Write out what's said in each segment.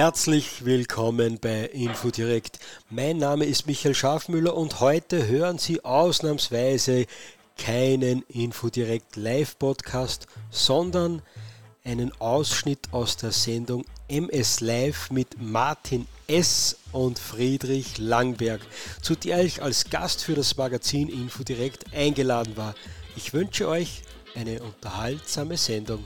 Herzlich willkommen bei InfoDirect. Mein Name ist Michael Schafmüller und heute hören Sie ausnahmsweise keinen InfoDirect Live-Podcast, sondern einen Ausschnitt aus der Sendung MS Live mit Martin S. und Friedrich Langberg, zu der ich als Gast für das Magazin InfoDirect eingeladen war. Ich wünsche euch eine unterhaltsame Sendung.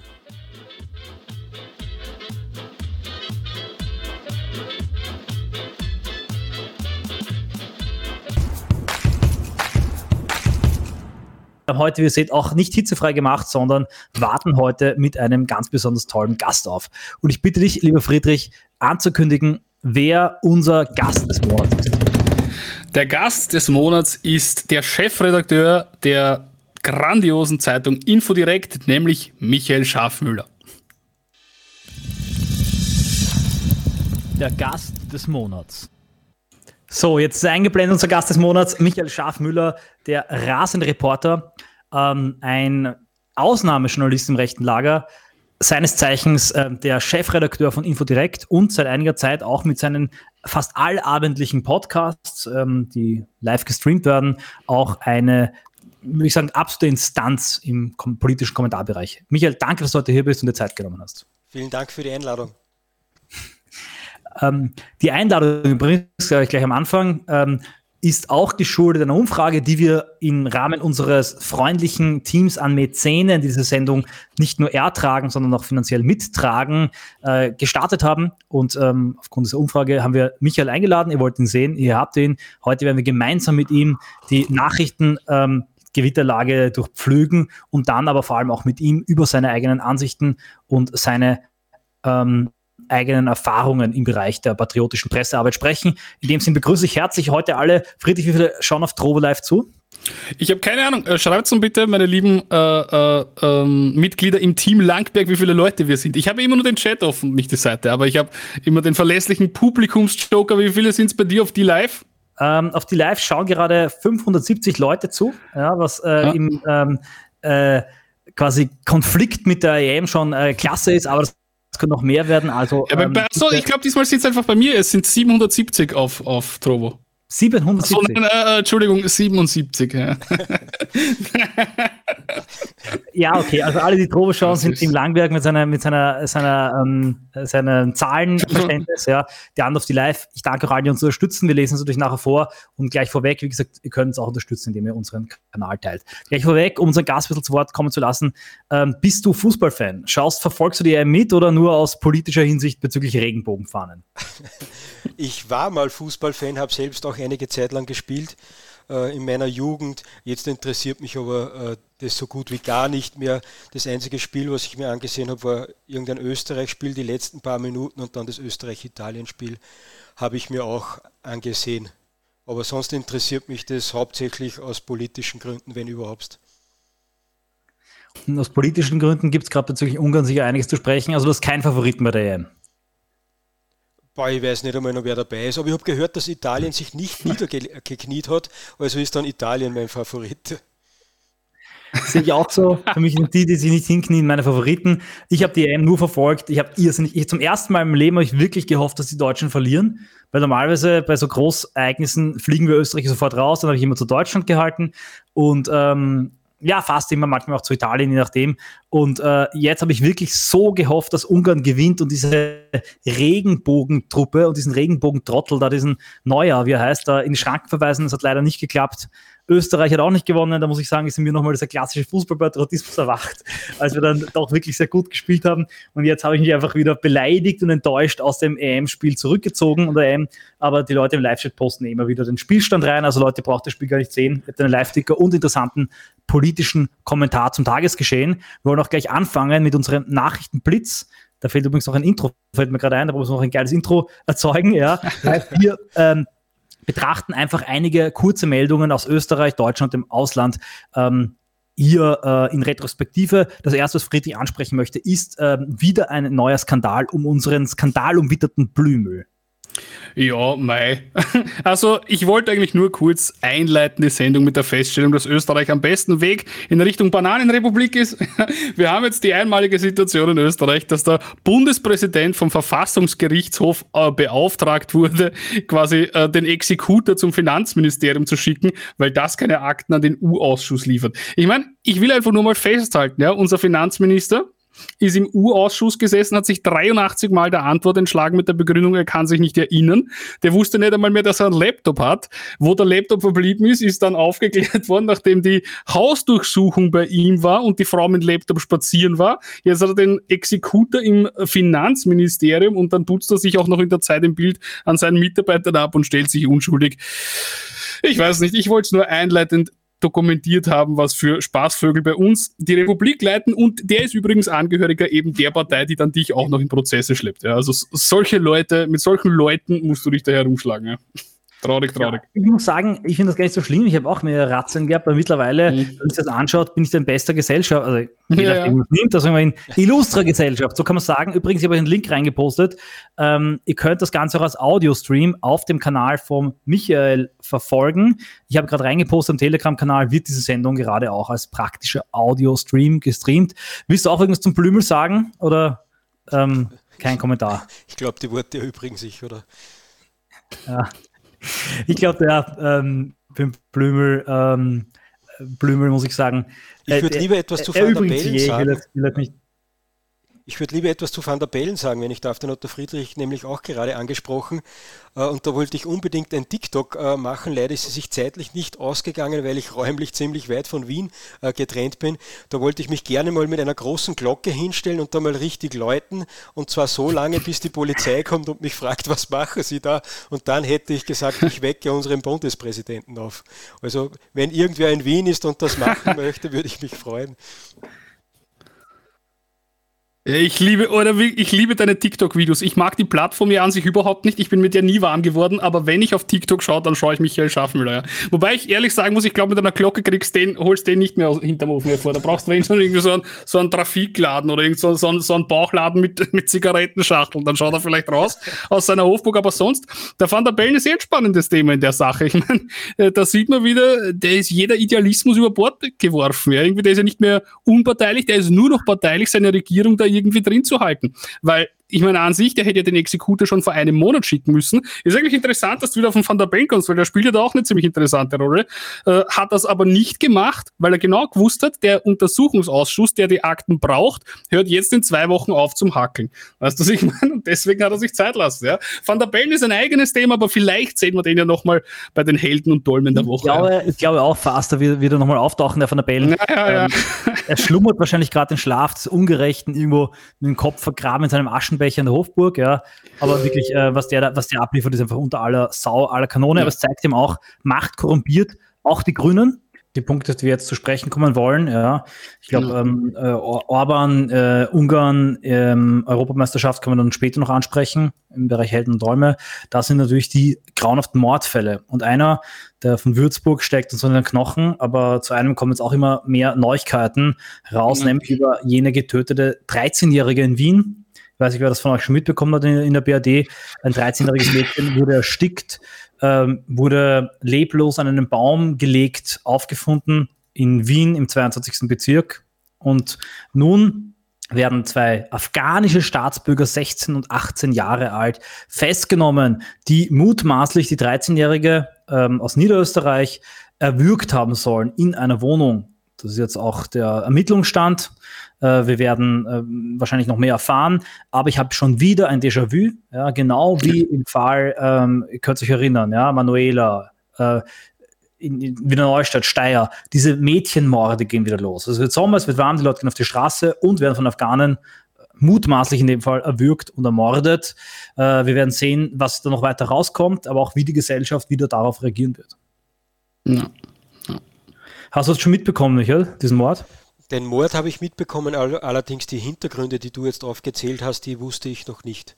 Haben heute, wie ihr seht, auch nicht hitzefrei gemacht, sondern warten heute mit einem ganz besonders tollen Gast auf. Und ich bitte dich, lieber Friedrich, anzukündigen, wer unser Gast des Monats ist. Der Gast des Monats ist der Chefredakteur der grandiosen Zeitung Infodirekt, nämlich Michael Schafmüller. Der Gast des Monats. So, jetzt ist eingeblendet unser Gast des Monats, Michael Schafmüller, der Rasenreporter, ähm, ein Ausnahmejournalist im rechten Lager, seines Zeichens äh, der Chefredakteur von Infodirect und seit einiger Zeit auch mit seinen fast allabendlichen Podcasts, ähm, die live gestreamt werden, auch eine, würde ich sagen, absolute Instanz im kom politischen Kommentarbereich. Michael, danke, dass du heute hier bist und dir Zeit genommen hast. Vielen Dank für die Einladung. Ähm, die Einladung übrigens, gleich, gleich am Anfang, ähm, ist auch geschuldet einer Umfrage, die wir im Rahmen unseres freundlichen Teams an Mäzenen diese Sendung nicht nur ertragen, sondern auch finanziell mittragen, äh, gestartet haben. Und ähm, aufgrund dieser Umfrage haben wir Michael eingeladen. Ihr wollt ihn sehen, ihr habt ihn. Heute werden wir gemeinsam mit ihm die Nachrichten ähm, Gewitterlage durchpflügen und dann aber vor allem auch mit ihm über seine eigenen Ansichten und seine ähm, eigenen Erfahrungen im Bereich der patriotischen Pressearbeit sprechen. In dem Sinne begrüße ich herzlich heute alle. Friedrich, wie viele schauen auf Trovo Live zu? Ich habe keine Ahnung. Äh, Schreibt uns bitte, meine lieben äh, äh, ähm, Mitglieder im Team Langberg, wie viele Leute wir sind. Ich habe immer nur den Chat offen, nicht die Seite, aber ich habe immer den verlässlichen Publikumsjoker. Wie viele sind es bei dir auf die Live? Ähm, auf die Live schauen gerade 570 Leute zu, ja, was äh, ja. im ähm, äh, quasi Konflikt mit der EM schon äh, klasse ist, aber das es können noch mehr werden. Also, ja, ähm, so, ich glaube, diesmal sind es einfach bei mir. Es sind 770 auf, auf Trovo. 770? So, nein, äh, Entschuldigung, 77. Ja. ja, okay, also alle, die Trovo schauen, sind Team Langberg mit seiner, mit seiner, seiner, ähm, seiner Zahlenverständnis, ja. Die anderen auf die Live. Ich danke auch allen, die uns unterstützen. Wir lesen es natürlich nachher vor und gleich vorweg, wie gesagt, ihr könnt uns auch unterstützen, indem ihr unseren Kanal teilt. Gleich vorweg, um unseren Gast ein bisschen zu Wort kommen zu lassen, ähm, bist du Fußballfan? Schaust, verfolgst du die EM mit oder nur aus politischer Hinsicht bezüglich Regenbogenfahnen? Ich war mal Fußballfan, habe selbst auch einige Zeit lang gespielt äh, in meiner Jugend. Jetzt interessiert mich aber äh, das so gut wie gar nicht mehr. Das einzige Spiel, was ich mir angesehen habe, war irgendein Österreich-Spiel, die letzten paar Minuten und dann das Österreich-Italien-Spiel habe ich mir auch angesehen. Aber sonst interessiert mich das hauptsächlich aus politischen Gründen, wenn überhaupt. Und aus politischen Gründen gibt es gerade bezüglich Ungarn sicher einiges zu sprechen. Also du hast keinen Favoriten bei der EM. Boah, ich weiß nicht einmal noch, wer dabei ist, aber ich habe gehört, dass Italien sich nicht niedergekniet hat, also ist dann Italien mein Favorit. Sehe ich auch so. Für mich sind die, die sich nicht hinknien, meine Favoriten. Ich habe die EM nur verfolgt. Ich habe irrsinnig, ich, zum ersten Mal im Leben habe ich wirklich gehofft, dass die Deutschen verlieren. Weil normalerweise bei so Großereignissen fliegen wir Österreich sofort raus. Dann habe ich immer zu Deutschland gehalten. Und ähm, ja, fast immer, manchmal auch zu Italien, je nachdem. Und äh, jetzt habe ich wirklich so gehofft, dass Ungarn gewinnt und diese Regenbogentruppe und diesen Regenbogentrottel da, diesen Neuer, wie er heißt, da in die Schranken verweisen. Das hat leider nicht geklappt. Österreich hat auch nicht gewonnen. Da muss ich sagen, ist mir nochmal dieser klassische Fußballpatriotismus erwacht, als wir dann doch wirklich sehr gut gespielt haben. Und jetzt habe ich mich einfach wieder beleidigt und enttäuscht aus dem EM-Spiel zurückgezogen. Und EM, aber die Leute im Live-Chat posten immer wieder den Spielstand rein. Also Leute, braucht das Spiel gar nicht sehen. Ihr habt einen Live-Ticker und interessanten politischen Kommentar zum Tagesgeschehen. Wir wollen auch gleich anfangen mit unserem Nachrichtenblitz. Da fehlt übrigens noch ein Intro, fällt mir gerade ein, da muss man noch ein geiles Intro erzeugen. Ja. Wir ähm, betrachten einfach einige kurze Meldungen aus Österreich, Deutschland, dem Ausland. Ähm, hier äh, in Retrospektive. Das erste, was Friedrich ansprechen möchte, ist äh, wieder ein neuer Skandal um unseren skandalumwitterten Blümel. Ja, Mai. Also, ich wollte eigentlich nur kurz einleiten die Sendung mit der Feststellung, dass Österreich am besten Weg in Richtung Bananenrepublik ist. Wir haben jetzt die einmalige Situation in Österreich, dass der Bundespräsident vom Verfassungsgerichtshof äh, beauftragt wurde, quasi äh, den Exekutor zum Finanzministerium zu schicken, weil das keine Akten an den U-Ausschuss liefert. Ich meine, ich will einfach nur mal festhalten, ja, unser Finanzminister, ist im U-Ausschuss gesessen, hat sich 83 Mal der Antwort entschlagen mit der Begründung, er kann sich nicht erinnern. Der wusste nicht einmal mehr, dass er einen Laptop hat. Wo der Laptop verblieben ist, ist dann aufgeklärt worden, nachdem die Hausdurchsuchung bei ihm war und die Frau mit Laptop spazieren war. Jetzt hat er den Exekutor im Finanzministerium und dann putzt er sich auch noch in der Zeit im Bild an seinen Mitarbeitern ab und stellt sich unschuldig. Ich weiß nicht, ich wollte es nur einleitend dokumentiert haben, was für Spaßvögel bei uns die Republik leiten. Und der ist übrigens Angehöriger eben der Partei, die dann dich auch noch in Prozesse schleppt. Ja, also solche Leute, mit solchen Leuten musst du dich da herumschlagen. Ja. Traurig, traurig. Ja, ich muss sagen, ich finde das gar nicht so schlimm. Ich habe auch mehr Ratzen gehabt, aber mittlerweile, mhm. wenn man sich das anschaut, bin ich in bester Gesellschaft. Also, je ja, nachdem, ja. nimmt, also in illustrer Gesellschaft. So kann man sagen. Übrigens, ich habe einen Link reingepostet. Ähm, ihr könnt das Ganze auch als Audio-Stream auf dem Kanal von Michael verfolgen. Ich habe gerade reingepostet am Telegram-Kanal, wird diese Sendung gerade auch als praktischer Audio-Stream gestreamt. Willst du auch irgendwas zum Blümel sagen? Oder ähm, kein Kommentar? Ich glaube, die Worte erübrigen sich, oder? Ja ich glaube, der ähm, Blümel, ähm, Blümel, muss ich sagen. Ich würde lieber etwas zu Van der Bellen sagen. Will will nicht, ich würde lieber etwas zu Van der Bellen sagen, wenn ich darf. Den hat der Friedrich nämlich auch gerade angesprochen. Äh, und da wollte ich unbedingt ein TikTok äh, machen. Leider ist es sich zeitlich nicht ausgegangen, weil ich räumlich ziemlich weit von Wien äh, getrennt bin. Da wollte ich mich gerne mal mit einer großen Glocke hinstellen und da mal richtig läuten. Und zwar so lange, bis die Polizei kommt und mich fragt, was machen Sie da? Und dann hätte ich gesagt, ich wecke unseren Bundespräsidenten auf. Also, wenn irgendwer in Wien ist und das machen möchte, würde ich mich freuen. Ich liebe, oder ich liebe deine TikTok-Videos. Ich mag die Plattform ja an sich überhaupt nicht. Ich bin mit der nie warm geworden, aber wenn ich auf TikTok schaue, dann schaue ich Michael Schaffenmüller. Ja. Wobei ich ehrlich sagen muss, ich glaube, mit einer Glocke kriegst den, holst den nicht mehr aus, hinterm Ofen hervor. Da brauchst du irgendwie so einen, so einen Trafikladen oder irgend so, so, einen, so einen Bauchladen mit, mit Zigarettenschachteln. Dann schaut er vielleicht raus aus seiner Hofburg. Aber sonst, der Van der Bellen ist eh ein spannendes Thema in der Sache. Ich meine, äh, da sieht man wieder, der ist jeder Idealismus über Bord geworfen. Ja. Irgendwie, der ist ja nicht mehr unparteilich, der ist nur noch parteilich, seine Regierung da irgendwie drin zu halten. Weil ich meine, an sich, der hätte ja den Exekutor schon vor einem Monat schicken müssen. Ist eigentlich interessant, dass du wieder von Van der Bellen kommst, weil der spielt ja da auch eine ziemlich interessante Rolle. Äh, hat das aber nicht gemacht, weil er genau gewusst hat, der Untersuchungsausschuss, der die Akten braucht, hört jetzt in zwei Wochen auf zum Hackeln. Weißt du, was ich meine? Und deswegen hat er sich Zeit lassen. Ja? Van der Bellen ist ein eigenes Thema, aber vielleicht sehen wir den ja nochmal bei den Helden und Dolmen der Woche. Ich glaube, ich glaube auch fast, da wird, wird er nochmal auftauchen, der Van der Bellen. Ja, ja, ja. Ähm, er schlummert wahrscheinlich gerade den Schlaf des Ungerechten irgendwo mit dem Kopf vergraben in seinem Aschenbecher Aschenbecher in der Hofburg, ja. Aber wirklich, äh, was, der, was der abliefert, ist einfach unter aller Sau, aller Kanone. Ja. Aber es zeigt ihm auch, Macht korrumpiert auch die Grünen. Die Punkte, die wir jetzt zu sprechen kommen wollen, ja. Ich glaube, ähm, äh, Orban, äh, Ungarn, ähm, Europameisterschaft können wir dann später noch ansprechen im Bereich Helden und Träume. Das sind natürlich die grauenhaften Mordfälle. Und einer, der von Würzburg steckt uns so in den Knochen, aber zu einem kommen jetzt auch immer mehr Neuigkeiten raus, mhm. nämlich über jene getötete 13-Jährige in Wien, weiß nicht, wer das von euch schon mitbekommen hat in, in der BRD, ein 13-jähriges Mädchen wurde erstickt, ähm, wurde leblos an einen Baum gelegt, aufgefunden in Wien im 22. Bezirk. Und nun werden zwei afghanische Staatsbürger, 16 und 18 Jahre alt, festgenommen, die mutmaßlich die 13-Jährige ähm, aus Niederösterreich erwürgt haben sollen in einer Wohnung. Das ist jetzt auch der Ermittlungsstand. Äh, wir werden äh, wahrscheinlich noch mehr erfahren, aber ich habe schon wieder ein Déjà-vu, ja, genau wie im Fall, ähm, ihr könnt euch erinnern, ja, Manuela, äh, in, in Wiener Neustadt, Steyr, diese Mädchenmorde gehen wieder los. Also es wird Sommer, es wird warm, die Leute gehen auf die Straße und werden von Afghanen mutmaßlich in dem Fall erwürgt und ermordet. Äh, wir werden sehen, was da noch weiter rauskommt, aber auch wie die Gesellschaft wieder darauf reagieren wird. Ja. Ja. Hast du das schon mitbekommen, Michael, diesen Mord? Den Mord habe ich mitbekommen, allerdings die Hintergründe, die du jetzt aufgezählt hast, die wusste ich noch nicht.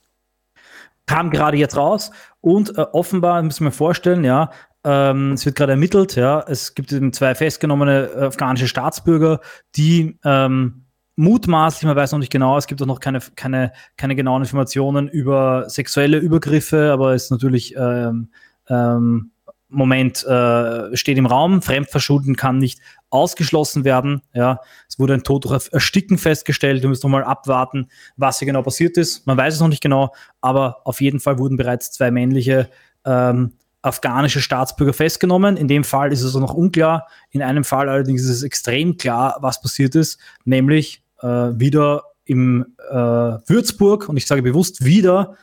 Kam gerade jetzt raus und äh, offenbar, müssen wir vorstellen, ja, ähm, es wird gerade ermittelt, ja, es gibt eben zwei festgenommene äh, afghanische Staatsbürger, die ähm, mutmaßlich, man weiß noch nicht genau, es gibt auch noch keine, keine, keine genauen Informationen über sexuelle Übergriffe, aber es ist natürlich ähm, ähm, Moment äh, steht im Raum. Fremdverschulden kann nicht ausgeschlossen werden. Ja, es wurde ein Tod durch Ersticken festgestellt. Wir müssen nochmal abwarten, was hier genau passiert ist. Man weiß es noch nicht genau, aber auf jeden Fall wurden bereits zwei männliche ähm, afghanische Staatsbürger festgenommen. In dem Fall ist es noch unklar. In einem Fall allerdings ist es extrem klar, was passiert ist, nämlich äh, wieder im äh, Würzburg und ich sage bewusst wieder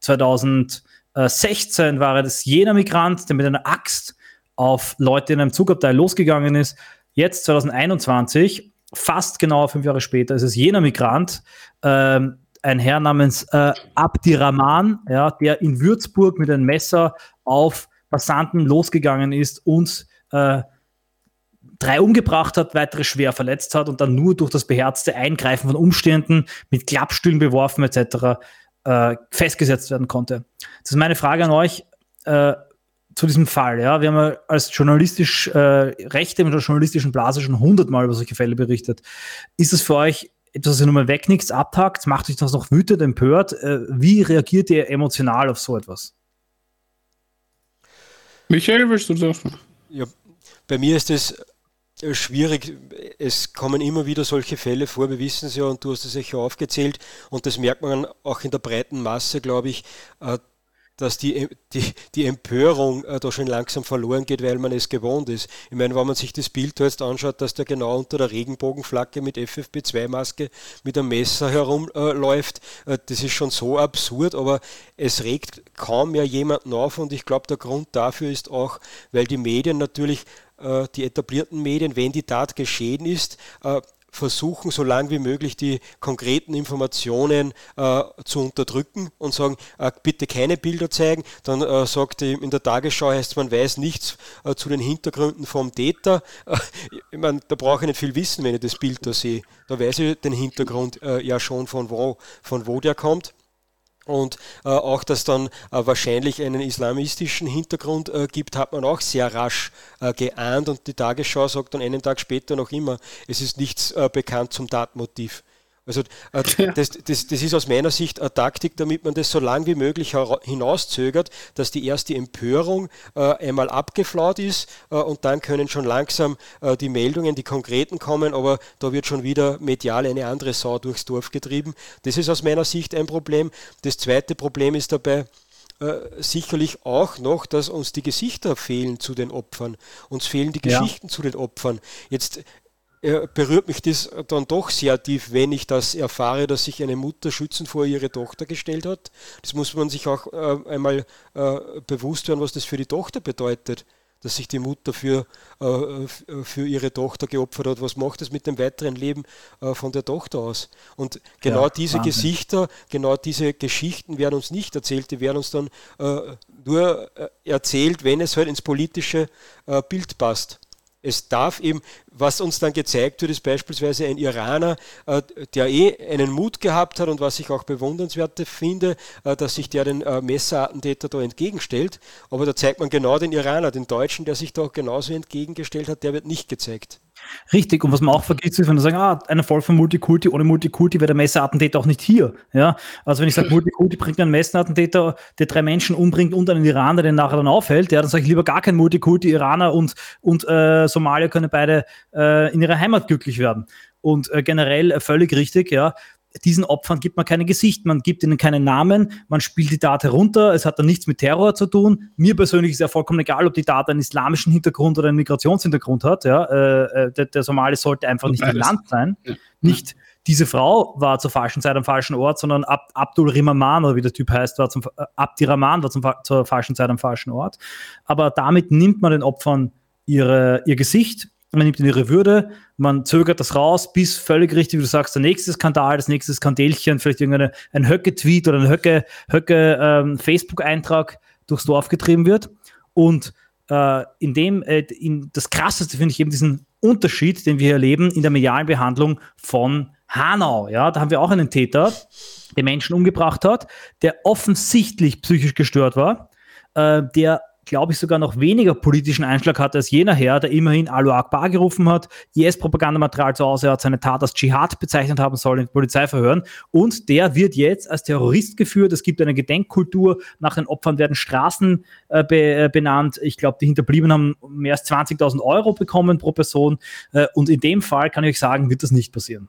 2000 16 äh, war das jener Migrant, der mit einer Axt auf Leute in einem Zugabteil losgegangen ist. Jetzt 2021, fast genau fünf Jahre später, ist es jener Migrant, ähm, ein Herr namens äh, Abdirahman, ja, der in Würzburg mit einem Messer auf Passanten losgegangen ist und äh, drei umgebracht hat, weitere schwer verletzt hat und dann nur durch das beherzte Eingreifen von Umständen mit Klappstühlen beworfen etc äh, festgesetzt werden konnte. Das ist meine Frage an euch äh, zu diesem Fall. Ja? Wir haben ja als journalistisch äh, Rechte mit der journalistischen Blase schon hundertmal über solche Fälle berichtet. Ist es für euch etwas, das ihr nur mal weg nichts abtagt? Macht euch das noch wütend, empört? Äh, wie reagiert ihr emotional auf so etwas? Michael, willst du das? Ja, bei mir ist es äh, schwierig. Es kommen immer wieder solche Fälle vor, wir wissen es ja und du hast es ja aufgezählt und das merkt man auch in der breiten Masse, glaube ich, äh, dass die, die, die Empörung äh, da schon langsam verloren geht, weil man es gewohnt ist. Ich meine, wenn man sich das Bild jetzt anschaut, dass der genau unter der Regenbogenflagge mit FFP2-Maske mit einem Messer herumläuft, äh, das ist schon so absurd, aber es regt kaum mehr jemanden auf und ich glaube, der Grund dafür ist auch, weil die Medien natürlich äh, die etablierten Medien, wenn die Tat geschehen ist, äh, versuchen, so lange wie möglich die konkreten Informationen äh, zu unterdrücken und sagen, äh, bitte keine Bilder zeigen. Dann äh, sagt die, in der Tagesschau heißt man weiß nichts äh, zu den Hintergründen vom Täter. ich meine, da brauche ich nicht viel wissen, wenn ich das Bild da sehe. Da weiß ich den Hintergrund ja schon, von wo, von wo der kommt und äh, auch, dass dann äh, wahrscheinlich einen islamistischen Hintergrund äh, gibt, hat man auch sehr rasch äh, geahnt und die Tagesschau sagt dann einen Tag später noch immer, es ist nichts äh, bekannt zum Tatmotiv. Also äh, das, das, das, ist aus meiner Sicht eine Taktik, damit man das so lange wie möglich hinauszögert, dass die erste Empörung äh, einmal abgeflaut ist äh, und dann können schon langsam äh, die Meldungen, die konkreten kommen, aber da wird schon wieder medial eine andere Sau durchs Dorf getrieben. Das ist aus meiner Sicht ein Problem. Das zweite Problem ist dabei, äh, sicherlich auch noch, dass uns die Gesichter fehlen zu den Opfern. Uns fehlen die Geschichten ja. zu den Opfern. Jetzt berührt mich das dann doch sehr tief, wenn ich das erfahre, dass sich eine Mutter schützend vor ihre Tochter gestellt hat. Das muss man sich auch äh, einmal äh, bewusst werden, was das für die Tochter bedeutet, dass sich die Mutter für, äh, für ihre Tochter geopfert hat. Was macht das mit dem weiteren Leben äh, von der Tochter aus? Und genau ja, diese Wahnsinn. Gesichter, genau diese Geschichten werden uns nicht erzählt, die werden uns dann äh, nur äh, erzählt, wenn es halt ins politische Bild passt es darf eben, was uns dann gezeigt wird, ist beispielsweise ein Iraner, äh, der eh einen Mut gehabt hat und was ich auch bewundernswert finde, äh, dass sich der den äh, Messerattentäter da entgegenstellt. Aber da zeigt man genau den Iraner, den Deutschen, der sich da genauso entgegengestellt hat, der wird nicht gezeigt. Richtig, und was man auch vergisst, ist, wenn du sagst, ah, eine Volk von Multikulti, ohne Multikulti wäre der Messerattentäter auch nicht hier. Ja? Also wenn ich sage, Multikulti bringt einen Messerattentäter, der drei Menschen umbringt und einen Iraner, den nachher dann aufhält, ja, dann sage ich lieber gar kein Multikulti, Iraner und, und äh, Somalier können beide äh, in ihrer Heimat glücklich werden. Und äh, generell völlig richtig, ja diesen Opfern gibt man kein Gesicht, man gibt ihnen keinen Namen, man spielt die Tat herunter, es hat dann nichts mit Terror zu tun. Mir persönlich ist ja vollkommen egal, ob die Tat einen islamischen Hintergrund oder einen Migrationshintergrund hat. Ja, äh, äh der, der Somali sollte einfach nicht im Land sein. Ja. Nicht diese Frau war zur falschen Zeit am falschen Ort, sondern Ab Abdul Rimaman, oder wie der Typ heißt, war zum äh, Abdirahman war zum, zur falschen Zeit am falschen Ort. Aber damit nimmt man den Opfern ihre, ihr Gesicht, man nimmt in ihre Würde, man zögert das raus, bis völlig richtig, wie du sagst, der nächste Skandal, das nächste Skandelchen, vielleicht irgendein ein Höcke-Tweet oder ein Höcke, Höcke ähm, durchs Dorf getrieben wird. Und äh, in dem, äh, in, das krasseste finde ich eben diesen Unterschied, den wir hier erleben in der medialen Behandlung von Hanau. Ja, da haben wir auch einen Täter, der Menschen umgebracht hat, der offensichtlich psychisch gestört war, äh, der glaube ich, sogar noch weniger politischen Einschlag hatte als jener Herr, der immerhin Alu Akbar gerufen hat, IS-Propagandamaterial zu Hause hat, seine Tat als Dschihad bezeichnet haben soll in Polizeiverhören. Und der wird jetzt als Terrorist geführt. Es gibt eine Gedenkkultur. Nach den Opfern werden Straßen äh, be äh, benannt. Ich glaube, die Hinterbliebenen haben mehr als 20.000 Euro bekommen pro Person. Äh, und in dem Fall kann ich euch sagen, wird das nicht passieren.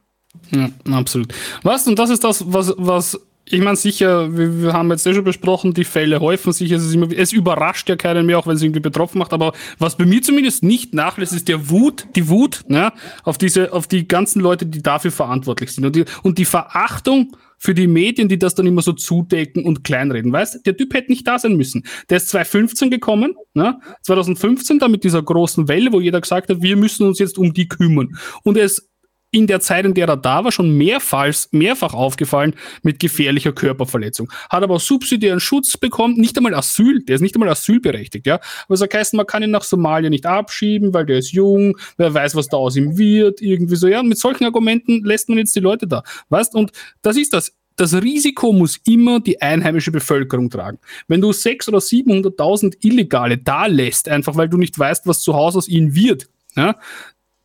Ja, absolut. Was? Und das ist das, was, was ich meine, sicher, wir, wir, haben jetzt eh schon besprochen, die Fälle häufen sich, es, immer, es überrascht ja keinen mehr, auch wenn es irgendwie betroffen macht, aber was bei mir zumindest nicht nachlässt, ist der Wut, die Wut, ne, auf diese, auf die ganzen Leute, die dafür verantwortlich sind und die, und die Verachtung für die Medien, die das dann immer so zudecken und kleinreden. Weißt, der Typ hätte nicht da sein müssen. Der ist 2015 gekommen, ne? 2015 da mit dieser großen Welle, wo jeder gesagt hat, wir müssen uns jetzt um die kümmern. Und er ist in der Zeit, in der er da war, schon mehrfach, mehrfach aufgefallen mit gefährlicher Körperverletzung. Hat aber subsidiären Schutz bekommen, nicht einmal Asyl, der ist nicht einmal asylberechtigt, ja. Aber es heißt, man kann ihn nach Somalia nicht abschieben, weil der ist jung, wer weiß, was da aus ihm wird, irgendwie so, ja. Und mit solchen Argumenten lässt man jetzt die Leute da, weißt? Und das ist das das Risiko muss immer die einheimische Bevölkerung tragen. Wenn du 600.000 oder 700.000 Illegale da lässt, einfach weil du nicht weißt, was zu Hause aus ihnen wird, ja,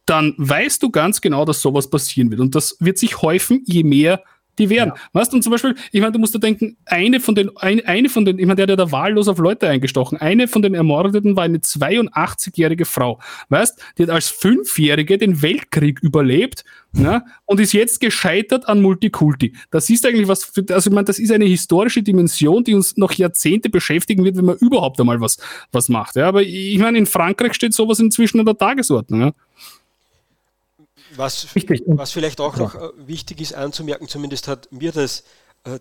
dann weißt du ganz genau, dass sowas passieren wird. Und das wird sich häufen, je mehr die werden. Ja. Weißt du, zum Beispiel, ich meine, du musst da denken, eine von den, ein, eine von den, ich meine, der hat ja da wahllos auf Leute eingestochen. Eine von den Ermordeten war eine 82-jährige Frau. Weißt, die hat als Fünfjährige den Weltkrieg überlebt, ne, und ist jetzt gescheitert an Multikulti. Das ist eigentlich was, für, also ich meine, das ist eine historische Dimension, die uns noch Jahrzehnte beschäftigen wird, wenn man überhaupt einmal was, was macht. Ja, aber ich meine, in Frankreich steht sowas inzwischen an der Tagesordnung. Ja. Was, was vielleicht auch noch äh, wichtig ist anzumerken, zumindest hat mir das äh,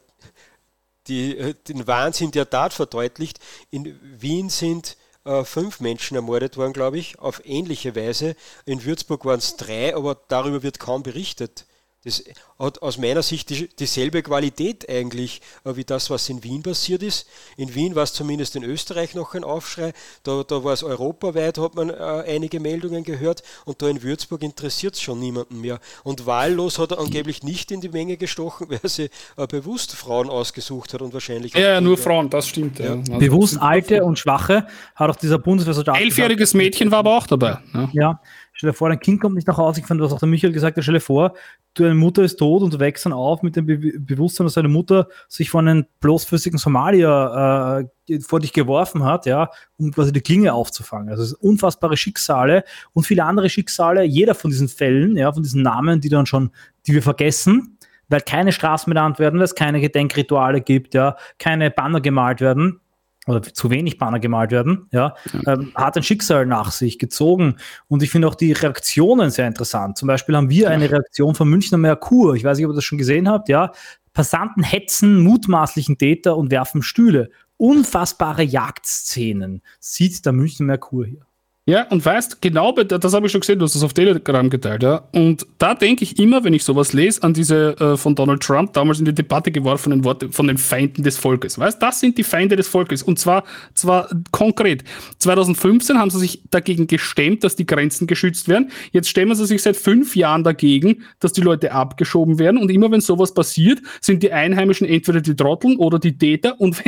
die, äh, den Wahnsinn der Tat verdeutlicht. In Wien sind äh, fünf Menschen ermordet worden, glaube ich, auf ähnliche Weise. In Würzburg waren es drei, aber darüber wird kaum berichtet. Das hat aus meiner Sicht die, dieselbe Qualität eigentlich äh, wie das, was in Wien passiert ist. In Wien war es zumindest in Österreich noch ein Aufschrei, da, da war es europaweit, hat man äh, einige Meldungen gehört und da in Würzburg interessiert es schon niemanden mehr. Und wahllos hat er angeblich nicht in die Menge gestochen, weil sie äh, bewusst Frauen ausgesucht hat und wahrscheinlich. Ja, ja nur Frauen, das stimmt. Ja. Ja. Also bewusst alte und schwache hat auch dieser Bundeswehrsoldat. Elfjähriges Mädchen war aber auch dabei. Ja. ja. Stell dir vor, dein Kind kommt nicht nach Hause. Ich fand, was auch der Michael gesagt hat, stell dir vor, deine Mutter ist tot und du wächst dann auf mit dem Be Bewusstsein, dass deine Mutter sich von einem bloßfüßigen Somalier äh, vor dich geworfen hat, ja, um quasi die Klinge aufzufangen. Also es sind unfassbare Schicksale und viele andere Schicksale, jeder von diesen Fällen, ja, von diesen Namen, die dann schon, die wir vergessen, weil keine Straßen benannt werden, weil es keine Gedenkrituale gibt, ja, keine Banner gemalt werden oder zu wenig Banner gemalt werden, ja, ähm, hat ein Schicksal nach sich gezogen. Und ich finde auch die Reaktionen sehr interessant. Zum Beispiel haben wir eine Reaktion von Münchner Merkur. Ich weiß nicht, ob ihr das schon gesehen habt, ja. Passanten hetzen mutmaßlichen Täter und werfen Stühle. Unfassbare Jagdszenen sieht der Münchner Merkur hier. Ja, und weißt, genau, das habe ich schon gesehen, du hast das auf Telegram geteilt, ja. Und da denke ich immer, wenn ich sowas lese, an diese äh, von Donald Trump damals in die Debatte geworfenen Worte von den Feinden des Volkes. Weißt, das sind die Feinde des Volkes. Und zwar, zwar konkret. 2015 haben sie sich dagegen gestemmt, dass die Grenzen geschützt werden. Jetzt stemmen sie sich seit fünf Jahren dagegen, dass die Leute abgeschoben werden. Und immer wenn sowas passiert, sind die Einheimischen entweder die Trotteln oder die Täter. Und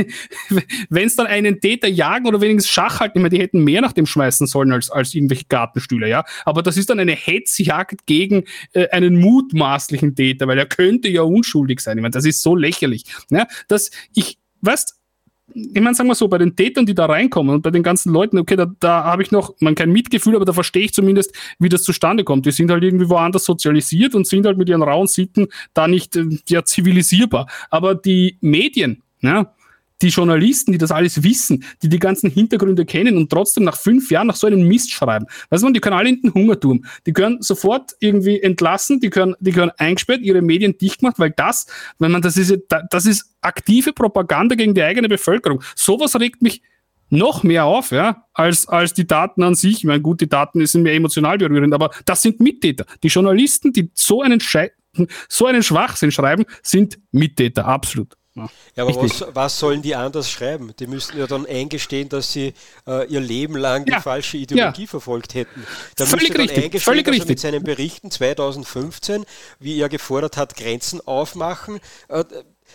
wenn es dann einen Täter jagen oder wenigstens Schach halten, ich meine, die hätten mehr nach dem schmeißen sollen wollen als, als irgendwelche Gartenstühle, ja. Aber das ist dann eine Hetzjagd gegen äh, einen mutmaßlichen Täter, weil er könnte ja unschuldig sein. Ich meine, das ist so lächerlich. Ja, dass ich, weißt, ich meine, sagen wir so, bei den Tätern, die da reinkommen und bei den ganzen Leuten, okay, da, da habe ich noch, man kein Mitgefühl, aber da verstehe ich zumindest, wie das zustande kommt. Die sind halt irgendwie woanders sozialisiert und sind halt mit ihren rauen Sitten da nicht äh, ja, zivilisierbar. Aber die Medien, ja, die Journalisten, die das alles wissen, die die ganzen Hintergründe kennen und trotzdem nach fünf Jahren nach so einem Mist schreiben. Weißt du, die können alle in den Hungerturm. Die können sofort irgendwie entlassen, die können, die können eingesperrt, ihre Medien dicht gemacht, weil das, wenn man das ist, das ist aktive Propaganda gegen die eigene Bevölkerung. Sowas regt mich noch mehr auf, ja, als, als die Daten an sich. Ich meine, gut, die Daten sind mehr emotional berührend, aber das sind Mittäter. Die Journalisten, die so einen Schei so einen Schwachsinn schreiben, sind Mittäter, absolut. Ja, aber was, was, sollen die anders schreiben? Die müssten ja dann eingestehen, dass sie äh, ihr Leben lang die ja. falsche Ideologie ja. verfolgt hätten. Da völlig dann richtig, völlig dass richtig. mit seinen Berichten 2015, wie er gefordert hat, Grenzen aufmachen, äh,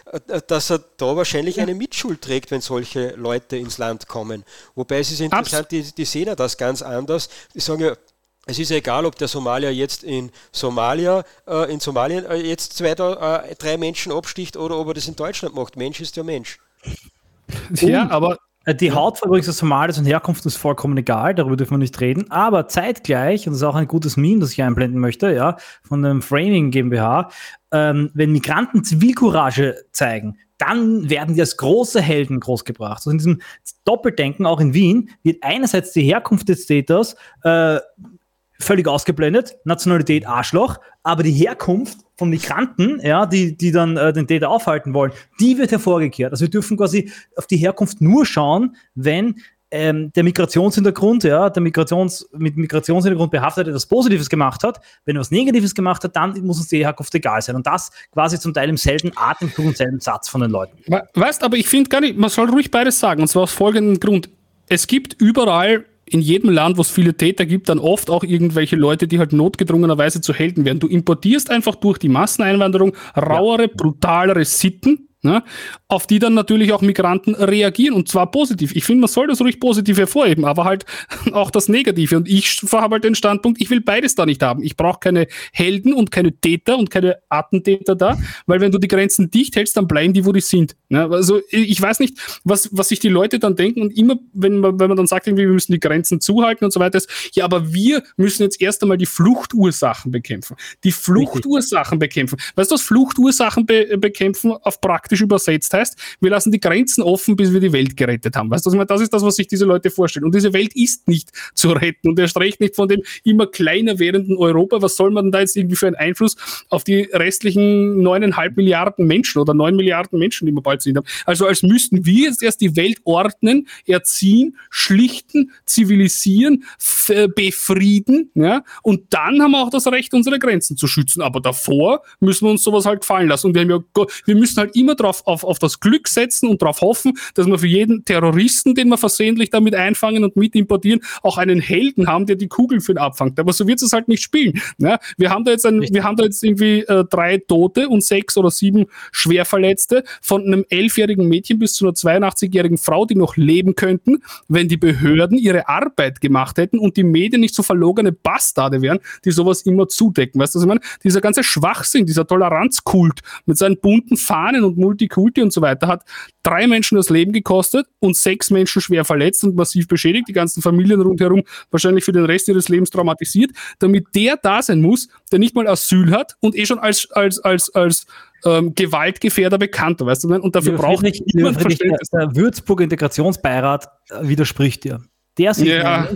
äh, dass er da wahrscheinlich eine Mitschuld trägt, wenn solche Leute ins Land kommen. Wobei es ist interessant, die, die sehen ja das ganz anders. Die sagen ja, es ist egal, ob der Somalier jetzt in Somalia, äh, in Somalien äh, jetzt zwei, äh, drei Menschen absticht oder ob er das in Deutschland macht. Mensch ist ja Mensch. Ja, aber äh, die Hautfarbe des Somalis und Herkunft ist vollkommen egal, darüber dürfen wir nicht reden. Aber zeitgleich, und das ist auch ein gutes Meme, das ich einblenden möchte, ja, von dem Framing GmbH, ähm, wenn Migranten Zivilcourage zeigen, dann werden die als große Helden großgebracht. Also in diesem Doppeldenken, auch in Wien, wird einerseits die Herkunft des Täters äh, völlig ausgeblendet, Nationalität Arschloch, aber die Herkunft von Migranten, ja, die, die dann äh, den Täter aufhalten wollen, die wird hervorgekehrt. Also wir dürfen quasi auf die Herkunft nur schauen, wenn ähm, der Migrationshintergrund, ja, der Migrations, mit Migrationshintergrund behaftet etwas Positives gemacht hat. Wenn er was Negatives gemacht hat, dann muss uns die Herkunft egal sein. Und das quasi zum Teil im selben Atemzug und selben Satz von den Leuten. Weißt, aber ich finde gar nicht, man soll ruhig beides sagen. Und zwar aus folgendem Grund. Es gibt überall in jedem Land, wo es viele Täter gibt, dann oft auch irgendwelche Leute, die halt notgedrungenerweise zu Helden werden. Du importierst einfach durch die Masseneinwanderung rauere, brutalere Sitten, ne, auf die dann natürlich auch Migranten reagieren und zwar positiv. Ich finde, man soll das ruhig positiv hervorheben, aber halt auch das Negative. Und ich habe halt den Standpunkt, ich will beides da nicht haben. Ich brauche keine Helden und keine Täter und keine Attentäter da, weil wenn du die Grenzen dicht hältst, dann bleiben die, wo die sind. Ne? Also ich weiß nicht, was, was sich die Leute dann denken und immer, wenn man, wenn man dann sagt, irgendwie, wir müssen die Grenzen zuhalten und so weiter, ist, ja, aber wir müssen jetzt erst einmal die Fluchtursachen bekämpfen. Die Fluchtursachen bekämpfen. Weißt du, was Fluchtursachen be bekämpfen auf praktisch praktisch übersetzt heißt, wir lassen die Grenzen offen, bis wir die Welt gerettet haben. Weißt du, das ist das, was sich diese Leute vorstellen. Und diese Welt ist nicht zu retten und erst recht nicht von dem immer kleiner werdenden Europa. Was soll man da jetzt irgendwie für einen Einfluss auf die restlichen neuneinhalb Milliarden Menschen oder neun Milliarden Menschen, die wir bald sind haben? Also als müssten wir jetzt erst die Welt ordnen, erziehen, schlichten, zivilisieren, befrieden, ja, und dann haben wir auch das Recht, unsere Grenzen zu schützen. Aber davor müssen wir uns sowas halt gefallen lassen. Und wir, ja, wir müssen halt immer drauf, auf, auf das Glück setzen und darauf hoffen, dass wir für jeden Terroristen, den wir versehentlich damit einfangen und mit importieren, auch einen Helden haben, der die Kugeln für ihn abfangt. Aber so wird es halt nicht spielen. Ja, wir haben da jetzt, ein, wir haben da jetzt irgendwie äh, drei Tote und sechs oder sieben Schwerverletzte von einem elfjährigen Mädchen bis zu einer 82-jährigen Frau, die noch leben könnten, wenn die Behörden ihre Arbeit gemacht hätten und die Medien nicht so verlogene Bastarde wären, die sowas immer zudecken. Weißt du, was ich meine? Dieser ganze Schwachsinn, dieser Toleranzkult mit seinen bunten Fahnen und Multikulti und so weiter hat drei Menschen das Leben gekostet und sechs Menschen schwer verletzt und massiv beschädigt, die ganzen Familien rundherum wahrscheinlich für den Rest ihres Lebens traumatisiert, damit der da sein muss, der nicht mal Asyl hat und eh schon als, als, als, als ähm, Gewaltgefährder bekannt, weißt du? Und dafür braucht nicht niemand Verständnis. Der, der Würzburger Integrationsbeirat widerspricht dir. Der sieht ja.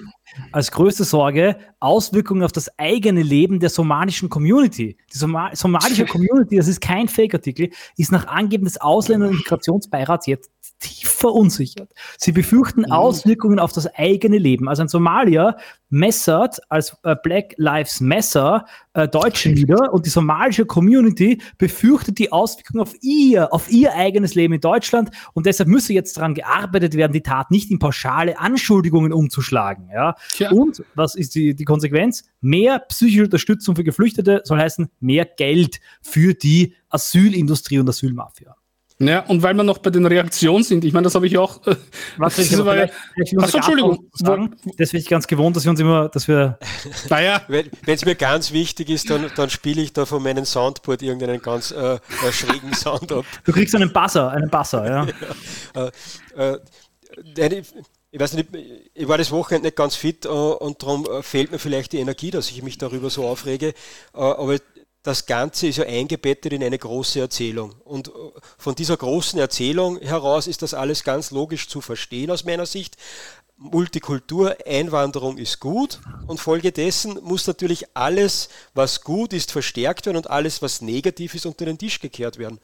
als größte Sorge Auswirkungen auf das eigene Leben der somalischen Community. Die Soma somalische Community, das ist kein Fake-Artikel, ist nach Angeben des Ausländer- und Integrationsbeirats jetzt tief verunsichert. Sie befürchten mhm. Auswirkungen auf das eigene Leben. Also ein Somalier messert als äh, Black Lives Matter äh, Deutsche nieder und die somalische Community befürchtet die Auswirkungen auf ihr, auf ihr eigenes Leben in Deutschland und deshalb müsse jetzt daran gearbeitet werden, die Tat nicht in pauschale Anschuldigungen umzuschlagen. Ja? ja. Und was ist die, die Konsequenz? Mehr psychische Unterstützung für Geflüchtete soll heißen mehr Geld für die Asylindustrie und Asylmafia. Ja, und weil wir noch bei den Reaktionen sind, ich meine, das habe ich auch. Äh, Was ich aber vielleicht Achso, Entschuldigung. Sagen, das bin ich ganz gewohnt, dass wir uns immer, dass wir. Naja. Wenn es mir ganz wichtig ist, dann, dann spiele ich da von meinem Soundboard irgendeinen ganz äh, äh, schrägen Sound ab. Du kriegst einen Basser, einen Basser, ja. ja äh, äh ich weiß nicht, ich war das Wochenende nicht ganz fit äh, und darum fehlt mir vielleicht die Energie, dass ich mich darüber so aufrege. aber das Ganze ist ja eingebettet in eine große Erzählung. Und äh, von dieser großen Erzählung heraus ist das alles ganz logisch zu verstehen aus meiner Sicht. Multikultur, Einwanderung ist gut und folgedessen muss natürlich alles, was gut ist, verstärkt werden und alles, was negativ ist, unter den Tisch gekehrt werden.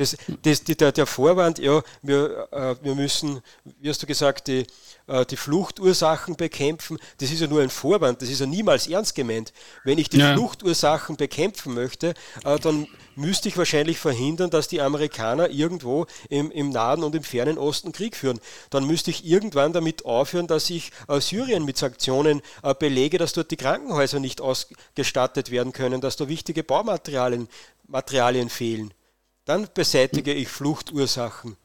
Das, das, der, der Vorwand, ja, wir, äh, wir müssen, wie hast du gesagt, die, äh, die Fluchtursachen bekämpfen, das ist ja nur ein Vorwand, das ist ja niemals ernst gemeint. Wenn ich die ja. Fluchtursachen bekämpfen möchte, äh, dann müsste ich wahrscheinlich verhindern, dass die Amerikaner irgendwo im, im Nahen und im fernen Osten Krieg führen. Dann müsste ich irgendwann damit aufhören, dass ich äh, Syrien mit Sanktionen äh, belege, dass dort die Krankenhäuser nicht ausgestattet werden können, dass da wichtige Baumaterialien Materialien fehlen Dann beseitige ich Fluchtursachen.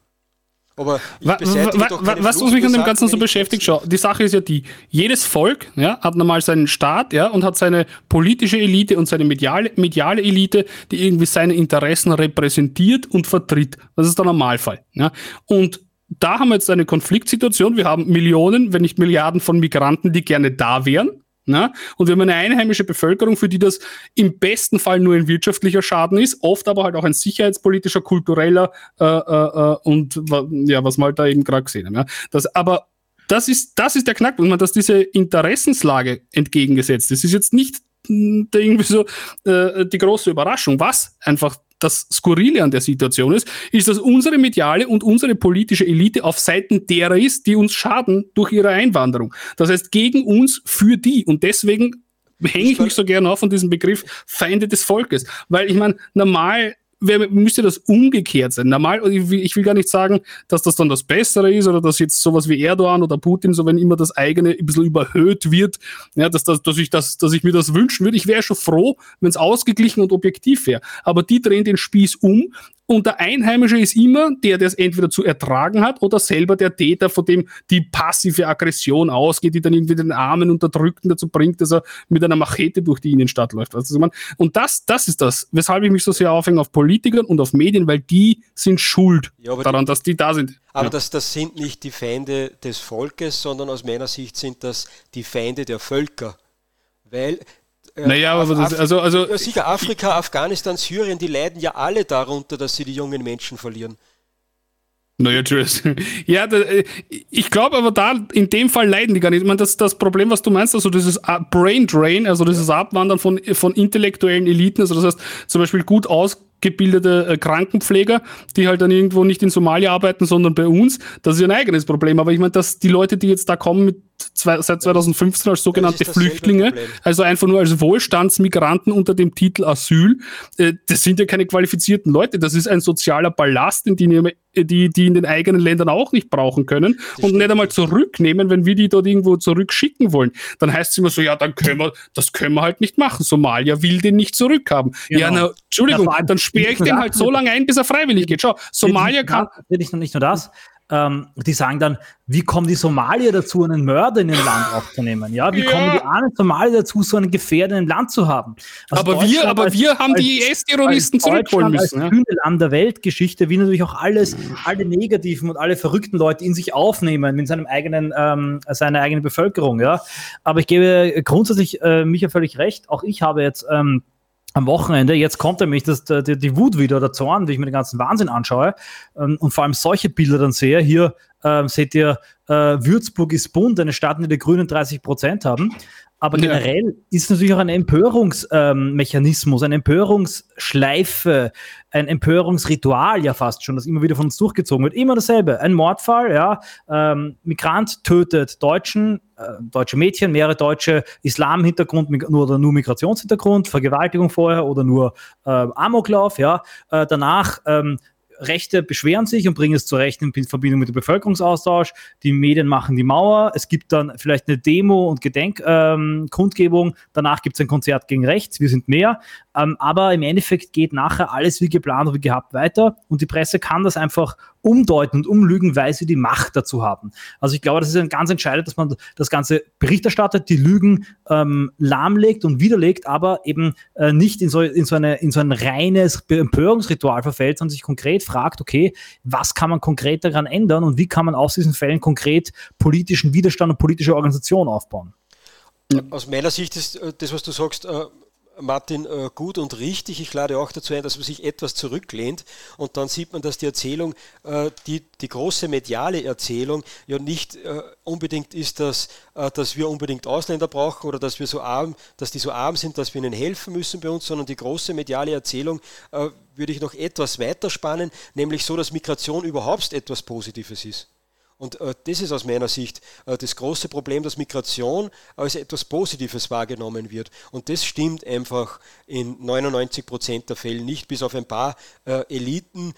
Aber wa, wa, wa, was uns mich an dem Ganzen so beschäftigt, schau, die Sache ist ja die, jedes Volk ja, hat normal seinen Staat ja, und hat seine politische Elite und seine mediale, mediale Elite, die irgendwie seine Interessen repräsentiert und vertritt. Das ist der Normalfall. Ja. Und da haben wir jetzt eine Konfliktsituation. Wir haben Millionen, wenn nicht Milliarden von Migranten, die gerne da wären. Na? Und wir haben eine einheimische Bevölkerung, für die das im besten Fall nur ein wirtschaftlicher Schaden ist, oft aber halt auch ein sicherheitspolitischer, kultureller äh, äh, äh und ja, was wir halt da eben gerade gesehen haben. Ja? Das, aber das ist, das ist der Knackpunkt, dass diese Interessenslage entgegengesetzt ist. Das ist jetzt nicht hm, irgendwie so äh, die große Überraschung. Was einfach das Skurrile an der Situation ist, ist, dass unsere mediale und unsere politische Elite auf Seiten derer ist, die uns schaden durch ihre Einwanderung. Das heißt, gegen uns, für die. Und deswegen hänge ich mich so gerne auf von diesem Begriff Feinde des Volkes. Weil ich meine, normal wär, müsste das umgekehrt sein. Normal, ich will, gar nicht sagen, dass das dann das Bessere ist oder dass jetzt sowas wie Erdogan oder Putin, so wenn immer das eigene ein bisschen überhöht wird, ja, dass, dass, dass, ich, das, dass ich mir das wünschen würde. Ich wäre schon froh, wenn es ausgeglichen und objektiv wäre. Aber die drehen den Spieß um und der Einheimische ist immer der, der es entweder zu ertragen hat oder selber der Täter, von dem die passive Aggression ausgeht, die dann irgendwie den Armen Unterdrückten dazu bringt, dass er mit einer Machete durch die Innenstadt läuft. Also und das, das ist das, weshalb ich mich so sehr aufhänge auf Politikern und auf Medien, weil die sind schuld ja, daran, die, dass die da sind. Aber ja. das, das sind nicht die Feinde des Volkes, sondern aus meiner Sicht sind das die Feinde der Völker. Weil äh, naja, aber das, also, also. Ja, sicher, Afrika, Afghanistan, Syrien, die leiden ja alle darunter, dass sie die jungen Menschen verlieren. Naja, tschüss. Ja, da, äh, ich glaube aber da, in dem Fall leiden die gar nicht. Ich meine, das, das Problem, was du meinst, also dieses Brain Drain, also dieses Abwandern von, von intellektuellen Eliten, also das heißt zum Beispiel gut aus gebildete äh, Krankenpfleger, die halt dann irgendwo nicht in Somalia arbeiten, sondern bei uns. Das ist ein eigenes Problem. Aber ich meine, dass die Leute, die jetzt da kommen mit zwei, seit 2015 als sogenannte Flüchtlinge, also einfach nur als Wohlstandsmigranten unter dem Titel Asyl, äh, das sind ja keine qualifizierten Leute. Das ist ein sozialer Ballast, den die, die in den eigenen Ländern auch nicht brauchen können das und nicht einmal zurücknehmen, wenn wir die dort irgendwo zurückschicken wollen. Dann heißt es immer so, ja, dann können wir, das können wir halt nicht machen. Somalia will den nicht zurückhaben. Genau. Ja, na, Entschuldigung, dann sperre ich den halt so lange ein, bis er freiwillig geht. Schau, Somalia kann. Nicht nur das. Ähm, die sagen dann, wie kommen die Somalier dazu, einen Mörder in den Land aufzunehmen? Ja, wie ja. kommen die armen Somalier dazu, so einen Gefährder im Land zu haben? Also aber wir, aber als, wir haben als, die IS-Terroristen zurückholen müssen. Als ja. Land der Weltgeschichte, wie natürlich auch alles, alle negativen und alle verrückten Leute in sich aufnehmen, in seinem eigenen, ähm, seiner eigenen Bevölkerung. Ja, aber ich gebe grundsätzlich äh, Micha völlig recht. Auch ich habe jetzt ähm, am Wochenende, jetzt kommt nämlich das, die, die Wut wieder, der Zorn, wie ich mir den ganzen Wahnsinn anschaue ähm, und vor allem solche Bilder dann sehe. Hier ähm, seht ihr, äh, Würzburg ist bunt, eine Stadt, in der die Grünen 30 Prozent haben. Aber generell ja. ist natürlich auch ein Empörungsmechanismus, ähm, eine Empörungsschleife, ein Empörungsritual ja fast schon, das immer wieder von uns durchgezogen wird. Immer dasselbe. Ein Mordfall, ja. Ähm, Migrant tötet Deutschen, äh, deutsche Mädchen, mehrere deutsche Islam-Hintergrund nur oder nur Migrationshintergrund, Vergewaltigung vorher oder nur äh, Amoklauf, ja. Äh, danach ähm, Rechte beschweren sich und bringen es zu Recht in Verbindung mit dem Bevölkerungsaustausch. Die Medien machen die Mauer. Es gibt dann vielleicht eine Demo und Gedenkkundgebung. Ähm, Danach gibt es ein Konzert gegen rechts. Wir sind mehr. Ähm, aber im Endeffekt geht nachher alles wie geplant und wie gehabt weiter. Und die Presse kann das einfach umdeuten und umlügen, weil sie die Macht dazu haben. Also ich glaube, das ist ein ganz entscheidend, dass man das Ganze Bericht erstattet, die Lügen ähm, lahmlegt und widerlegt, aber eben äh, nicht in so, in, so eine, in so ein reines Empörungsritual verfällt, sondern sich konkret fragt, okay, was kann man konkret daran ändern und wie kann man aus diesen Fällen konkret politischen Widerstand und politische Organisation aufbauen? Aus meiner Sicht ist äh, das, was du sagst, äh, Martin, äh, gut und richtig. Ich lade auch dazu ein, dass man sich etwas zurücklehnt und dann sieht man, dass die Erzählung, äh, die, die große mediale Erzählung ja nicht äh, unbedingt ist, dass, dass wir unbedingt Ausländer brauchen oder dass wir so arm, dass die so arm sind, dass wir ihnen helfen müssen bei uns, sondern die große mediale Erzählung würde ich noch etwas weiter spannen, nämlich so, dass Migration überhaupt etwas Positives ist. Und äh, das ist aus meiner Sicht äh, das große Problem, dass Migration als etwas Positives wahrgenommen wird. Und das stimmt einfach in 99 Prozent der Fälle nicht, bis auf ein paar äh, Eliten,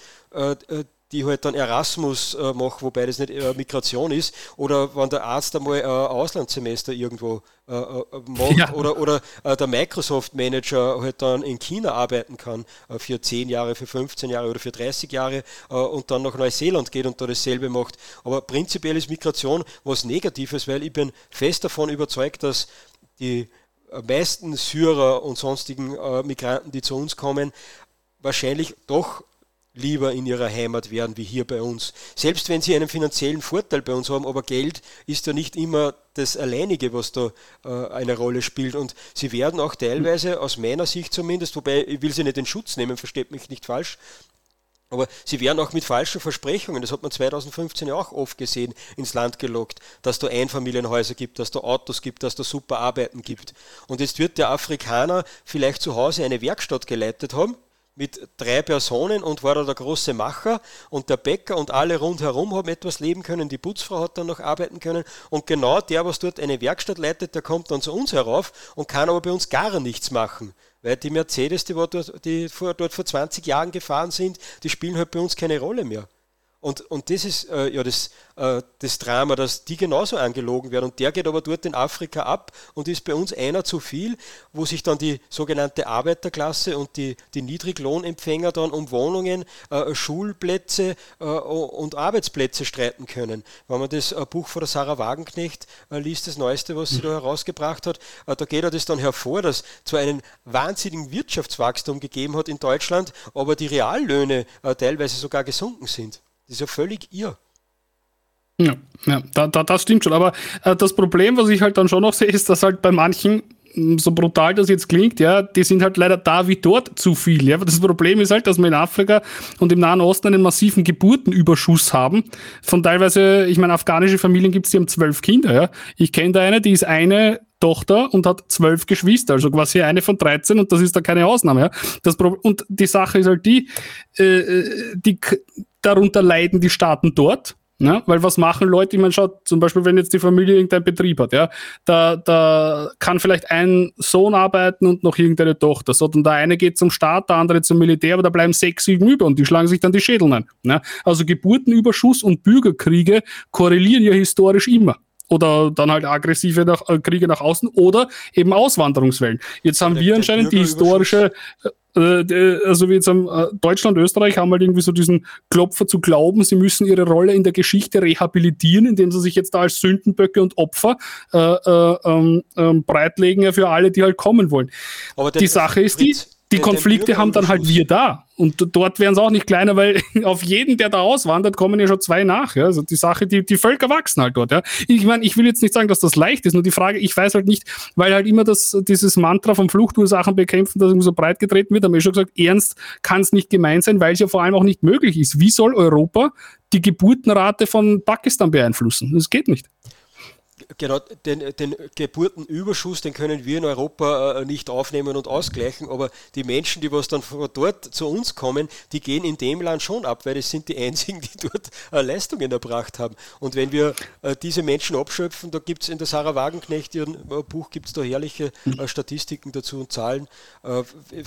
die halt dann Erasmus äh, machen, wobei das nicht äh, Migration ist, oder wenn der Arzt einmal ein äh, Auslandssemester irgendwo äh, äh, macht, ja. oder, oder äh, der Microsoft-Manager halt dann in China arbeiten kann für 10 Jahre, für 15 Jahre oder für 30 Jahre und dann nach Neuseeland geht und da dasselbe macht. Aber prinzipiell ist Migration was Negatives, weil ich bin fest davon überzeugt, dass die meisten Syrer und sonstigen Migranten, die zu uns kommen, wahrscheinlich doch lieber in ihrer Heimat werden wie hier bei uns. Selbst wenn sie einen finanziellen Vorteil bei uns haben, aber Geld ist ja nicht immer das Alleinige, was da äh, eine Rolle spielt. Und sie werden auch teilweise, aus meiner Sicht zumindest, wobei ich will sie nicht in Schutz nehmen, versteht mich nicht falsch, aber sie werden auch mit falschen Versprechungen, das hat man 2015 ja auch oft gesehen, ins Land gelockt, dass da Einfamilienhäuser gibt, dass da Autos gibt, dass da super Arbeiten gibt. Und jetzt wird der Afrikaner vielleicht zu Hause eine Werkstatt geleitet haben, mit drei Personen und war da der große Macher und der Bäcker und alle rundherum haben etwas leben können. Die Putzfrau hat dann noch arbeiten können und genau der, was dort eine Werkstatt leitet, der kommt dann zu uns herauf und kann aber bei uns gar nichts machen. Weil die Mercedes, die, dort, die vor, dort vor 20 Jahren gefahren sind, die spielen halt bei uns keine Rolle mehr. Und, und das ist äh, ja das, äh, das Drama, dass die genauso angelogen werden. Und der geht aber dort in Afrika ab und ist bei uns einer zu viel, wo sich dann die sogenannte Arbeiterklasse und die, die Niedriglohnempfänger dann um Wohnungen, äh, Schulplätze äh, und Arbeitsplätze streiten können. Wenn man das äh, Buch von der Sarah Wagenknecht äh, liest, das Neueste, was sie da herausgebracht hat, da geht er das dann hervor, dass zwar einen wahnsinnigen Wirtschaftswachstum gegeben hat in Deutschland, aber die Reallöhne teilweise sogar gesunken sind. Das ist ja völlig irr. Ja, ja da, da, das stimmt schon. Aber äh, das Problem, was ich halt dann schon noch sehe, ist, dass halt bei manchen, hm, so brutal das jetzt klingt, ja, die sind halt leider da wie dort zu viel. Ja. Das Problem ist halt, dass wir in Afrika und im Nahen Osten einen massiven Geburtenüberschuss haben. Von teilweise, ich meine, afghanische Familien gibt es, die haben zwölf Kinder. Ja. Ich kenne da eine, die ist eine Tochter und hat zwölf Geschwister, also quasi eine von 13 und das ist da keine Ausnahme. Ja. Das und die Sache ist halt die, äh, äh die darunter leiden die Staaten dort. Ja, weil was machen Leute? Ich meine, schaut, zum Beispiel, wenn jetzt die Familie irgendeinen Betrieb hat, ja, da, da kann vielleicht ein Sohn arbeiten und noch irgendeine Tochter. So, und der eine geht zum Staat, der andere zum Militär, aber da bleiben sechs, sieben über und die schlagen sich dann die Schädel ein. Ja. Also Geburtenüberschuss und Bürgerkriege korrelieren ja historisch immer oder dann halt aggressive nach, äh, Kriege nach außen oder eben Auswanderungswellen. Jetzt haben der, wir anscheinend die historische, äh, also wie jetzt am äh, Deutschland, Österreich haben halt irgendwie so diesen Klopfer zu glauben, sie müssen ihre Rolle in der Geschichte rehabilitieren, indem sie sich jetzt da als Sündenböcke und Opfer äh, äh ähm, ähm, breitlegen für alle, die halt kommen wollen. Aber die Sache ist die, die Konflikte haben dann halt wir da. Und dort werden es auch nicht kleiner, weil auf jeden, der da auswandert, kommen ja schon zwei nach. Ja? Also die Sache, die, die Völker wachsen halt dort. Ja? Ich meine, ich will jetzt nicht sagen, dass das leicht ist, nur die Frage, ich weiß halt nicht, weil halt immer das, dieses Mantra von Fluchtursachen bekämpfen, das so breit getreten wird, haben wir schon gesagt, ernst kann es nicht gemeint sein, weil es ja vor allem auch nicht möglich ist. Wie soll Europa die Geburtenrate von Pakistan beeinflussen? Das geht nicht genau, den, den Geburtenüberschuss, den können wir in Europa äh, nicht aufnehmen und ausgleichen, aber die Menschen, die was dann von dort zu uns kommen, die gehen in dem Land schon ab, weil es sind die einzigen, die dort äh, Leistungen erbracht haben. Und wenn wir äh, diese Menschen abschöpfen, da gibt es in der Sarah Wagenknecht, ihrem Buch, gibt es da herrliche Statistiken dazu und Zahlen,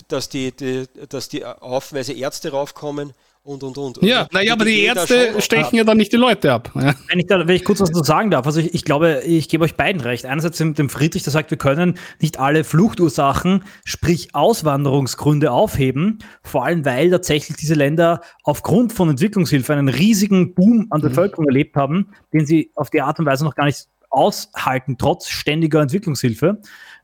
dass die, die, dass die haufenweise Ärzte raufkommen, und und und. Ja, naja, aber die Ärzte stechen ja dann nicht die Leute ab. Ja. Wenn, ich da, wenn ich kurz was dazu sagen darf, also ich, ich glaube, ich gebe euch beiden recht. Einerseits dem, dem Friedrich, der sagt, wir können nicht alle Fluchtursachen, sprich Auswanderungsgründe aufheben, vor allem weil tatsächlich diese Länder aufgrund von Entwicklungshilfe einen riesigen Boom an mhm. Bevölkerung mhm. erlebt haben, den sie auf die Art und Weise noch gar nicht aushalten, trotz ständiger Entwicklungshilfe.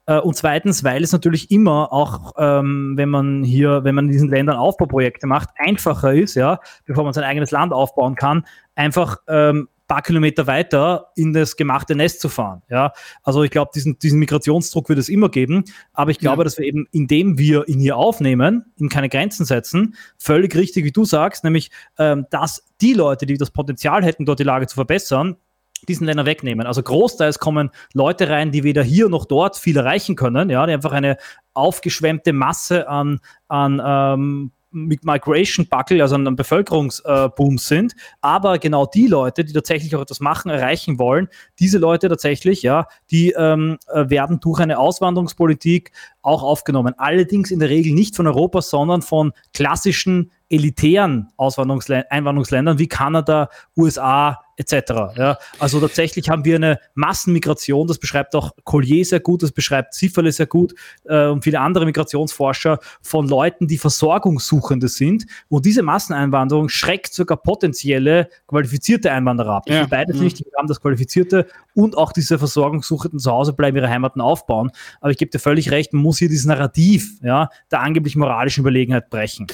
Äh, und zweitens, weil es natürlich immer auch, ähm, wenn man hier, wenn man in diesen Ländern Aufbauprojekte macht, einfacher ist, ja, bevor man sein eigenes Land aufbauen kann, einfach ähm, paar Kilometer weiter in das gemachte Nest zu fahren. Ja, also ich glaube, diesen, diesen Migrationsdruck wird es immer geben, aber ich glaube, ja. dass wir eben, indem wir ihn hier aufnehmen, ihm keine Grenzen setzen, völlig richtig, wie du sagst, nämlich, ähm, dass die Leute, die das Potenzial hätten, dort die Lage zu verbessern, diesen Ländern wegnehmen. Also großteils kommen Leute rein, die weder hier noch dort viel erreichen können, ja, die einfach eine aufgeschwemmte Masse an, an ähm, Migration Buckle, also einem Bevölkerungsboom äh, sind, aber genau die Leute, die tatsächlich auch etwas machen, erreichen wollen, diese Leute tatsächlich, ja, die ähm, äh, werden durch eine Auswanderungspolitik auch aufgenommen. Allerdings in der Regel nicht von Europa, sondern von klassischen elitären Einwanderungsländern wie Kanada, USA, etc. Ja, also tatsächlich haben wir eine Massenmigration, das beschreibt auch Collier sehr gut, das beschreibt Zifferle sehr gut äh, und viele andere Migrationsforscher von Leuten, die Versorgungssuchende sind. Und diese Masseneinwanderung schreckt sogar potenzielle qualifizierte Einwanderer ab. Ja. Beides mhm. nicht, die haben das Qualifizierte und auch diese Versorgungssuchenden zu Hause bleiben, ihre Heimaten aufbauen. Aber ich gebe dir völlig recht, man muss hier dieses Narrativ ja, der angeblich moralischen Überlegenheit brechen.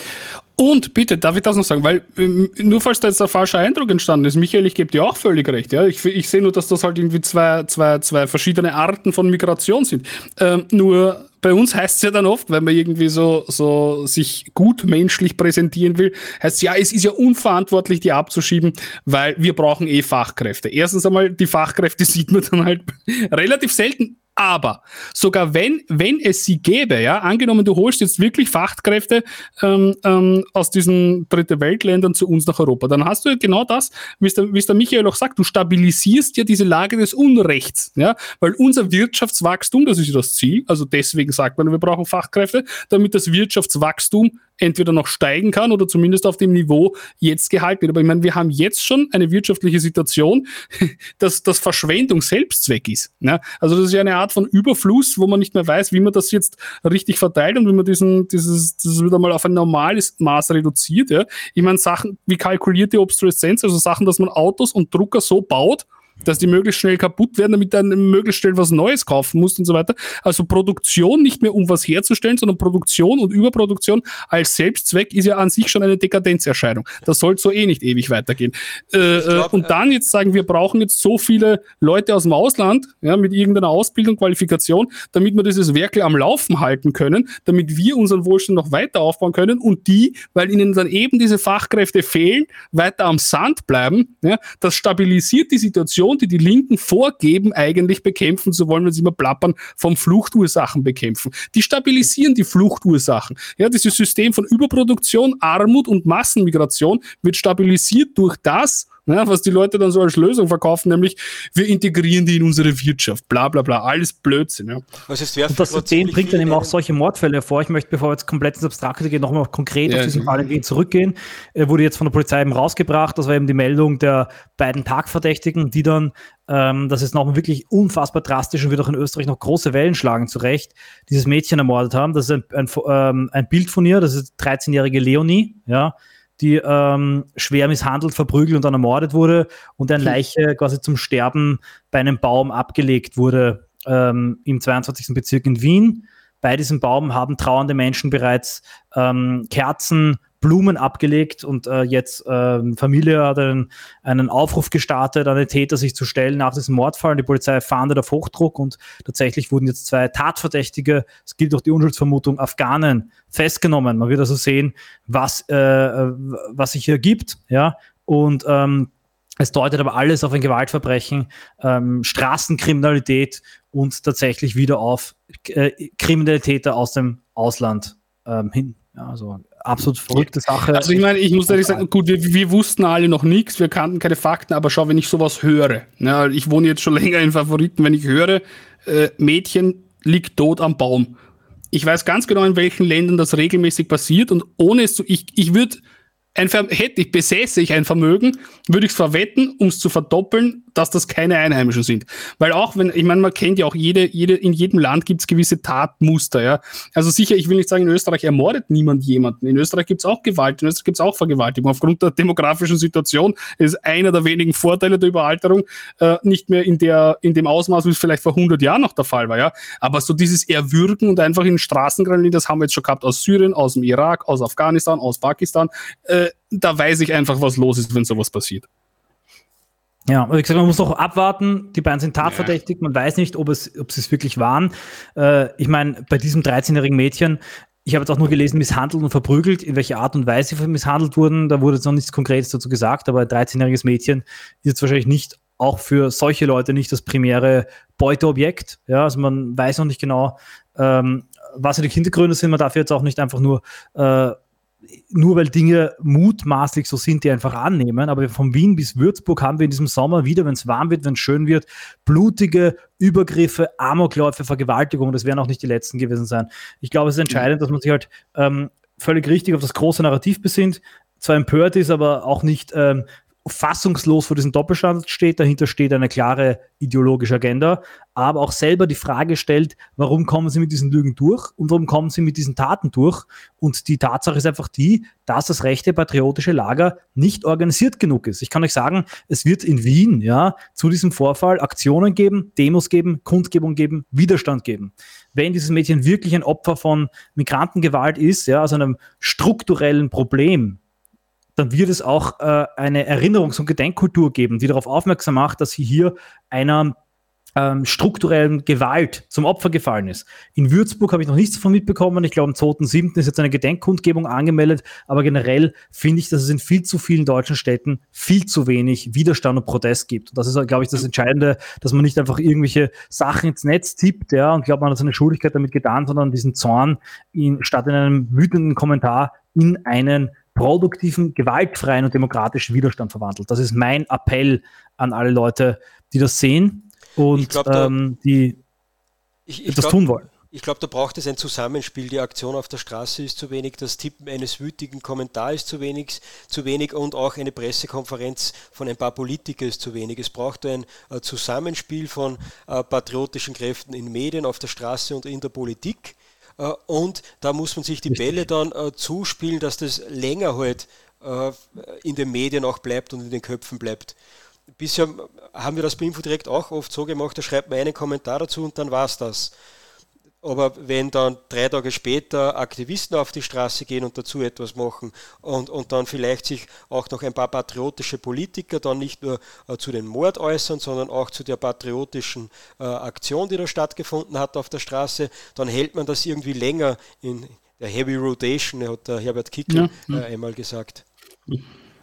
Und bitte, darf ich das noch sagen? Weil ähm, nur falls da jetzt ein falscher Eindruck entstanden ist, Michael, ich gebe dir auch völlig recht. Ja? Ich, ich sehe nur, dass das halt irgendwie zwei, zwei, zwei verschiedene Arten von Migration sind. Ähm, nur bei uns heißt es ja dann oft, wenn man irgendwie so, so sich gut menschlich präsentieren will, heißt es ja, es ist ja unverantwortlich, die abzuschieben, weil wir brauchen eh Fachkräfte. Erstens einmal, die Fachkräfte sieht man dann halt relativ selten aber sogar wenn, wenn es sie gäbe, ja, angenommen, du holst jetzt wirklich Fachkräfte ähm, ähm, aus diesen Dritte Weltländern zu uns nach Europa, dann hast du genau das, wie es der, wie es der Michael auch sagt, du stabilisierst ja diese Lage des Unrechts, ja, weil unser Wirtschaftswachstum, das ist ja das Ziel, also deswegen sagt man, wir brauchen Fachkräfte, damit das Wirtschaftswachstum entweder noch steigen kann oder zumindest auf dem Niveau jetzt gehalten wird. Aber ich meine, wir haben jetzt schon eine wirtschaftliche Situation, dass das Verschwendung Selbstzweck ist. Ne? Also das ist ja eine Art von Überfluss, wo man nicht mehr weiß, wie man das jetzt richtig verteilt und wie man diesen, dieses, das wieder mal auf ein normales Maß reduziert. Ja? Ich meine, Sachen wie kalkulierte Obsoleszenz, also Sachen, dass man Autos und Drucker so baut, dass die möglichst schnell kaputt werden, damit dann möglichst schnell was Neues kaufen musst und so weiter. Also Produktion nicht mehr um was herzustellen, sondern Produktion und Überproduktion als Selbstzweck ist ja an sich schon eine Dekadenzerscheinung. Das soll so eh nicht ewig weitergehen. Äh, äh glaub, und dann jetzt sagen, wir brauchen jetzt so viele Leute aus dem Ausland, ja, mit irgendeiner Ausbildung, Qualifikation, damit wir dieses Werkel am Laufen halten können, damit wir unseren Wohlstand noch weiter aufbauen können und die, weil ihnen dann eben diese Fachkräfte fehlen, weiter am Sand bleiben. Ja, das stabilisiert die Situation Situation, die die Linken vorgeben, eigentlich bekämpfen zu wollen, wenn sie immer plappern, vom Fluchtursachen bekämpfen. Die stabilisieren die Fluchtursachen. Ja, dieses System von Überproduktion, Armut und Massenmigration wird stabilisiert durch das, ja, was die Leute dann so als Lösung verkaufen, nämlich wir integrieren die in unsere Wirtschaft, bla bla bla, alles Blödsinn. Ja. Was ist, und das System bringt dann eben auch solche Mordfälle hervor. Ich möchte, bevor wir jetzt komplett ins Abstrakte gehen, nochmal konkret ja, auf diesen Fall zurückgehen. Er wurde jetzt von der Polizei eben rausgebracht, das war eben die Meldung der beiden Tagverdächtigen, die dann ähm, das ist nochmal wirklich unfassbar drastisch und wird auch in Österreich noch große Wellen schlagen, zurecht, dieses Mädchen ermordet haben. Das ist ein, ein, ähm, ein Bild von ihr, das ist 13-jährige Leonie, ja, die ähm, schwer misshandelt, verprügelt und dann ermordet wurde und eine Leiche quasi zum Sterben bei einem Baum abgelegt wurde ähm, im 22. Bezirk in Wien. Bei diesem Baum haben trauernde Menschen bereits ähm, Kerzen, Blumen abgelegt und äh, jetzt äh, Familie hat einen, einen Aufruf gestartet, an den Täter sich zu stellen nach diesem Mordfall. Die Polizei fahndet auf Hochdruck und tatsächlich wurden jetzt zwei Tatverdächtige, es gilt auch die Unschuldsvermutung, Afghanen festgenommen. Man wird also sehen, was, äh, was sich hier gibt. Ja? Und ähm, es deutet aber alles auf ein Gewaltverbrechen, ähm, Straßenkriminalität und tatsächlich wieder auf äh, Kriminalitäter aus dem Ausland ähm, hin. Ja, also absolut verrückte Sache. Also ich meine, ich muss ehrlich sagen, gut, wir, wir wussten alle noch nichts, wir kannten keine Fakten, aber schau, wenn ich sowas höre, ja, ich wohne jetzt schon länger in Favoriten, wenn ich höre, äh, Mädchen liegt tot am Baum. Ich weiß ganz genau, in welchen Ländern das regelmäßig passiert und ohne es zu, ich, ich würde hätte ich, besäße ich ein Vermögen, würde ich es verwetten, um es zu verdoppeln, dass das keine Einheimischen sind. Weil auch wenn, ich meine, man kennt ja auch jede, jede, in jedem Land gibt es gewisse Tatmuster, ja. Also sicher, ich will nicht sagen, in Österreich ermordet niemand jemanden. In Österreich gibt es auch Gewalt, in Österreich gibt es auch Vergewaltigung. Aufgrund der demografischen Situation ist einer der wenigen Vorteile der Überalterung äh, nicht mehr in der, in dem Ausmaß, wie es vielleicht vor 100 Jahren noch der Fall war, ja. Aber so dieses Erwürgen und einfach in Straßengranulin, das haben wir jetzt schon gehabt aus Syrien, aus dem Irak, aus Afghanistan, aus Pakistan, äh, da weiß ich einfach, was los ist, wenn sowas passiert. Ja, wie gesagt, man muss noch abwarten. Die beiden sind tatverdächtig. Man weiß nicht, ob, es, ob sie es wirklich waren. Äh, ich meine, bei diesem 13-jährigen Mädchen, ich habe jetzt auch nur gelesen, misshandelt und verprügelt, in welcher Art und Weise sie misshandelt wurden. Da wurde jetzt noch nichts Konkretes dazu gesagt, aber ein 13-jähriges Mädchen ist jetzt wahrscheinlich nicht auch für solche Leute nicht das primäre Beuteobjekt. Ja, also man weiß noch nicht genau, ähm, was die Hintergründe sind. Man darf jetzt auch nicht einfach nur äh, nur weil Dinge mutmaßlich so sind, die einfach annehmen. Aber von Wien bis Würzburg haben wir in diesem Sommer wieder, wenn es warm wird, wenn es schön wird, blutige Übergriffe, Amokläufe, Vergewaltigungen. Das werden auch nicht die letzten gewesen sein. Ich glaube, es ist entscheidend, dass man sich halt ähm, völlig richtig auf das große Narrativ besinnt, zwar empört ist, aber auch nicht ähm, fassungslos vor diesem Doppelstandard steht. Dahinter steht eine klare ideologische Agenda, aber auch selber die Frage stellt, warum kommen sie mit diesen Lügen durch und warum kommen sie mit diesen Taten durch? Und die Tatsache ist einfach die, dass das rechte patriotische Lager nicht organisiert genug ist. Ich kann euch sagen, es wird in Wien ja zu diesem Vorfall Aktionen geben, Demos geben, Kundgebung geben, Widerstand geben. Wenn dieses Mädchen wirklich ein Opfer von Migrantengewalt ist, ja, also einem strukturellen Problem, dann wird es auch äh, eine Erinnerungs- und Gedenkkultur geben, die darauf aufmerksam macht, dass sie hier einer ähm, strukturellen Gewalt zum Opfer gefallen ist. In Würzburg habe ich noch nichts davon mitbekommen. Ich glaube, am 2.7. ist jetzt eine Gedenkkundgebung angemeldet, aber generell finde ich, dass es in viel zu vielen deutschen Städten viel zu wenig Widerstand und Protest gibt. Und das ist, glaube ich, das Entscheidende, dass man nicht einfach irgendwelche Sachen ins Netz tippt, ja, und glaubt, man hat seine Schuldigkeit damit getan, sondern diesen Zorn in, statt in einem wütenden Kommentar in einen produktiven, gewaltfreien und demokratischen Widerstand verwandelt. Das ist mein Appell an alle Leute, die das sehen und glaub, da, ähm, die ich, ich das glaub, tun wollen. Ich glaube, da braucht es ein Zusammenspiel. Die Aktion auf der Straße ist zu wenig, das Tippen eines wütigen Kommentars ist zu wenig, zu wenig und auch eine Pressekonferenz von ein paar Politikern ist zu wenig. Es braucht ein äh, Zusammenspiel von äh, patriotischen Kräften in Medien, auf der Straße und in der Politik und da muss man sich die Bälle dann äh, zuspielen, dass das länger halt äh, in den Medien auch bleibt und in den Köpfen bleibt. Bisher haben wir das bei Infodirekt auch oft so gemacht, da schreibt man einen Kommentar dazu und dann war es das. Aber wenn dann drei Tage später Aktivisten auf die Straße gehen und dazu etwas machen und, und dann vielleicht sich auch noch ein paar patriotische Politiker dann nicht nur äh, zu den Mord äußern, sondern auch zu der patriotischen äh, Aktion, die da stattgefunden hat auf der Straße, dann hält man das irgendwie länger in der Heavy Rotation, hat der Herbert Kickel ja, ja. Äh, einmal gesagt.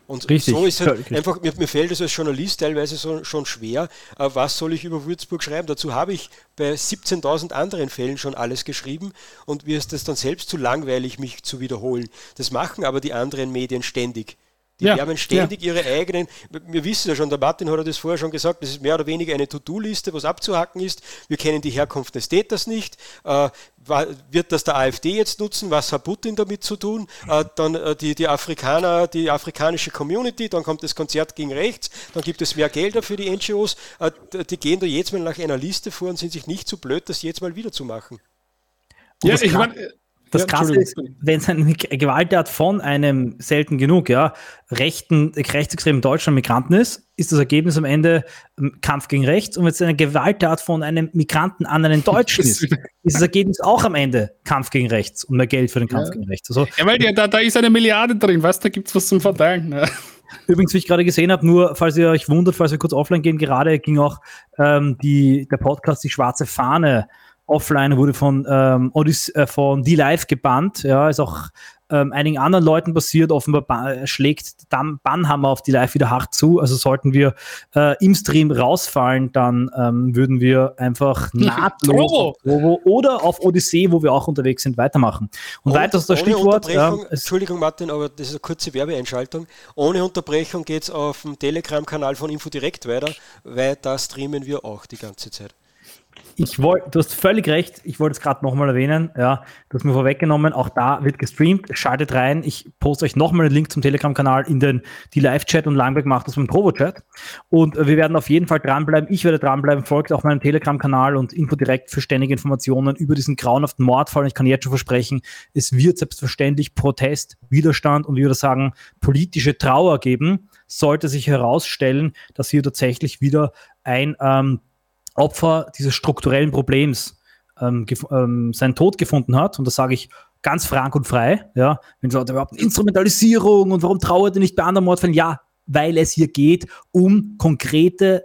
Und Richtig. so ist halt einfach, mir, mir, fällt es als Journalist teilweise so, schon schwer, äh, was soll ich über Würzburg schreiben? Dazu habe ich bei 17.000 anderen Fällen schon alles geschrieben und mir ist das dann selbst zu langweilig, mich zu wiederholen. Das machen aber die anderen Medien ständig. Die ja, haben ständig ja. ihre eigenen, wir wissen ja schon, der Martin hat das vorher schon gesagt, das ist mehr oder weniger eine To-Do-Liste, was abzuhacken ist. Wir kennen die Herkunft des Täters nicht. Äh, wird das der AfD jetzt nutzen? Was hat Putin damit zu tun? Äh, dann äh, die, die Afrikaner, die afrikanische Community, dann kommt das Konzert gegen rechts, dann gibt es mehr Gelder für die NGOs. Äh, die gehen da jetzt mal nach einer Liste vor und sind sich nicht zu so blöd, das jetzt mal wieder zu machen. Ja, ich meine, das ja, Krasse ist, wenn es eine Gewalttat von einem selten genug, ja, rechten, rechtsextremen deutschen Migranten ist, ist das Ergebnis am Ende ähm, Kampf gegen rechts. Und wenn es eine Gewalttat von einem Migranten an einen Deutschen ist, ist das Ergebnis auch am Ende Kampf gegen rechts und mehr Geld für den Kampf ja. gegen rechts. Also, ja, weil ja, da, da ist eine Milliarde drin, was, da gibt es was zum Verteilen. Ja. Übrigens, wie ich gerade gesehen habe, nur falls ihr euch wundert, falls wir kurz offline gehen, gerade ging auch ähm, die, der Podcast Die Schwarze Fahne offline, wurde von, ähm, Odyssey, äh, von D-Live gebannt. Ja, ist auch ähm, einigen anderen Leuten passiert. Offenbar schlägt dann Bannhammer auf die Live wieder hart zu. Also sollten wir äh, im Stream rausfallen, dann ähm, würden wir einfach nahtlos auf Trovo oder auf Odyssee, wo wir auch unterwegs sind, weitermachen. Und, Und weiter das Stichwort. Ja, Entschuldigung, Martin, aber das ist eine kurze Werbeeinschaltung. Ohne Unterbrechung geht es auf dem Telegram-Kanal von InfoDirect weiter, weil da streamen wir auch die ganze Zeit ich wollte, du hast völlig recht, ich wollte es gerade nochmal erwähnen, ja, du hast mir vorweggenommen, auch da wird gestreamt, schaltet rein, ich poste euch nochmal den Link zum Telegram-Kanal in den, die Live-Chat und Langberg macht das mit dem Provo-Chat. Und wir werden auf jeden Fall dranbleiben, ich werde dranbleiben, folgt auch meinem Telegram-Kanal und Info direkt für ständige Informationen über diesen grauenhaften Mordfall. Und ich kann jetzt schon versprechen, es wird selbstverständlich Protest, Widerstand und ich würde sagen, politische Trauer geben, sollte sich herausstellen, dass hier tatsächlich wieder ein ähm, Opfer dieses strukturellen Problems ähm, ähm, seinen Tod gefunden hat. Und das sage ich ganz frank und frei. Ja, wenn du überhaupt Instrumentalisierung und warum trauert ihr nicht bei anderen Mordfällen? Ja, weil es hier geht um konkrete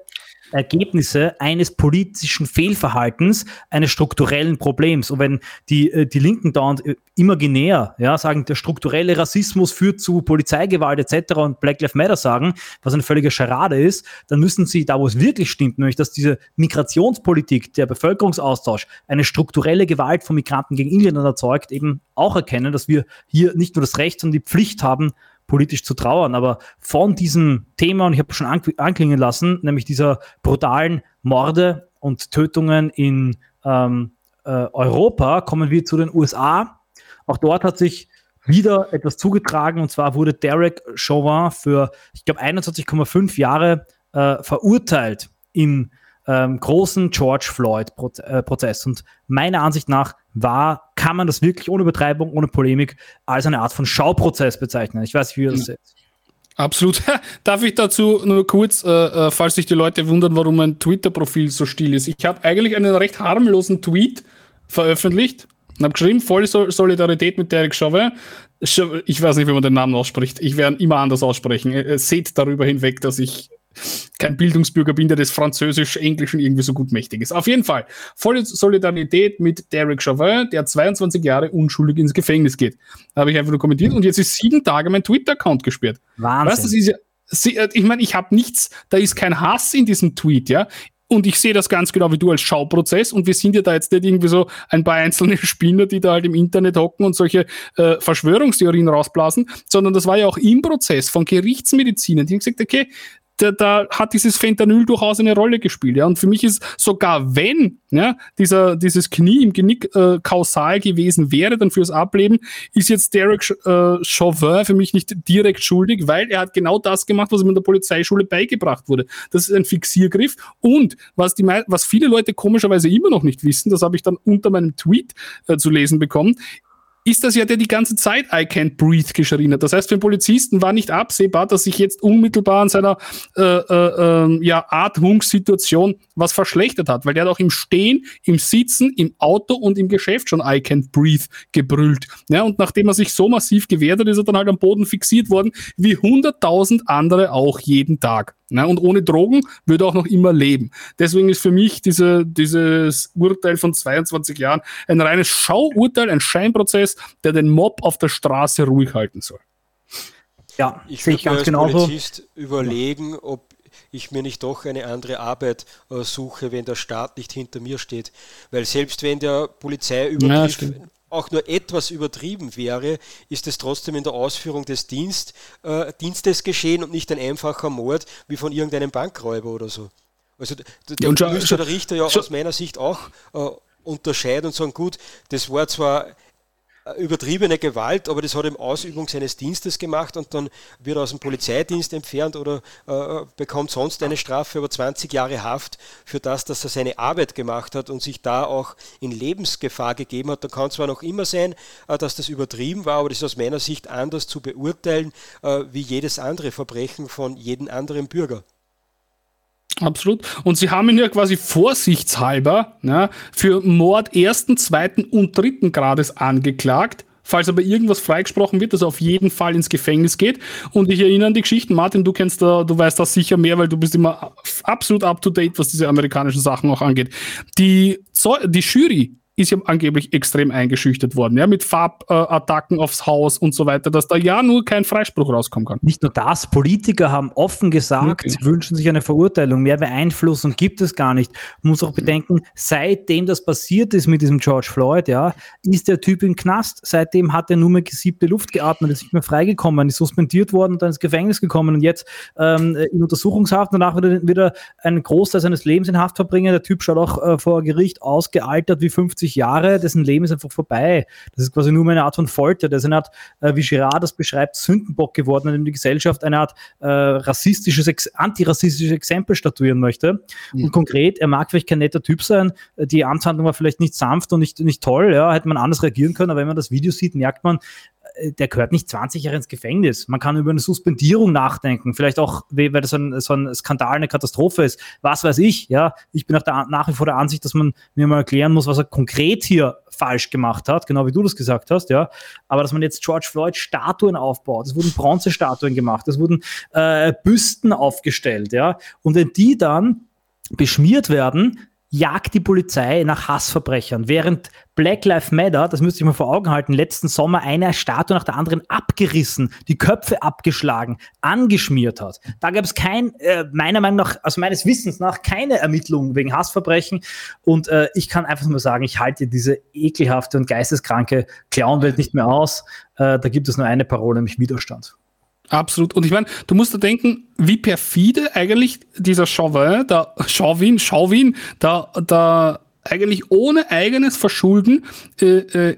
Ergebnisse eines politischen Fehlverhaltens, eines strukturellen Problems. Und wenn die, äh, die Linken dauernd äh, imaginär ja, sagen, der strukturelle Rassismus führt zu Polizeigewalt etc. und Black Lives Matter sagen, was eine völlige Scharade ist, dann müssen sie da, wo es wirklich stimmt, nämlich dass diese Migrationspolitik, der Bevölkerungsaustausch, eine strukturelle Gewalt von Migranten gegen Inländern erzeugt, eben auch erkennen, dass wir hier nicht nur das Recht, sondern die Pflicht haben, politisch zu trauern. Aber von diesem Thema, und ich habe schon anklingen lassen, nämlich dieser brutalen Morde und Tötungen in ähm, äh, Europa, kommen wir zu den USA. Auch dort hat sich wieder etwas zugetragen und zwar wurde Derek Chauvin für, ich glaube, 21,5 Jahre äh, verurteilt im ähm, großen George Floyd-Prozess. Äh, und meiner Ansicht nach war, kann man das wirklich ohne Übertreibung, ohne Polemik als eine Art von Schauprozess bezeichnen. Ich weiß nicht, wie ihr das seht. Absolut. Darf ich dazu nur kurz, äh, äh, falls sich die Leute wundern, warum mein Twitter-Profil so still ist. Ich habe eigentlich einen recht harmlosen Tweet veröffentlicht und habe geschrieben, volle Solidarität mit Derek Chauvin. Ich weiß nicht, wie man den Namen ausspricht. Ich werde ihn immer anders aussprechen. Äh, seht darüber hinweg, dass ich kein Bildungsbürger bin, der das Französisch, Englischen irgendwie so gut mächtig ist. Auf jeden Fall, volle Solidarität mit Derek Chauvin, der 22 Jahre unschuldig ins Gefängnis geht. Habe ich einfach nur kommentiert und jetzt ist sieben Tage mein Twitter-Account gesperrt. Wahnsinn. Weißt, das ist ja, äh, ich meine, ich habe nichts, da ist kein Hass in diesem Tweet, ja. Und ich sehe das ganz genau wie du als Schauprozess. Und wir sind ja da jetzt nicht irgendwie so ein paar einzelne Spinner, die da halt im Internet hocken und solche äh, Verschwörungstheorien rausblasen, sondern das war ja auch im Prozess von Gerichtsmedizinern, die haben gesagt, okay, da, da hat dieses Fentanyl durchaus eine Rolle gespielt. Ja? Und für mich ist sogar wenn ja, dieser, dieses Knie im Genick äh, kausal gewesen wäre, dann fürs Ableben, ist jetzt Derek äh, Chauvin für mich nicht direkt schuldig, weil er hat genau das gemacht, was ihm in der Polizeischule beigebracht wurde. Das ist ein Fixiergriff. Und was, die, was viele Leute komischerweise immer noch nicht wissen, das habe ich dann unter meinem Tweet äh, zu lesen bekommen, ist das ja, der die ganze Zeit I can't breathe geschrien hat. Das heißt, für den Polizisten war nicht absehbar, dass sich jetzt unmittelbar an seiner äh, äh, äh, ja, Atmungssituation was verschlechtert hat, weil der hat auch im Stehen, im Sitzen, im Auto und im Geschäft schon I can't breathe gebrüllt. Ja, und nachdem er sich so massiv gewehrt hat, ist er dann halt am Boden fixiert worden, wie hunderttausend andere auch jeden Tag. Ja, und ohne Drogen würde er auch noch immer leben. Deswegen ist für mich diese, dieses Urteil von 22 Jahren ein reines Schauurteil, ein Scheinprozess, der den Mob auf der Straße ruhig halten soll. Ja, ich sehe ich ganz als genauso. Polizist überlegen, ob ich mir nicht doch eine andere Arbeit äh, suche, wenn der Staat nicht hinter mir steht. Weil selbst wenn der Polizeiübergriff ja, auch nur etwas übertrieben wäre, ist es trotzdem in der Ausführung des Dienst, äh, Dienstes geschehen und nicht ein einfacher Mord wie von irgendeinem Bankräuber oder so. Also da, ja, müsste der Richter ja aus meiner Sicht auch äh, unterscheiden und sagen, gut, das war zwar übertriebene Gewalt, aber das hat ihm Ausübung seines Dienstes gemacht und dann wird er aus dem Polizeidienst entfernt oder äh, bekommt sonst eine Strafe über 20 Jahre Haft für das, dass er seine Arbeit gemacht hat und sich da auch in Lebensgefahr gegeben hat. Da kann zwar noch immer sein, äh, dass das übertrieben war, aber das ist aus meiner Sicht anders zu beurteilen äh, wie jedes andere Verbrechen von jedem anderen Bürger. Absolut. Und sie haben ihn ja quasi vorsichtshalber ja, für Mord ersten, zweiten und dritten Grades angeklagt. Falls aber irgendwas freigesprochen wird, dass er auf jeden Fall ins Gefängnis geht. Und ich erinnere an die Geschichten. Martin, du kennst da, du weißt das sicher mehr, weil du bist immer absolut up to date, was diese amerikanischen Sachen auch angeht. Die, die Jury ist ja angeblich extrem eingeschüchtert worden, ja, mit Farbattacken äh, aufs Haus und so weiter, dass da ja nur kein Freispruch rauskommen kann. Nicht nur das, Politiker haben offen gesagt, okay. sie wünschen sich eine Verurteilung, mehr Beeinflussung gibt es gar nicht. Man muss auch bedenken, seitdem das passiert ist mit diesem George Floyd, ja, ist der Typ im Knast. Seitdem hat er nur mehr gesiebte Luft geatmet, ist nicht mehr freigekommen, ist suspendiert worden und dann ins Gefängnis gekommen und jetzt ähm, in Untersuchungshaft. Danach wird er, wird er einen Großteil seines Lebens in Haft verbringen. Der Typ schaut auch äh, vor Gericht ausgealtert wie 50 50 Jahre, dessen Leben ist einfach vorbei. Das ist quasi nur eine Art von Folter. Der ist eine Art, äh, wie Girard das beschreibt, Sündenbock geworden, in dem die Gesellschaft eine Art äh, rassistisches, antirassistisches Exempel statuieren möchte. Mhm. Und konkret, er mag vielleicht kein netter Typ sein, die Amtshandlung war vielleicht nicht sanft und nicht, nicht toll, ja, hätte man anders reagieren können, aber wenn man das Video sieht, merkt man, äh, der gehört nicht 20 Jahre ins Gefängnis. Man kann über eine Suspendierung nachdenken, vielleicht auch, weil das ein, so ein Skandal, eine Katastrophe ist. Was weiß ich, ja. Ich bin der, nach wie vor der Ansicht, dass man mir mal erklären muss, was er konkret hier falsch gemacht hat, genau wie du das gesagt hast, ja. Aber dass man jetzt George Floyd Statuen aufbaut, es wurden Bronzestatuen gemacht, es wurden äh, Büsten aufgestellt, ja. Und wenn die dann beschmiert werden, jagt die Polizei nach Hassverbrechern. Während Black Lives Matter, das müsste ich mal vor Augen halten, letzten Sommer eine Statue nach der anderen abgerissen, die Köpfe abgeschlagen, angeschmiert hat. Da gab es kein, äh, meiner Meinung nach, also meines Wissens nach, keine Ermittlungen wegen Hassverbrechen. Und äh, ich kann einfach nur sagen, ich halte diese ekelhafte und geisteskranke Clownwelt nicht mehr aus. Äh, da gibt es nur eine Parole, nämlich Widerstand. Absolut. Und ich meine, du musst da denken, wie perfide eigentlich dieser Chauvin, der Chauvin, Chauvin, da, da eigentlich ohne eigenes Verschulden äh, äh,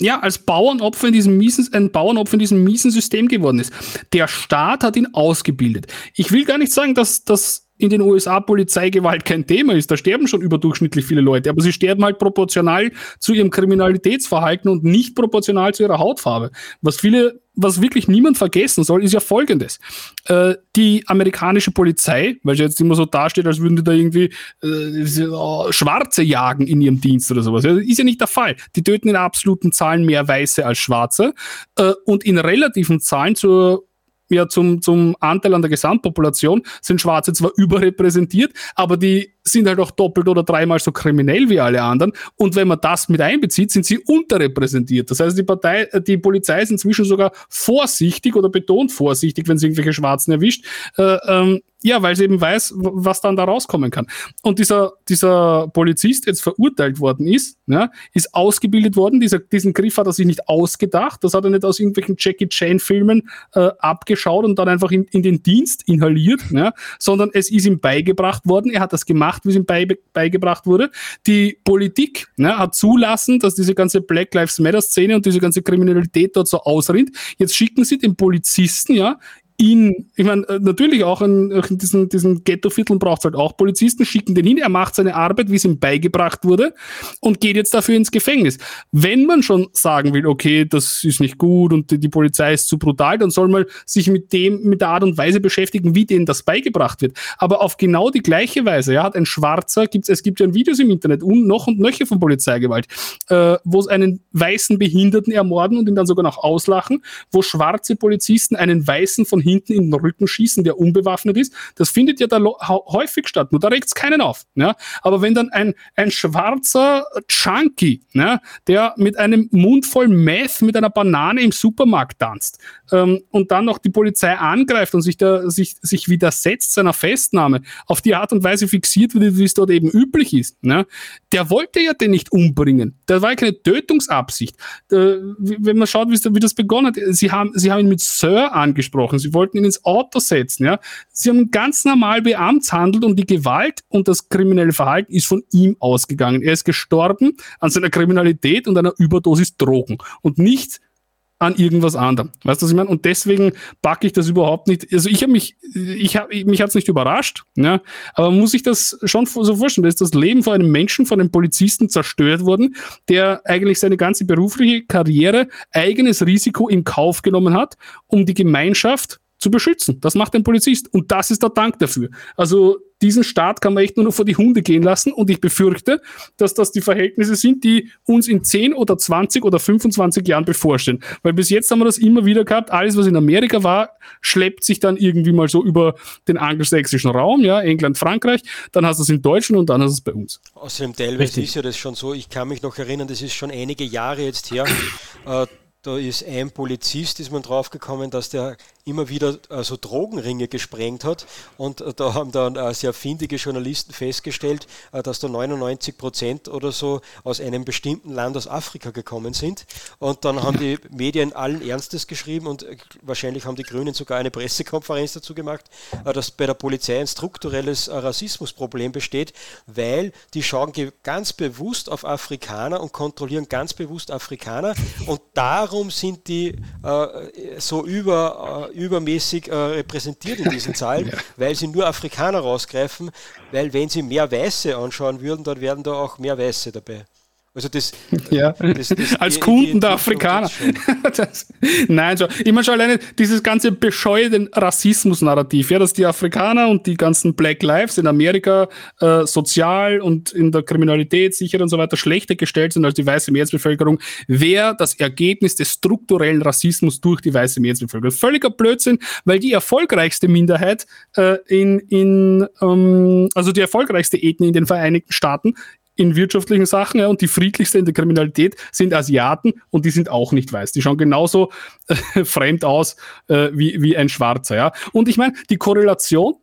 ja, als Bauernopfer in diesem miesen, ein Bauernopfer in diesem miesen System geworden ist. Der Staat hat ihn ausgebildet. Ich will gar nicht sagen, dass, dass in den USA Polizeigewalt kein Thema ist. Da sterben schon überdurchschnittlich viele Leute, aber sie sterben halt proportional zu ihrem Kriminalitätsverhalten und nicht proportional zu ihrer Hautfarbe. Was viele, was wirklich niemand vergessen soll, ist ja folgendes. Äh, die amerikanische Polizei, weil sie jetzt immer so dasteht, als würden die da irgendwie äh, Schwarze jagen in ihrem Dienst oder sowas. Das ist ja nicht der Fall. Die töten in absoluten Zahlen mehr Weiße als Schwarze äh, und in relativen Zahlen zur ja zum, zum Anteil an der Gesamtpopulation sind Schwarze zwar überrepräsentiert, aber die sind halt auch doppelt oder dreimal so kriminell wie alle anderen. Und wenn man das mit einbezieht, sind sie unterrepräsentiert. Das heißt, die Partei, äh, die Polizei ist inzwischen sogar vorsichtig oder betont vorsichtig, wenn sie irgendwelche Schwarzen erwischt. Äh, ähm, ja, weil sie eben weiß, was dann da rauskommen kann. Und dieser, dieser Polizist jetzt verurteilt worden ist, ja, ist ausgebildet worden. Dieser, diesen Griff hat er sich nicht ausgedacht. Das hat er nicht aus irgendwelchen Jackie Chan-Filmen äh, abgeschaut und dann einfach in, in den Dienst inhaliert, ja, sondern es ist ihm beigebracht worden. Er hat das gemacht gemacht, wie es ihm bei, beigebracht wurde. Die Politik ne, hat zulassen, dass diese ganze Black Lives Matter-Szene und diese ganze Kriminalität dort so ausrinnt. Jetzt schicken sie den Polizisten ja ihn, ich meine, äh, natürlich auch in, in diesen, diesen Ghetto-Vierteln braucht es halt auch Polizisten, schicken den hin, er macht seine Arbeit, wie es ihm beigebracht wurde und geht jetzt dafür ins Gefängnis. Wenn man schon sagen will, okay, das ist nicht gut und die, die Polizei ist zu brutal, dann soll man sich mit dem, mit der Art und Weise beschäftigen, wie denen das beigebracht wird. Aber auf genau die gleiche Weise, ja, hat ein Schwarzer, gibt's, es gibt ja Videos im Internet und noch und nöcher von Polizeigewalt, äh, wo es einen weißen Behinderten ermorden und ihn dann sogar noch auslachen, wo schwarze Polizisten einen weißen von hinten in den Rücken schießen, der unbewaffnet ist. Das findet ja da häufig statt, nur da regt es keinen auf. Ja? Aber wenn dann ein, ein schwarzer Chunky, ja, der mit einem Mund voll Meth mit einer Banane im Supermarkt tanzt ähm, und dann noch die Polizei angreift und sich, da, sich, sich widersetzt seiner Festnahme, auf die Art und Weise fixiert wird, wie es dort eben üblich ist, ja? der wollte ja den nicht umbringen. Da war ja keine Tötungsabsicht. Äh, wenn man schaut, wie das begonnen hat, sie haben, sie haben ihn mit Sir angesprochen. Sie wollten ihn ins Auto setzen. Ja? Sie haben ganz normal beamtshandelt und die Gewalt und das kriminelle Verhalten ist von ihm ausgegangen. Er ist gestorben an seiner Kriminalität und einer Überdosis Drogen und nicht an irgendwas anderem. Weißt du, was ich meine? Und deswegen packe ich das überhaupt nicht. Also ich habe mich, ich habe, mich hat's nicht überrascht, ja, aber muss sich das schon so vorstellen, da ist das Leben von einem Menschen, von einem Polizisten zerstört worden, der eigentlich seine ganze berufliche Karriere eigenes Risiko in Kauf genommen hat, um die Gemeinschaft zu beschützen. Das macht ein Polizist. Und das ist der Dank dafür. Also diesen Staat kann man echt nur noch vor die Hunde gehen lassen. Und ich befürchte, dass das die Verhältnisse sind, die uns in 10 oder 20 oder 25 Jahren bevorstehen. Weil bis jetzt haben wir das immer wieder gehabt. Alles, was in Amerika war, schleppt sich dann irgendwie mal so über den angelsächsischen Raum, ja, England, Frankreich. Dann hast du es in Deutschland und dann hast du es bei uns. Außerdem teilweise Richtig. ist ja das schon so. Ich kann mich noch erinnern, das ist schon einige Jahre jetzt her. Äh, da ist ein Polizist, ist man draufgekommen, dass der immer wieder äh, so Drogenringe gesprengt hat. Und äh, da haben dann äh, sehr findige Journalisten festgestellt, äh, dass da 99 Prozent oder so aus einem bestimmten Land aus Afrika gekommen sind. Und dann haben die Medien allen Ernstes geschrieben und äh, wahrscheinlich haben die Grünen sogar eine Pressekonferenz dazu gemacht, äh, dass bei der Polizei ein strukturelles Rassismusproblem besteht, weil die schauen ganz bewusst auf Afrikaner und kontrollieren ganz bewusst Afrikaner. Und darum sind die so über übermäßig äh, repräsentiert in diesen Zahlen, ja. weil sie nur Afrikaner rausgreifen, weil wenn sie mehr Weiße anschauen würden, dann wären da auch mehr Weiße dabei. Also das, ja. das, das als Kunden der Afrikaner. Das, nein, so. ich meine schon alleine dieses ganze bescheuerte Rassismus-Narrativ, ja, dass die Afrikaner und die ganzen Black Lives in Amerika äh, sozial und in der Kriminalität sicher und so weiter schlechter gestellt sind als die weiße Mehrheitsbevölkerung, wäre das Ergebnis des strukturellen Rassismus durch die weiße Mehrheitsbevölkerung. Völliger Blödsinn, weil die erfolgreichste Minderheit äh, in, in ähm, also die erfolgreichste Ethnie in den Vereinigten Staaten in wirtschaftlichen Sachen ja, und die friedlichste in der Kriminalität sind Asiaten und die sind auch nicht weiß. Die schauen genauso äh, fremd aus äh, wie, wie ein Schwarzer. Ja. Und ich meine, die Korrelation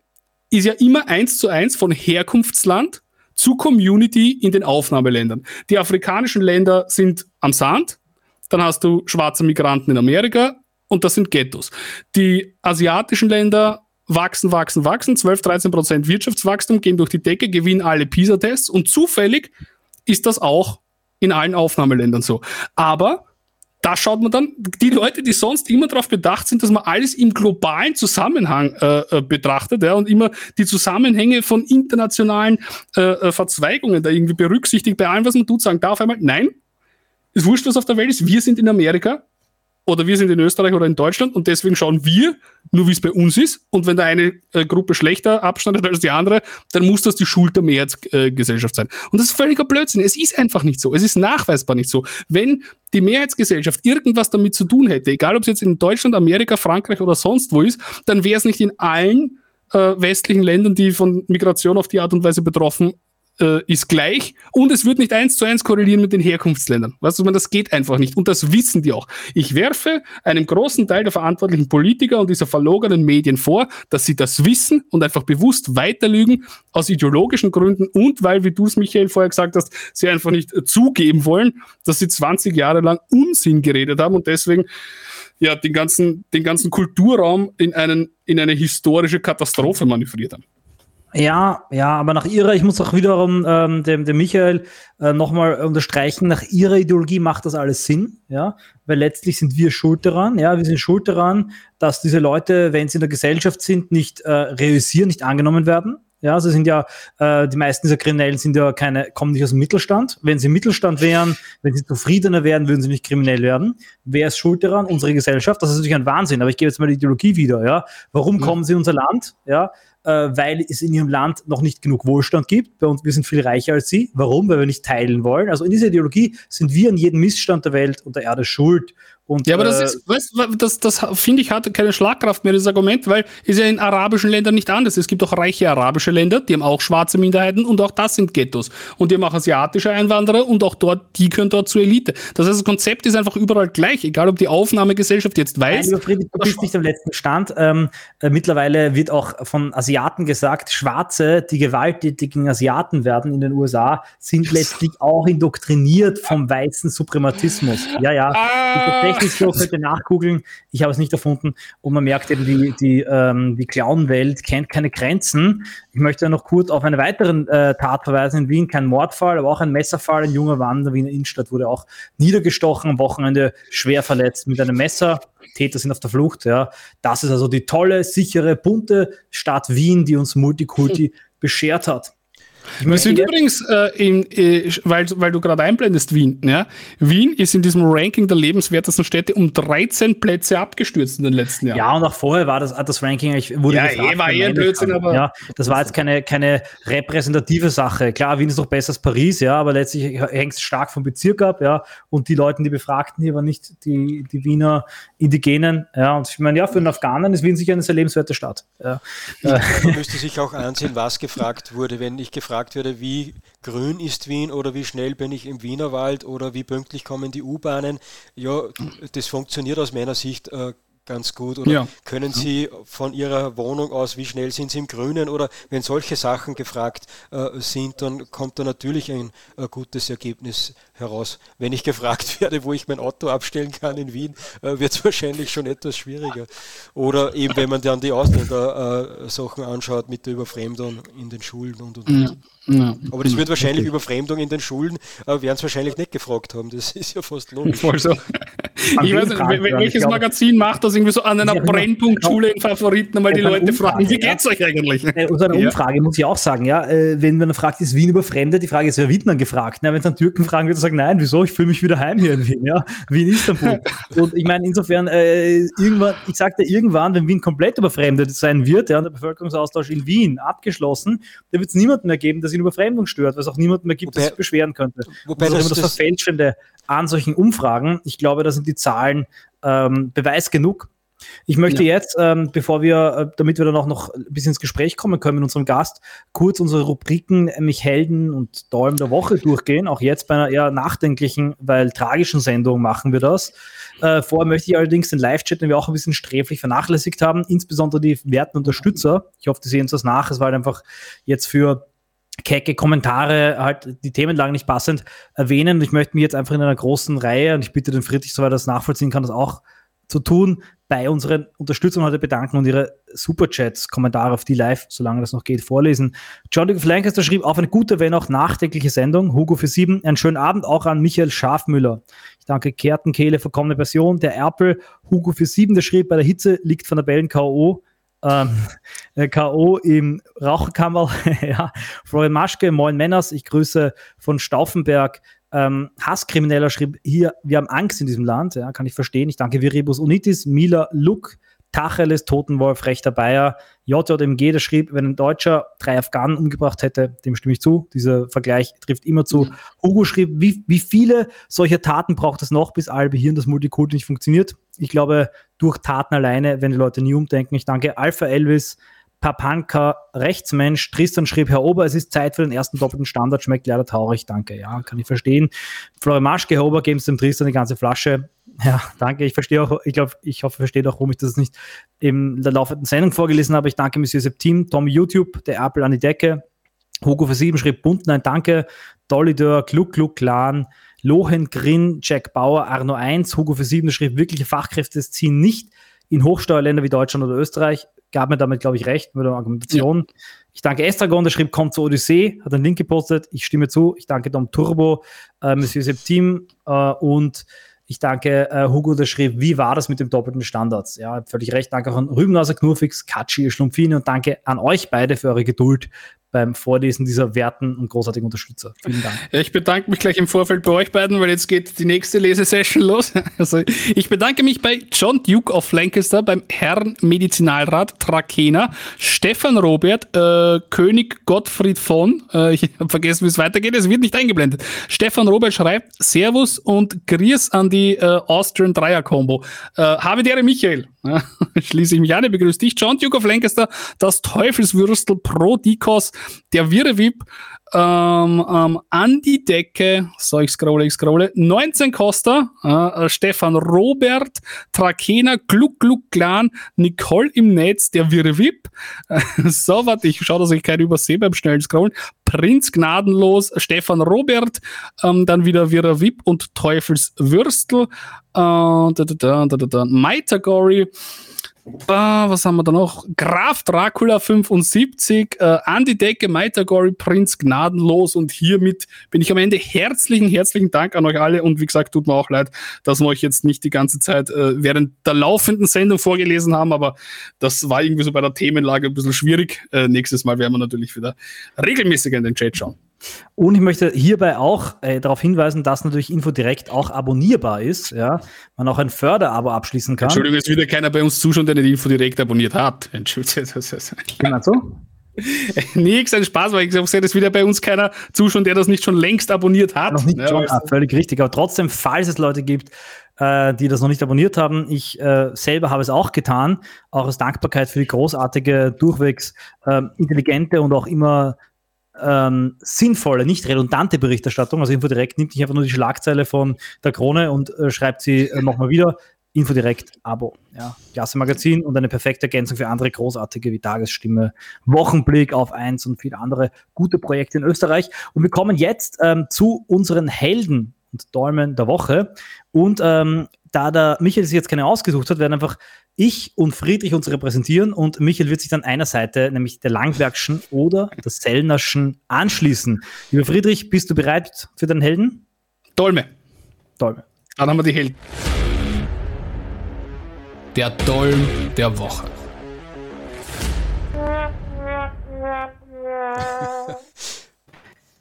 ist ja immer eins zu eins von Herkunftsland zu Community in den Aufnahmeländern. Die afrikanischen Länder sind am Sand, dann hast du schwarze Migranten in Amerika und das sind Ghettos. Die asiatischen Länder wachsen, wachsen, wachsen, 12, 13 Prozent Wirtschaftswachstum, gehen durch die Decke, gewinnen alle PISA-Tests und zufällig ist das auch in allen Aufnahmeländern so. Aber da schaut man dann, die Leute, die sonst immer darauf bedacht sind, dass man alles im globalen Zusammenhang äh, äh, betrachtet ja, und immer die Zusammenhänge von internationalen äh, äh, Verzweigungen da irgendwie berücksichtigt bei allem, was man tut, sagen da auf einmal, nein, ist wurscht, was auf der Welt ist, wir sind in Amerika, oder wir sind in Österreich oder in Deutschland und deswegen schauen wir nur, wie es bei uns ist. Und wenn da eine äh, Gruppe schlechter abschneidet als die andere, dann muss das die Schuld der Mehrheitsgesellschaft sein. Und das ist völliger Blödsinn. Es ist einfach nicht so. Es ist nachweisbar nicht so. Wenn die Mehrheitsgesellschaft irgendwas damit zu tun hätte, egal ob es jetzt in Deutschland, Amerika, Frankreich oder sonst wo ist, dann wäre es nicht in allen äh, westlichen Ländern, die von Migration auf die Art und Weise betroffen äh, ist gleich und es wird nicht eins zu eins korrelieren mit den Herkunftsländern. Weißt du, man, das geht einfach nicht und das wissen die auch. Ich werfe einem großen Teil der verantwortlichen Politiker und dieser verlogenen Medien vor, dass sie das wissen und einfach bewusst weiterlügen aus ideologischen Gründen und weil, wie du es, Michael, vorher gesagt hast, sie einfach nicht äh, zugeben wollen, dass sie 20 Jahre lang Unsinn geredet haben und deswegen ja den ganzen, den ganzen Kulturraum in, einen, in eine historische Katastrophe manövriert haben. Ja, ja, aber nach ihrer, ich muss auch wiederum ähm, dem, dem Michael äh, nochmal unterstreichen, nach ihrer Ideologie macht das alles Sinn, ja, weil letztlich sind wir schuld daran, ja, wir sind schuld daran, dass diese Leute, wenn sie in der Gesellschaft sind, nicht äh, realisieren, nicht angenommen werden. Ja, sie sind ja, äh, die meisten dieser Kriminellen sind ja keine, kommen nicht aus dem Mittelstand. Wenn sie im Mittelstand wären, wenn sie zufriedener wären, würden sie nicht kriminell werden. Wer ist schuld daran? Unsere Gesellschaft. Das ist natürlich ein Wahnsinn, aber ich gebe jetzt mal die Ideologie wieder, ja. Warum mhm. kommen sie in unser Land? Ja, weil es in ihrem Land noch nicht genug Wohlstand gibt. Bei uns, wir sind viel reicher als sie. Warum? Weil wir nicht teilen wollen. Also in dieser Ideologie sind wir an jedem Missstand der Welt und der Erde schuld. Und, ja, aber das äh, ist, weißt, das, das finde ich, hat keine Schlagkraft mehr, das Argument, weil ist ja in arabischen Ländern nicht anders. Es gibt auch reiche arabische Länder, die haben auch schwarze Minderheiten und auch das sind Ghettos. Und die haben auch asiatische Einwanderer und auch dort, die gehören dort zur Elite. Das heißt, das Konzept ist einfach überall gleich, egal ob die Aufnahmegesellschaft jetzt weiß. Nein, Friedrich, du bist nicht am letzten Stand. Ähm, äh, mittlerweile wird auch von Asiaten gesagt, Schwarze, die gewalttätigen Asiaten werden in den USA, sind letztlich auch indoktriniert vom weißen Suprematismus. Ja, ja. Ah könnt ihr nachgoogeln. Ich habe es nicht erfunden. Und man merkt eben, die, die, ähm, die Clown-Welt kennt keine Grenzen. Ich möchte noch kurz auf einen weiteren äh, Tat verweisen in Wien. Kein Mordfall, aber auch ein Messerfall. Ein junger der Wiener Innenstadt wurde auch niedergestochen, am Wochenende schwer verletzt mit einem Messer. Täter sind auf der Flucht. Ja. Das ist also die tolle, sichere, bunte Stadt Wien, die uns Multikulti beschert hat. Wir sind übrigens, äh, in, äh, weil, weil du gerade einblendest, Wien. Ja? Wien ist in diesem Ranking der lebenswertesten Städte um 13 Plätze abgestürzt in den letzten Jahren. Ja, und auch vorher war das, das Ranking, ich wurde ja, gefragt, eh war eher Blödsinn, aber. Ja, das war jetzt keine, keine repräsentative Sache. Klar, Wien ist doch besser als Paris, ja, aber letztlich hängt es stark vom Bezirk ab, ja. Und die Leute, die befragten hier, waren nicht die, die Wiener Indigenen, ja. Und ich meine, ja, für einen Afghanen ist Wien sicher eine sehr lebenswerte Stadt. Ja. Man müsste sich auch ansehen, was gefragt wurde. Wenn ich gefragt gefragt werde, wie grün ist Wien oder wie schnell bin ich im Wienerwald oder wie pünktlich kommen die U-Bahnen, ja, das funktioniert aus meiner Sicht äh, ganz gut? Oder ja. können Sie von Ihrer Wohnung aus, wie schnell sind Sie im Grünen? Oder wenn solche Sachen gefragt äh, sind, dann kommt da natürlich ein äh, gutes Ergebnis heraus. Wenn ich gefragt werde, wo ich mein Auto abstellen kann in Wien, äh, wird es wahrscheinlich schon etwas schwieriger. Oder eben, wenn man dann die Ausländer-Sachen anschaut mit der Überfremdung in den Schulen und und und. Ja. Ja. Aber das wird wahrscheinlich okay. Überfremdung in den Schulen, äh, werden es wahrscheinlich nicht gefragt haben. Das ist ja fast logisch. Voll so. Ich weiß nicht, welches Magazin macht das irgendwie so an einer Brennpunktschule in Favoriten, weil die Leute fragen, wie geht's ja. euch eigentlich? Äh, so eine Umfrage muss ich auch sagen, ja. Äh, wenn man fragt, ist Wien überfremdet, die Frage ist, wer wird dann gefragt? wenn es dann Türken fragen, wird er sagen, nein, wieso? Ich fühle mich wieder heim hier in Wien, ja. Wien Istanbul. Und ich meine, insofern, äh, irgendwann, ich sagte irgendwann, wenn Wien komplett überfremdet sein wird, ja, und der Bevölkerungsaustausch in Wien abgeschlossen, da wird es niemanden mehr geben, der sich ihn Überfremdung stört, weil es auch niemanden mehr gibt, wobei, der sich beschweren könnte. Wobei das, das, das Verfälschende an solchen Umfragen, ich glaube, da sind die Zahlen ähm, Beweis genug. Ich möchte ja. jetzt, ähm, bevor wir, äh, damit wir dann auch noch ein bisschen ins Gespräch kommen können mit unserem Gast, kurz unsere Rubriken nämlich Helden und Dolm der Woche durchgehen. Auch jetzt bei einer eher nachdenklichen, weil tragischen Sendung machen wir das. Äh, vorher möchte ich allerdings den Live-Chat, den wir auch ein bisschen sträflich vernachlässigt haben, insbesondere die werten Unterstützer. Ich hoffe, die sehen uns das nach. Es war halt einfach jetzt für kecke Kommentare, halt die Themenlagen nicht passend erwähnen. Ich möchte mich jetzt einfach in einer großen Reihe, und ich bitte den Friedrich, soweit er das nachvollziehen kann, das auch zu tun bei unseren Unterstützern heute bedanken und ihre Superchats, Kommentare auf die live, solange das noch geht, vorlesen. John of Lancaster schrieb auf eine gute, wenn auch nachdenkliche Sendung. Hugo für sieben. Einen schönen Abend auch an Michael Schafmüller. Ich danke Kertenkehle für kommende Version. Der Erpel, Hugo für sieben, der schrieb, bei der Hitze liegt von der Bellen K.O. Ähm, äh, K.O. im Raucherkammer. ja. Florian Maschke, moin Männers. Ich grüße von Stauffenberg ähm, Hasskrimineller schrieb hier, wir haben Angst in diesem Land, ja, kann ich verstehen. Ich danke Viribus Unitis, Mila Luck, Tacheles, Totenwolf, Rechter Bayer, JJMG, der schrieb, wenn ein Deutscher drei Afghanen umgebracht hätte, dem stimme ich zu. Dieser Vergleich trifft immer zu. Mhm. Hugo schrieb, wie, wie viele solcher Taten braucht es noch, bis alle Behirn das Multikult nicht funktioniert? Ich glaube, durch Taten alleine, wenn die Leute nie umdenken. Ich danke Alpha Elvis, Papanka, Rechtsmensch. Tristan schrieb, Herr Ober, es ist Zeit für den ersten doppelten Standard. Schmeckt leider traurig, danke. Ja, kann ich verstehen. Florian Maschke, Herr Ober, geben Sie dem Tristan die ganze Flasche. Ja, danke. Ich verstehe auch, ich glaube, ich hoffe, versteht auch, warum ich das nicht in der laufenden Sendung vorgelesen habe. Ich danke Monsieur Septim, Tom YouTube, der Apple an die Decke. Hugo für sieben schrieb bunt, nein, danke. Dolidor, Gluck, Gluck, Clan. Lohengrin, Jack Bauer, Arno 1, Hugo für sieben schrieb, wirkliche Fachkräfte ziehen nicht in Hochsteuerländer wie Deutschland oder Österreich gab mir damit, glaube ich, recht mit der Argumentation. Ja. Ich danke Estragon, der schrieb, kommt zur Odyssee, hat einen Link gepostet. Ich stimme zu. Ich danke Dom Turbo, äh, Monsieur Septim äh, und ich danke äh, Hugo, der schrieb, wie war das mit dem doppelten Standards? Ja, völlig recht. Danke auch an Rübenhauser Knurfix, Katschi, Schlumpfine und danke an euch beide für eure Geduld beim Vorlesen dieser werten und großartigen Unterstützer. Vielen Dank. Ja, ich bedanke mich gleich im Vorfeld bei euch beiden, weil jetzt geht die nächste Lesesession los. Also ich bedanke mich bei John Duke of Lancaster, beim Herrn Medizinalrat Trakehner, Stefan Robert, äh, König Gottfried von, äh, ich habe vergessen, wie es weitergeht, es wird nicht eingeblendet. Stefan Robert schreibt Servus und Gries an die äh, Austrian Dreier Combo. Äh, habe dere Michael. Schließe ich mich an, begrüße dich, John Duke of Lancaster, das Teufelswürstel Pro Dikos, der Wirrewip, ähm, ähm, an die Decke, so ich scrolle, ich scrolle, 19 Costa, äh, Stefan Robert, Trakena, Gluck Gluck Clan, Nicole im Netz, der Wirrewip, äh, so, warte, ich schaue, dass ich keinen übersehe beim schnellen Scrollen, Prinz Gnadenlos, Stefan Robert, ähm, dann wieder Wirrewip und Teufelswürstel, äh, da, da, da, da, da, da, Maitagori, Uh, was haben wir da noch? Graf Dracula 75, äh, an die Decke, Maitagori, Prinz gnadenlos und hiermit bin ich am Ende. Herzlichen, herzlichen Dank an euch alle und wie gesagt, tut mir auch leid, dass wir euch jetzt nicht die ganze Zeit äh, während der laufenden Sendung vorgelesen haben, aber das war irgendwie so bei der Themenlage ein bisschen schwierig. Äh, nächstes Mal werden wir natürlich wieder regelmäßiger in den Chat schauen. Und ich möchte hierbei auch äh, darauf hinweisen, dass natürlich Info direkt auch abonnierbar ist. Ja, man auch ein Förderabo abschließen kann. Entschuldigung, es wieder keiner bei uns zuschauen, der nicht Info direkt abonniert hat. Entschuldigung. Genau so. Nix, ein Spaß, weil ich sehe, dass wieder bei uns keiner zuschaut, der das nicht schon längst abonniert hat. Noch nicht ja, schon, ah, völlig richtig. Aber trotzdem, falls es Leute gibt, äh, die das noch nicht abonniert haben, ich äh, selber habe es auch getan, auch aus Dankbarkeit für die großartige, durchwegs äh, intelligente und auch immer ähm, sinnvolle, nicht redundante Berichterstattung. Also Infodirekt nimmt nicht einfach nur die Schlagzeile von der Krone und äh, schreibt sie äh, nochmal wieder. Infodirekt Abo. Ja, klasse Magazin und eine perfekte Ergänzung für andere großartige wie Tagesstimme, Wochenblick auf eins und viele andere gute Projekte in Österreich. Und wir kommen jetzt ähm, zu unseren Helden und Dolmen der Woche. Und ähm, da der Michael sich jetzt keine ausgesucht hat, werden einfach ich und Friedrich uns repräsentieren und Michael wird sich dann einer Seite, nämlich der Langbergschen oder der Sellnerschen, anschließen. Lieber Friedrich, bist du bereit für den Helden? Dolme. Dolme. Dann haben wir die Helden. Der Dolm der Woche.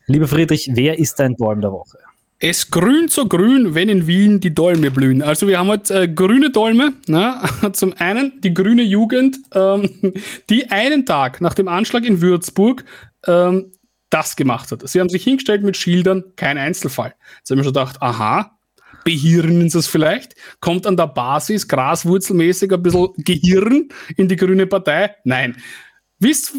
Lieber Friedrich, wer ist dein Dolm der Woche? Es grünt so grün, wenn in Wien die Dolme blühen. Also wir haben halt äh, grüne Dolme. Ne? Zum einen die grüne Jugend, ähm, die einen Tag nach dem Anschlag in Würzburg ähm, das gemacht hat. Sie haben sich hingestellt mit Schildern, kein Einzelfall. Jetzt haben wir schon gedacht, aha, behirnen sie es vielleicht? Kommt an der Basis graswurzelmäßig ein bisschen Gehirn in die grüne Partei? Nein. Wisst,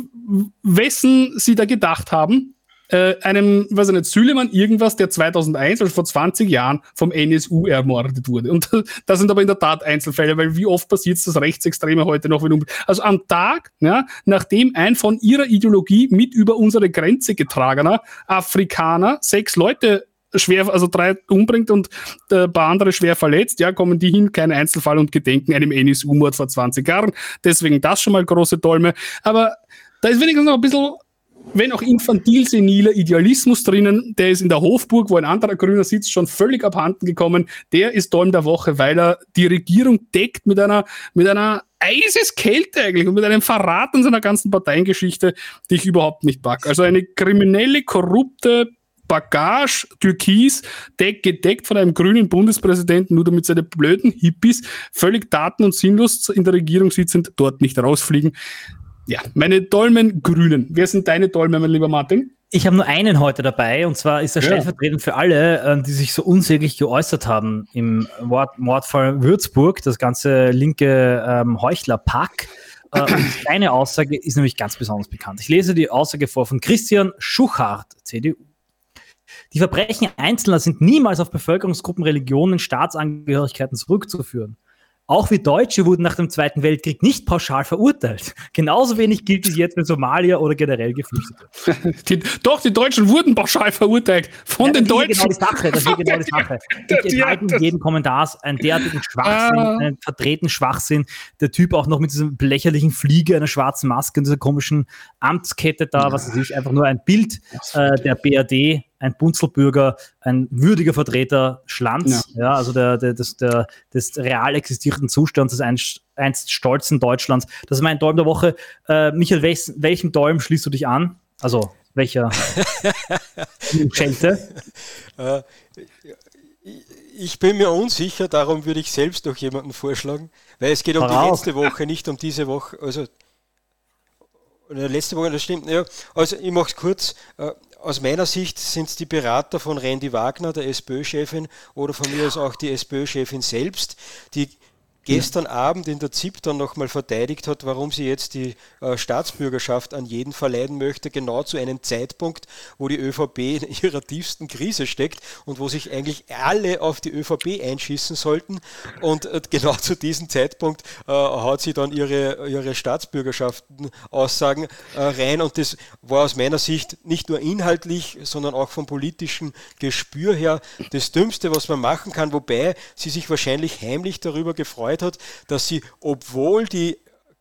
wessen sie da gedacht haben? Äh, einem, weiß ich nicht, Süleman irgendwas, der 2001, also vor 20 Jahren, vom NSU ermordet wurde. Und das sind aber in der Tat Einzelfälle, weil wie oft passiert es, dass Rechtsextreme heute noch, wenn also am Tag, ja, nachdem ein von ihrer Ideologie mit über unsere Grenze getragener Afrikaner sechs Leute schwer, also drei umbringt und äh, ein paar andere schwer verletzt, ja, kommen die hin, kein Einzelfall und gedenken einem NSU-Mord vor 20 Jahren. Deswegen das schon mal große Dolme. Aber da ist wenigstens noch ein bisschen wenn auch infantil seniler Idealismus drinnen, der ist in der Hofburg, wo ein anderer Grüner sitzt, schon völlig abhanden gekommen. Der ist Dolm der Woche, weil er die Regierung deckt mit einer, mit einer Eiseskälte eigentlich und mit einem Verrat an seiner ganzen Parteiengeschichte, die ich überhaupt nicht pack. Also eine kriminelle, korrupte Bagage, Türkis, deck, gedeckt von einem grünen Bundespräsidenten, nur damit seine blöden Hippies völlig daten- und sinnlos in der Regierung sitzend dort nicht rausfliegen. Ja, meine Dolmen Grünen. Wer sind deine Dolmen, mein lieber Martin? Ich habe nur einen heute dabei und zwar ist er ja. stellvertretend für alle, äh, die sich so unsäglich geäußert haben im Mord Mordfall Würzburg, das ganze linke ähm, Heuchler-Pack. Äh, und seine Aussage ist nämlich ganz besonders bekannt. Ich lese die Aussage vor von Christian Schuchart, CDU. Die Verbrechen Einzelner sind niemals auf Bevölkerungsgruppen, Religionen, Staatsangehörigkeiten zurückzuführen. Auch wir Deutsche wurden nach dem Zweiten Weltkrieg nicht pauschal verurteilt. Genauso wenig gilt es jetzt für Somalier oder generell Geflüchtete. Die, doch, die Deutschen wurden pauschal verurteilt von ja, den das Deutschen. Genau die Sache, das ist genau die Sache. Ich enthalte in jedem Kommentar einen derartigen Schwachsinn, ah. einen vertreten Schwachsinn. Der Typ auch noch mit diesem lächerlichen Fliege, einer schwarzen Maske und dieser komischen Amtskette da, was weiß ich, einfach nur ein Bild äh, der BRD ein Bunzelbürger, ein würdiger Vertreter Schlanz, ja, ja also der, der, des, der, des real existierenden Zustands des einst, einst stolzen Deutschlands. Das ist mein Dolm der Woche. Äh, Michael, welch, welchem Dolm schließt du dich an? Also, welcher Schelte? Äh, ich bin mir unsicher, darum würde ich selbst noch jemanden vorschlagen, weil es geht um Heraus. die letzte Woche, nicht um diese Woche. Also letzte Woche, das stimmt. Ja, also ich mache es kurz. Äh, aus meiner Sicht sind es die Berater von Randy Wagner, der SPÖ-Chefin, oder von mir aus auch die SPÖ-Chefin selbst, die gestern ja. Abend in der ZIP dann nochmal verteidigt hat, warum sie jetzt die äh, Staatsbürgerschaft an jeden verleihen möchte, genau zu einem Zeitpunkt, wo die ÖVP in ihrer tiefsten Krise steckt und wo sich eigentlich alle auf die ÖVP einschießen sollten. Und äh, genau zu diesem Zeitpunkt äh, hat sie dann ihre, ihre Staatsbürgerschaften-Aussagen äh, rein und das war aus meiner Sicht nicht nur inhaltlich, sondern auch vom politischen Gespür her das Dümmste, was man machen kann, wobei sie sich wahrscheinlich heimlich darüber gefreut hat, dass sie, obwohl die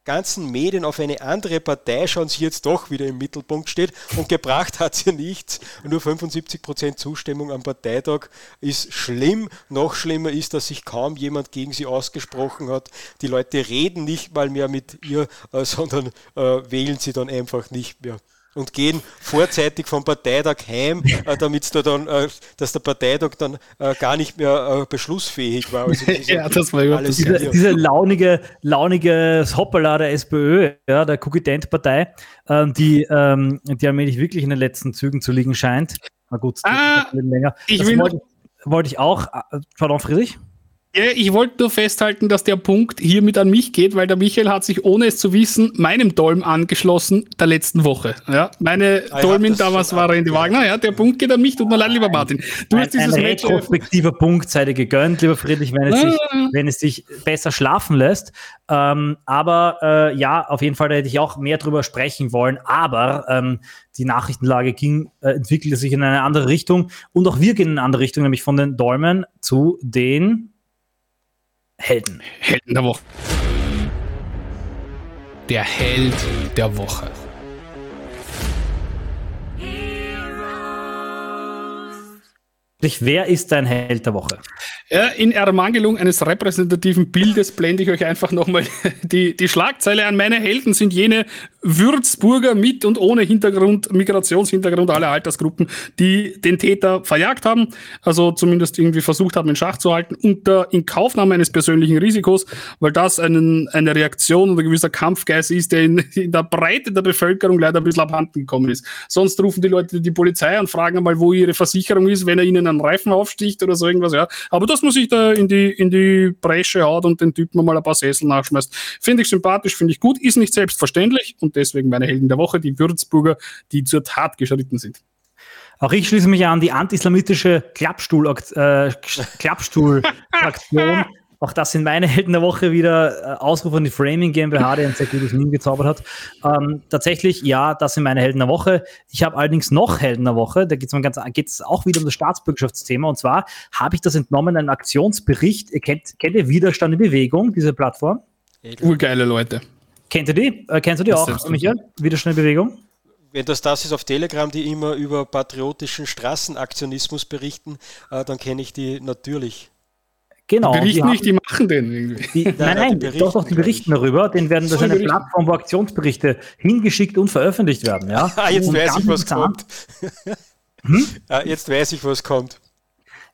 ganzen Medien auf eine andere Partei schauen, sie jetzt doch wieder im Mittelpunkt steht und gebracht hat sie nichts. Nur 75% Zustimmung am Parteitag ist schlimm. Noch schlimmer ist, dass sich kaum jemand gegen sie ausgesprochen hat. Die Leute reden nicht mal mehr mit ihr, äh, sondern äh, wählen sie dann einfach nicht mehr und gehen vorzeitig vom Parteitag heim, äh, damit da dann, äh, dass der Parteitag dann äh, gar nicht mehr äh, beschlussfähig war. Also ja, das war alles diese, diese launige, launige Hoppala der SPÖ, ja, der Cookie-Dent-Partei, ähm, die, ähm, die allmählich wirklich in den letzten Zügen zu liegen scheint. Na gut, ah, länger. Ich das wollte, wollte ich auch. Äh, pardon, Friedrich? Ich wollte nur festhalten, dass der Punkt hiermit an mich geht, weil der Michael hat sich, ohne es zu wissen, meinem Dolm angeschlossen der letzten Woche. Ja, meine ah, Dolmin damals war Randy Wagner. Ja, der Punkt geht an mich. Tut mir leid, lieber Martin. Du ein, hast dieses ein Match retrospektiver Punkt sei dir gegönnt, lieber Friedrich, wenn es, ah. sich, wenn es sich besser schlafen lässt. Ähm, aber äh, ja, auf jeden Fall hätte ich auch mehr darüber sprechen wollen. Aber ähm, die Nachrichtenlage ging, äh, entwickelte sich in eine andere Richtung und auch wir gehen in eine andere Richtung, nämlich von den Dolmen zu den Helden. Helden der Woche. Der Held der Woche. Wer ist dein Held der Woche? In Ermangelung eines repräsentativen Bildes blende ich euch einfach nochmal die, die Schlagzeile an. Meine Helden sind jene Würzburger mit und ohne Hintergrund, Migrationshintergrund aller Altersgruppen, die den Täter verjagt haben, also zumindest irgendwie versucht haben, in Schach zu halten, unter Inkaufnahme eines persönlichen Risikos, weil das einen, eine Reaktion oder gewisser Kampfgeist ist, der in, in der Breite der Bevölkerung leider ein bisschen abhanden gekommen ist. Sonst rufen die Leute die Polizei und fragen einmal, wo ihre Versicherung ist, wenn er ihnen einen Reifen aufsticht oder so irgendwas. Ja. Aber das dass man sich da in die, in die Bresche haut und den Typen mal ein paar Sessel nachschmeißt. Finde ich sympathisch, finde ich gut, ist nicht selbstverständlich und deswegen meine Helden der Woche, die Würzburger, die zur Tat geschritten sind. Auch ich schließe mich an die anti-islamistische Klappstuhl, äh, Klappstuhl-Fraktion. auch das sind meine Helden der Woche wieder. Äh, Ausruf an die Framing GmbH, der ein sehr gutes Meme gezaubert hat. Ähm, tatsächlich, ja, das sind meine Helden der Woche. Ich habe allerdings noch Helden der Woche. Da geht es auch wieder um das Staatsbürgerschaftsthema. Und zwar habe ich das entnommen, einen Aktionsbericht. Ihr kennt, kennt ihr Widerstand in Bewegung, diese Plattform? Urgeile Leute. Kennt ihr die? Äh, kennst du die das auch, Michael? Bewegung? Wenn das das ist auf Telegram, die immer über patriotischen Straßenaktionismus berichten, äh, dann kenne ich die natürlich. Genau. Die berichten die nicht, die machen den irgendwie. Die, nein, nein, nein die doch, doch, die berichten darüber. Den werden, das eine berichten. Plattform, wo Aktionsberichte hingeschickt und veröffentlicht werden. Ja? ah, jetzt und weiß ich, was kommt. hm? ah, jetzt weiß ich, was kommt.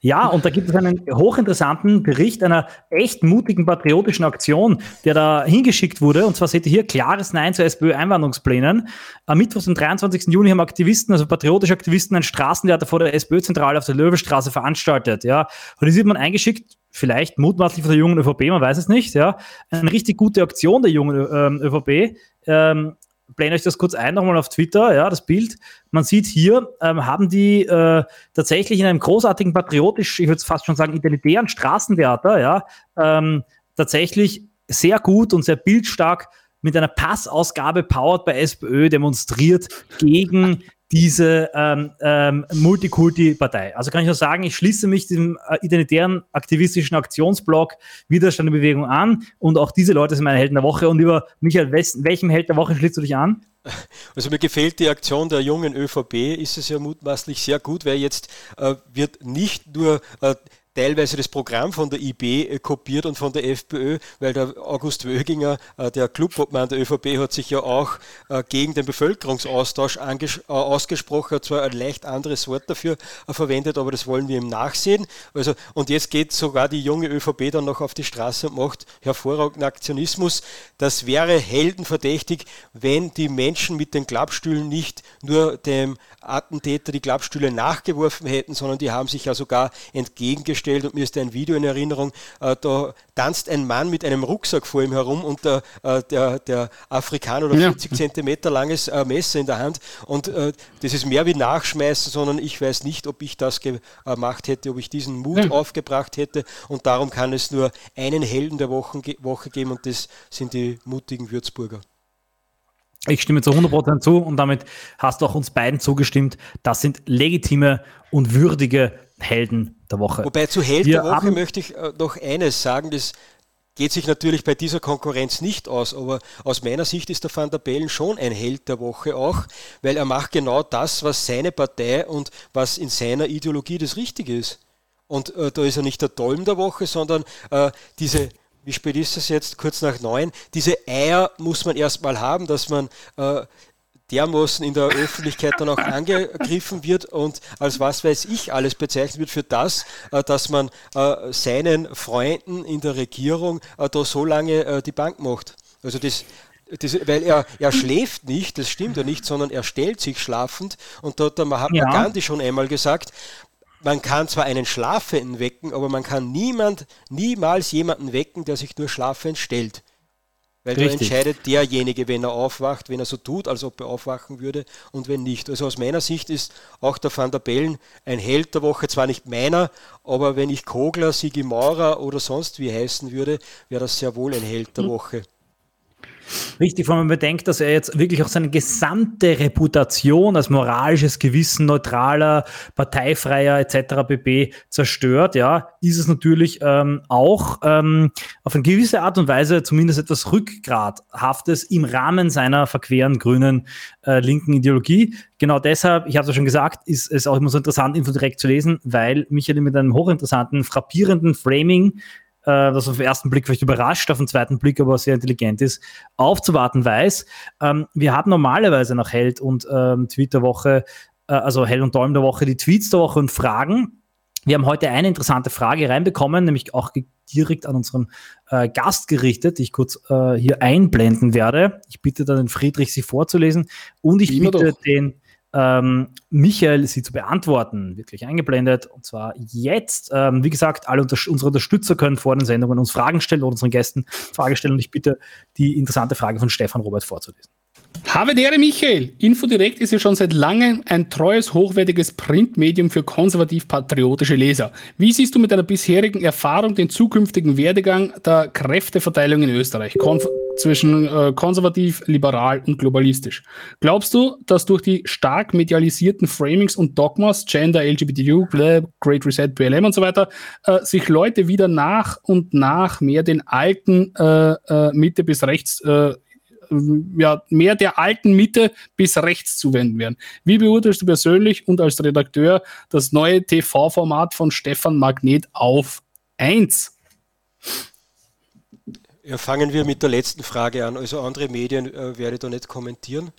Ja, und da gibt es einen hochinteressanten Bericht einer echt mutigen patriotischen Aktion, der da hingeschickt wurde. Und zwar seht ihr hier klares Nein zu SPÖ-Einwanderungsplänen. Am Mittwoch, den 23. Juni, haben Aktivisten, also patriotische Aktivisten, ein Straßentheater vor der SPÖ-Zentrale auf der Löwestraße veranstaltet. Ja, und die sieht man eingeschickt, vielleicht mutmaßlich von der jungen ÖVP, man weiß es nicht. Ja, eine richtig gute Aktion der jungen ähm, ÖVP. Ähm, blende euch das kurz ein, nochmal auf Twitter, ja, das Bild. Man sieht hier, ähm, haben die äh, tatsächlich in einem großartigen patriotisch, ich würde fast schon sagen, identitären Straßentheater, ja, ähm, tatsächlich sehr gut und sehr bildstark mit einer Passausgabe powered bei SPÖ demonstriert gegen diese ähm, ähm, Multikulti-Partei. Also kann ich nur sagen, ich schließe mich diesem äh, identitären aktivistischen Aktionsblock Widerstand der Bewegung an und auch diese Leute sind meine Helden der Woche. Und über Michael, welchem Held der Woche schließt du dich an? Also mir gefällt die Aktion der jungen ÖVP, ist es ja mutmaßlich sehr gut, weil jetzt äh, wird nicht nur äh, teilweise das Programm von der IB äh, kopiert und von der FPÖ, weil der August Wöginger, äh, der Clubobmann der ÖVP, hat sich ja auch äh, gegen den Bevölkerungsaustausch ausgesprochen, hat zwar ein leicht anderes Wort dafür verwendet, aber das wollen wir ihm nachsehen. Also, und jetzt geht sogar die junge ÖVP dann noch auf die Straße und macht hervorragenden Aktionismus. Das wäre heldenverdächtig, wenn die Menschen mit den Klappstühlen nicht nur dem Attentäter die Klappstühle nachgeworfen hätten, sondern die haben sich ja sogar entgegengestellt gestellt und mir ist ein Video in Erinnerung, äh, da tanzt ein Mann mit einem Rucksack vor ihm herum und der, äh, der, der Afrikaner oder 40 ja. Zentimeter langes äh, Messer in der Hand und das ist mehr wie Nachschmeißen, sondern ich weiß nicht, ob ich das gemacht hätte, ob ich diesen Mut ja. aufgebracht hätte und darum kann es nur einen Helden der Woche, Woche geben und das sind die mutigen Würzburger. Ich stimme zu 100% zu und damit hast du auch uns beiden zugestimmt. Das sind legitime und würdige Helden der Woche. Wobei zu Held Wir der Woche möchte ich äh, noch eines sagen, das geht sich natürlich bei dieser Konkurrenz nicht aus, aber aus meiner Sicht ist der Van der Bellen schon ein Held der Woche auch, weil er macht genau das, was seine Partei und was in seiner Ideologie das Richtige ist. Und äh, da ist er nicht der Dolm der Woche, sondern äh, diese wie spät ist es jetzt? Kurz nach neun. Diese Eier muss man erstmal haben, dass man äh, dermaßen in der Öffentlichkeit dann auch angegriffen wird und als was weiß ich alles bezeichnet wird für das, äh, dass man äh, seinen Freunden in der Regierung äh, da so lange die Bank macht. Also das, das, weil er, er schläft nicht, das stimmt ja nicht, sondern er stellt sich schlafend. Und da hat der Mahatma ja. Gandhi schon einmal gesagt, man kann zwar einen Schlafenden wecken, aber man kann niemand, niemals jemanden wecken, der sich nur schlafend stellt. Weil Richtig. da entscheidet derjenige, wenn er aufwacht, wenn er so tut, als ob er aufwachen würde und wenn nicht. Also aus meiner Sicht ist auch der Van der Bellen ein Held der Woche, zwar nicht meiner, aber wenn ich Kogler, Sigi Maurer oder sonst wie heißen würde, wäre das sehr wohl ein Held der hm. Woche. Richtig, wenn man bedenkt, dass er jetzt wirklich auch seine gesamte Reputation als moralisches Gewissen, neutraler, parteifreier etc. pp. zerstört, ja, ist es natürlich ähm, auch ähm, auf eine gewisse Art und Weise zumindest etwas Rückgrathaftes im Rahmen seiner verqueren grünen äh, linken Ideologie. Genau deshalb, ich habe es ja schon gesagt, ist es auch immer so interessant, Info direkt zu lesen, weil Michael mit einem hochinteressanten, frappierenden Framing das auf den ersten Blick vielleicht überrascht, auf den zweiten Blick aber sehr intelligent ist, aufzuwarten weiß. Ähm, wir haben normalerweise nach Held und ähm, Twitter-Woche, äh, also Held und Dolm der Woche, die Tweets der Woche und Fragen. Wir haben heute eine interessante Frage reinbekommen, nämlich auch direkt an unseren äh, Gast gerichtet, die ich kurz äh, hier einblenden werde. Ich bitte dann den Friedrich, sie vorzulesen und ich Immer bitte doch. den ähm, Michael sie zu beantworten, wirklich eingeblendet. Und zwar jetzt. Ähm, wie gesagt, alle unter unsere Unterstützer können vor den Sendungen uns Fragen stellen oder unseren Gästen Fragen stellen. Und ich bitte, die interessante Frage von Stefan Robert vorzulesen. Habe Dere Michael, Infodirekt ist ja schon seit langem ein treues, hochwertiges Printmedium für konservativ-patriotische Leser. Wie siehst du mit deiner bisherigen Erfahrung den zukünftigen Werdegang der Kräfteverteilung in Österreich Konf zwischen äh, konservativ, liberal und globalistisch? Glaubst du, dass durch die stark medialisierten Framings und Dogmas, Gender, LGBTQ, Great Reset, BLM und so weiter, äh, sich Leute wieder nach und nach mehr den alten äh, äh Mitte bis rechts äh, ja, mehr der alten Mitte bis rechts zuwenden werden. Wie beurteilst du persönlich und als Redakteur das neue TV-Format von Stefan Magnet auf 1? Ja, fangen wir mit der letzten Frage an. Also andere Medien äh, werde ich da nicht kommentieren.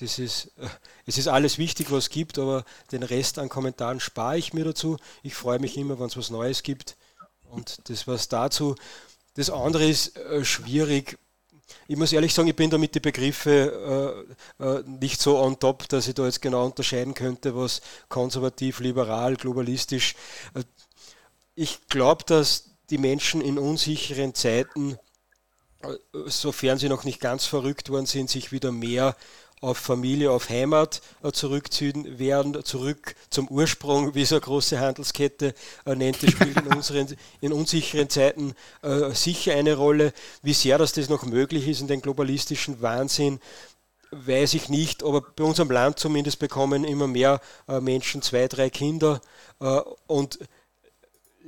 Das ist, äh, es ist alles wichtig, was es gibt, aber den Rest an Kommentaren spare ich mir dazu. Ich freue mich immer, wenn es was Neues gibt. Und das was dazu. Das andere ist äh, schwierig ich muss ehrlich sagen, ich bin da mit den Begriffen äh, äh, nicht so on top, dass ich da jetzt genau unterscheiden könnte, was konservativ, liberal, globalistisch. Äh, ich glaube, dass die Menschen in unsicheren Zeiten, äh, sofern sie noch nicht ganz verrückt worden sind, sich wieder mehr auf Familie, auf Heimat äh, zurückziehen werden, zurück zum Ursprung, wie so eine große Handelskette äh, nennt. Das spielt in, unseren, in unsicheren Zeiten äh, sicher eine Rolle. Wie sehr dass das noch möglich ist in den globalistischen Wahnsinn, weiß ich nicht, aber bei unserem Land zumindest bekommen immer mehr Menschen zwei, drei Kinder und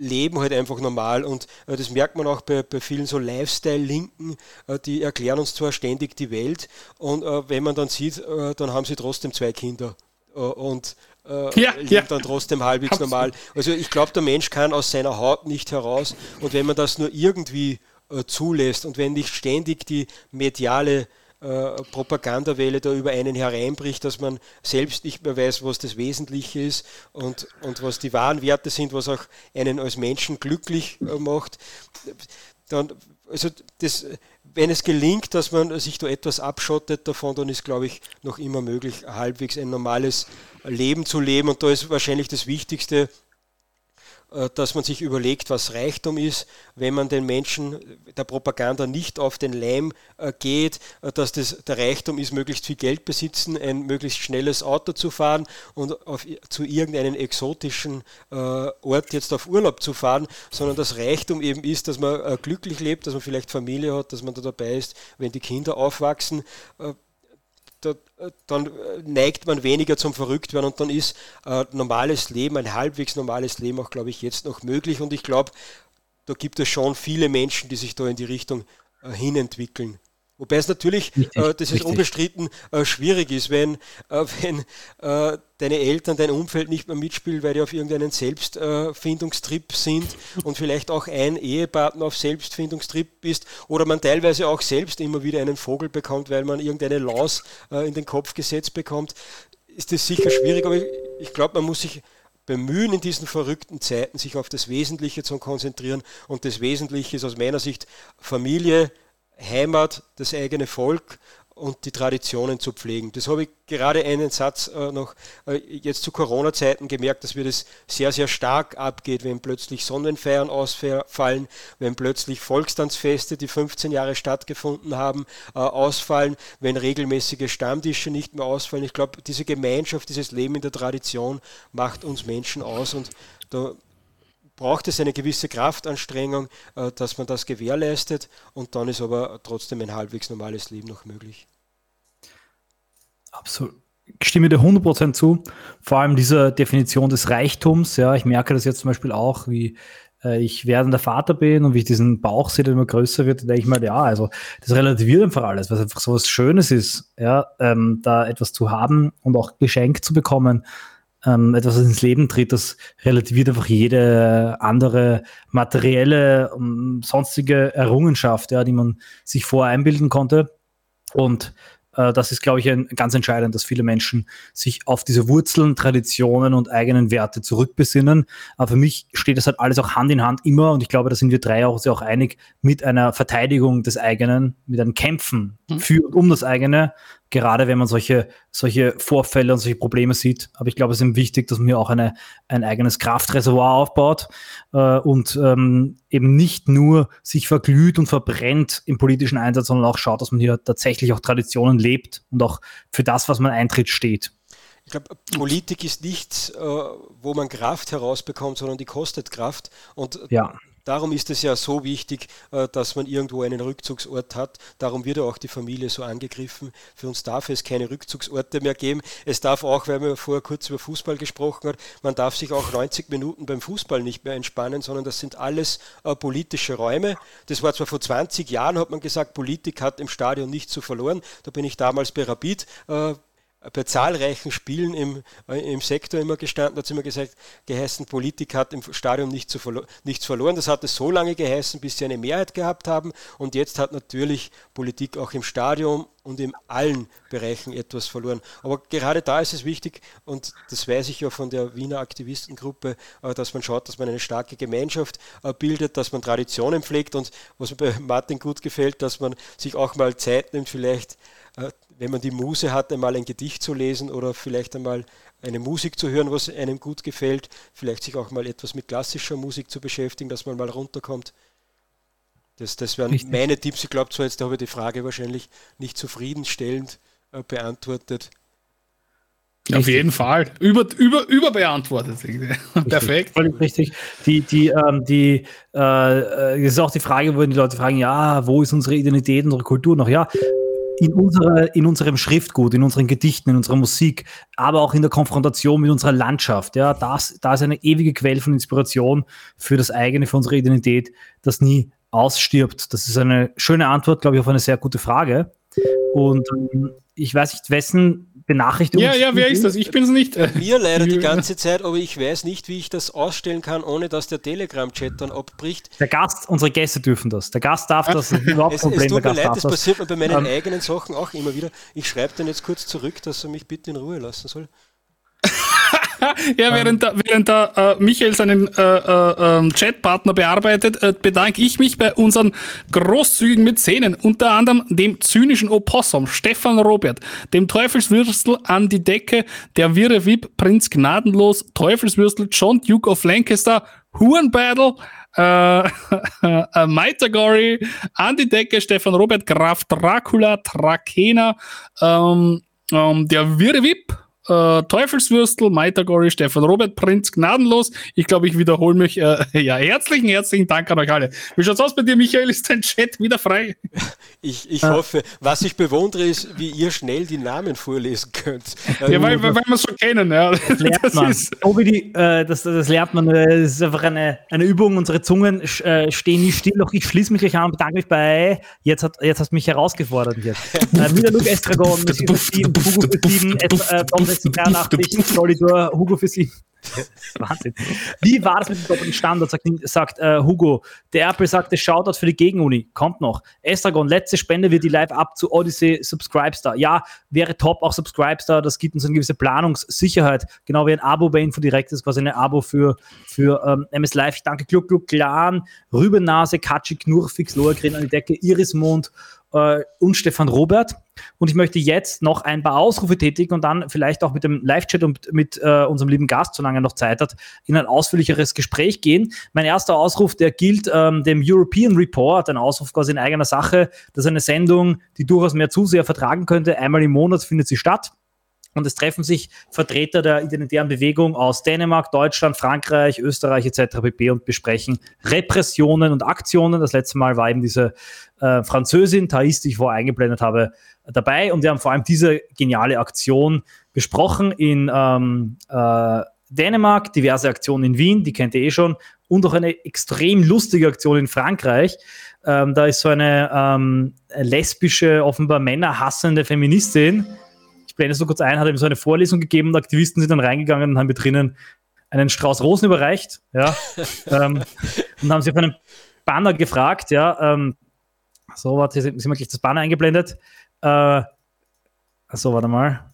leben halt einfach normal und äh, das merkt man auch bei, bei vielen so Lifestyle-Linken, äh, die erklären uns zwar ständig die Welt und äh, wenn man dann sieht, äh, dann haben sie trotzdem zwei Kinder äh, und äh, ja, leben ja. dann trotzdem halbwegs Absolut. normal. Also ich glaube, der Mensch kann aus seiner Haut nicht heraus und wenn man das nur irgendwie zulässt und wenn nicht ständig die mediale äh, Propagandawelle da über einen hereinbricht, dass man selbst nicht mehr weiß, was das Wesentliche ist und, und was die wahren Werte sind, was auch einen als Menschen glücklich äh, macht. Dann, also das, wenn es gelingt, dass man sich da etwas abschottet davon, dann ist, glaube ich, noch immer möglich, halbwegs ein normales Leben zu leben. Und da ist wahrscheinlich das Wichtigste, dass man sich überlegt, was Reichtum ist, wenn man den Menschen der Propaganda nicht auf den Leim äh, geht, äh, dass das der Reichtum ist, möglichst viel Geld besitzen, ein möglichst schnelles Auto zu fahren und auf, zu irgendeinem exotischen Ort jetzt auf Urlaub zu fahren, sondern das Reichtum eben ist, dass man glücklich lebt, dass man vielleicht Familie hat, dass man da dabei ist, wenn die Kinder aufwachsen da, dann äh, neigt man weniger zum Verrücktwerden und dann ist äh, normales Leben, ein halbwegs normales Leben auch, glaube ich, jetzt noch möglich. Und ich glaube, da gibt es schon viele Menschen, die sich da in die Richtung äh, hinentwickeln. Wobei es natürlich, richtig, äh, das ist richtig. unbestritten, äh, schwierig ist, wenn, äh, wenn äh, deine Eltern, dein Umfeld nicht mehr mitspielen, weil die auf irgendeinen Selbstfindungstrip sind und vielleicht auch ein Ehepartner auf Selbstfindungstrip ist oder man teilweise auch selbst immer wieder einen Vogel bekommt, weil man irgendeine Laus äh, in den Kopf gesetzt bekommt, ist das sicher schwierig, aber ich, ich glaube, man muss sich bemühen, in diesen verrückten Zeiten sich auf das Wesentliche zu konzentrieren und das Wesentliche ist aus meiner Sicht Familie, Heimat, das eigene Volk und die Traditionen zu pflegen. Das habe ich gerade einen Satz äh, noch äh, jetzt zu Corona-Zeiten gemerkt, dass wir das sehr, sehr stark abgeht, wenn plötzlich Sonnenfeiern ausfallen, wenn plötzlich Volkstanzfeste, die 15 Jahre stattgefunden haben, äh, ausfallen, wenn regelmäßige Stammtische nicht mehr ausfallen. Ich glaube, diese Gemeinschaft, dieses Leben in der Tradition macht uns Menschen aus und da braucht es eine gewisse Kraftanstrengung, äh, dass man das gewährleistet und dann ist aber trotzdem ein halbwegs normales Leben noch möglich. Absolut. Ich stimme dir 100% zu. Vor allem dieser Definition des Reichtums. Ja, ich merke das jetzt zum Beispiel auch, wie äh, ich werdender Vater bin und wie ich diesen Bauch sehe, der immer größer wird, denke ich mal, ja, also das relativiert einfach alles, was einfach so was Schönes ist, ja, ähm, da etwas zu haben und auch geschenkt zu bekommen ähm, etwas ins Leben tritt, das relativiert einfach jede andere materielle, um, ähm, sonstige Errungenschaft, ja, die man sich vorher einbilden konnte. Und äh, das ist, glaube ich, ein, ganz entscheidend, dass viele Menschen sich auf diese Wurzeln, Traditionen und eigenen Werte zurückbesinnen. Aber für mich steht das halt alles auch Hand in Hand immer und ich glaube, da sind wir drei auch, auch einig mit einer Verteidigung des eigenen, mit einem Kämpfen mhm. für und um das eigene gerade wenn man solche, solche Vorfälle und solche Probleme sieht. Aber ich glaube, es ist eben wichtig, dass man hier auch eine, ein eigenes Kraftreservoir aufbaut äh, und ähm, eben nicht nur sich verglüht und verbrennt im politischen Einsatz, sondern auch schaut, dass man hier tatsächlich auch Traditionen lebt und auch für das, was man eintritt, steht. Ich glaube, Politik ist nichts, äh, wo man Kraft herausbekommt, sondern die kostet Kraft. Und ja. Darum ist es ja so wichtig, äh, dass man irgendwo einen Rückzugsort hat. Darum wird auch die Familie so angegriffen. Für uns darf es keine Rückzugsorte mehr geben. Es darf auch, weil man vorher kurz über Fußball gesprochen hat, man darf sich auch 90 Minuten beim Fußball nicht mehr entspannen, sondern das sind alles äh, politische Räume. Das war zwar vor 20 Jahren, hat man gesagt, Politik hat im Stadion nichts zu verloren. Da bin ich damals bei Rapid äh, bei zahlreichen Spielen im, äh, im Sektor immer gestanden, hat es immer gesagt, geheißen, Politik hat im Stadion nicht verlo nichts verloren. Das hat es so lange geheißen, bis sie eine Mehrheit gehabt haben. Und jetzt hat natürlich Politik auch im Stadion und in allen Bereichen etwas verloren. Aber gerade da ist es wichtig, und das weiß ich ja von der Wiener Aktivistengruppe, äh, dass man schaut, dass man eine starke Gemeinschaft äh, bildet, dass man Traditionen pflegt und was mir bei Martin gut gefällt, dass man sich auch mal Zeit nimmt, vielleicht wenn man die Muse hat, einmal ein Gedicht zu lesen oder vielleicht einmal eine Musik zu hören, was einem gut gefällt, vielleicht sich auch mal etwas mit klassischer Musik zu beschäftigen, dass man mal runterkommt. Das, das wären Richtig. meine Tipps. Ich glaube zwar jetzt, da habe ich die Frage wahrscheinlich nicht zufriedenstellend äh, beantwortet. Richtig. Auf jeden Fall. Über, über, überbeantwortet. Perfekt. Völlig richtig. Die, die, ähm, die, äh, äh, das ist auch die Frage, wo die Leute fragen, ja, wo ist unsere Identität, unsere Kultur noch? Ja, in, unsere, in unserem Schriftgut, in unseren Gedichten, in unserer Musik, aber auch in der Konfrontation mit unserer Landschaft. Ja, das, da ist eine ewige Quelle von Inspiration für das eigene, für unsere Identität, das nie ausstirbt. Das ist eine schöne Antwort, glaube ich, auf eine sehr gute Frage. Und ähm, ich weiß nicht, wessen Benachrichtigung. Ja, ja, wer ist das? Ich bin es nicht. Mir leider die ganze Zeit, aber ich weiß nicht, wie ich das ausstellen kann, ohne dass der Telegram-Chat dann abbricht. Der Gast, unsere Gäste dürfen das. Der Gast darf das. das überhaupt es, Problem. Es tut mir leid, das passiert mir bei meinen ähm, eigenen Sachen auch immer wieder. Ich schreibe dann jetzt kurz zurück, dass er mich bitte in Ruhe lassen soll. ja, während der, während der äh, Michael seinen äh, äh, ähm, Chatpartner bearbeitet, äh, bedanke ich mich bei unseren großzügigen Mäzenen, unter anderem dem zynischen Opossum Stefan Robert, dem Teufelswürstel an die Decke, der wirre Wip Prinz Gnadenlos, Teufelswürstel John Duke of Lancaster, Hurenbeidel, äh, äh, Maitagori, an die Decke, Stefan Robert, Graf Dracula, Trakena, ähm, ähm, der wirre Wip, äh, Teufelswürstel, Maitagori, Stefan Robert, Prinz, gnadenlos. Ich glaube, ich wiederhole mich. Äh, ja, herzlichen, herzlichen Dank an euch alle. Wie schaut's aus bei dir, Michael? Ist dein Chat wieder frei? Ich, ich ah. hoffe. Was ich bewundere, ist, wie ihr schnell die Namen vorlesen könnt. Ja, weil, weil, weil wir es so kennen. Ja. Das lernt das man. Ist oh, die, äh, das, das lernt man. Das ist einfach eine, eine Übung. Unsere Zungen äh, stehen nie still. Doch ich schließe mich gleich an und bedanke mich bei. Jetzt, hat, jetzt hast du mich herausgefordert. Jetzt. äh, wieder Luke Estragon, Monsieur 7, Hugo 7, äh, 86, Solidor, Hugo für Sie. Wahnsinn. Wie war das mit dem doppelten Standard? Sagt, sagt äh, Hugo. Der Apple sagte Shoutout für die Gegenuni. Kommt noch. Estragon, letzte Spende wird die live ab zu Odyssey Subscribestar. Ja, wäre top, auch Subscribestar. Das gibt uns eine gewisse Planungssicherheit. Genau wie ein Abo bei Infodirect ist quasi ein Abo für, für ähm, MS Live. Ich danke Gluck, Gluck, Clan, Rübennase, Katschi, Knurfix, Lohergrin an die Decke, Irismond äh, und Stefan Robert. Und ich möchte jetzt noch ein paar Ausrufe tätigen und dann vielleicht auch mit dem Live-Chat und mit äh, unserem lieben Gast, solange er noch Zeit hat, in ein ausführlicheres Gespräch gehen. Mein erster Ausruf, der gilt ähm, dem European Report, ein Ausruf quasi in eigener Sache. Das ist eine Sendung, die durchaus mehr Zuseher vertragen könnte. Einmal im Monat findet sie statt. Und es treffen sich Vertreter der identitären Bewegung aus Dänemark, Deutschland, Frankreich, Österreich etc. pp. und besprechen Repressionen und Aktionen. Das letzte Mal war eben diese äh, Französin, Thais, die ich vorher eingeblendet habe, dabei. Und wir haben vor allem diese geniale Aktion besprochen in ähm, äh, Dänemark, diverse Aktionen in Wien, die kennt ihr eh schon, und auch eine extrem lustige Aktion in Frankreich. Ähm, da ist so eine ähm, lesbische, offenbar männerhassende Feministin, blende so kurz ein, hat ihm so eine Vorlesung gegeben und Aktivisten sind dann reingegangen und haben mir drinnen einen Strauß Rosen überreicht, ja, ähm, und haben sie auf einen Banner gefragt, ja, ähm, so, warte, sind wir gleich das Banner eingeblendet, äh, so, warte mal,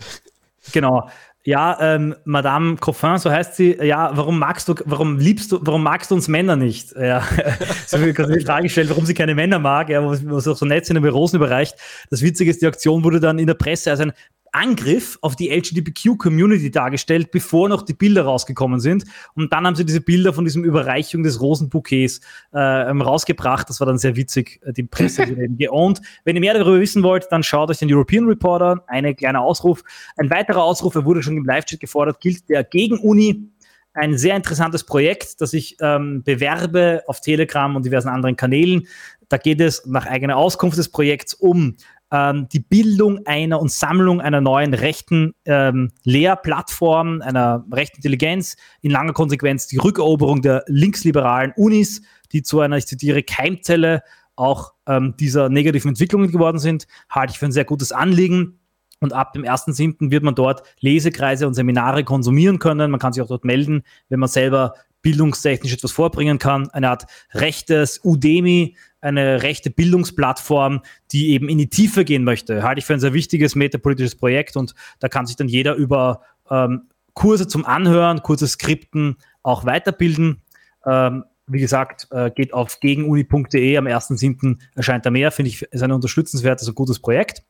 genau, ja, ähm, Madame Coffin, so heißt sie, ja, warum magst du, warum liebst du, warum magst du uns Männer nicht? Ja, so wie die Frage gestellt, warum sie keine Männer mag, ja, was, was auch so nett sind, in den Rosen überreicht. Das Witzige ist, die Aktion wurde dann in der Presse als ein Angriff auf die LGBTQ-Community dargestellt, bevor noch die Bilder rausgekommen sind. Und dann haben sie diese Bilder von diesem Überreichung des Rosenbouquets äh, rausgebracht. Das war dann sehr witzig, äh, die Presse eben geowned. Wenn ihr mehr darüber wissen wollt, dann schaut euch den European Reporter an. Ein kleiner Ausruf. Ein weiterer Ausruf, er wurde schon im Live-Chat gefordert, gilt der Gegen-Uni. Ein sehr interessantes Projekt, das ich ähm, bewerbe auf Telegram und diversen anderen Kanälen. Da geht es nach eigener Auskunft des Projekts um ähm, die Bildung einer und Sammlung einer neuen rechten ähm, Lehrplattform, einer rechten Intelligenz, in langer Konsequenz die Rückeroberung der linksliberalen Unis, die zu einer, ich zitiere, Keimzelle auch ähm, dieser negativen Entwicklungen geworden sind, halte ich für ein sehr gutes Anliegen. Und ab dem 1.7. wird man dort Lesekreise und Seminare konsumieren können. Man kann sich auch dort melden, wenn man selber bildungstechnisch etwas vorbringen kann. Eine Art rechtes Udemy, eine rechte Bildungsplattform, die eben in die Tiefe gehen möchte. Halte ich für ein sehr wichtiges metapolitisches Projekt und da kann sich dann jeder über ähm, Kurse zum Anhören, kurze Skripten auch weiterbilden. Ähm, wie gesagt, äh, geht auf gegenuni.de. Am 1.7. erscheint da mehr. Finde ich, ist ein unterstützenswertes und gutes Projekt.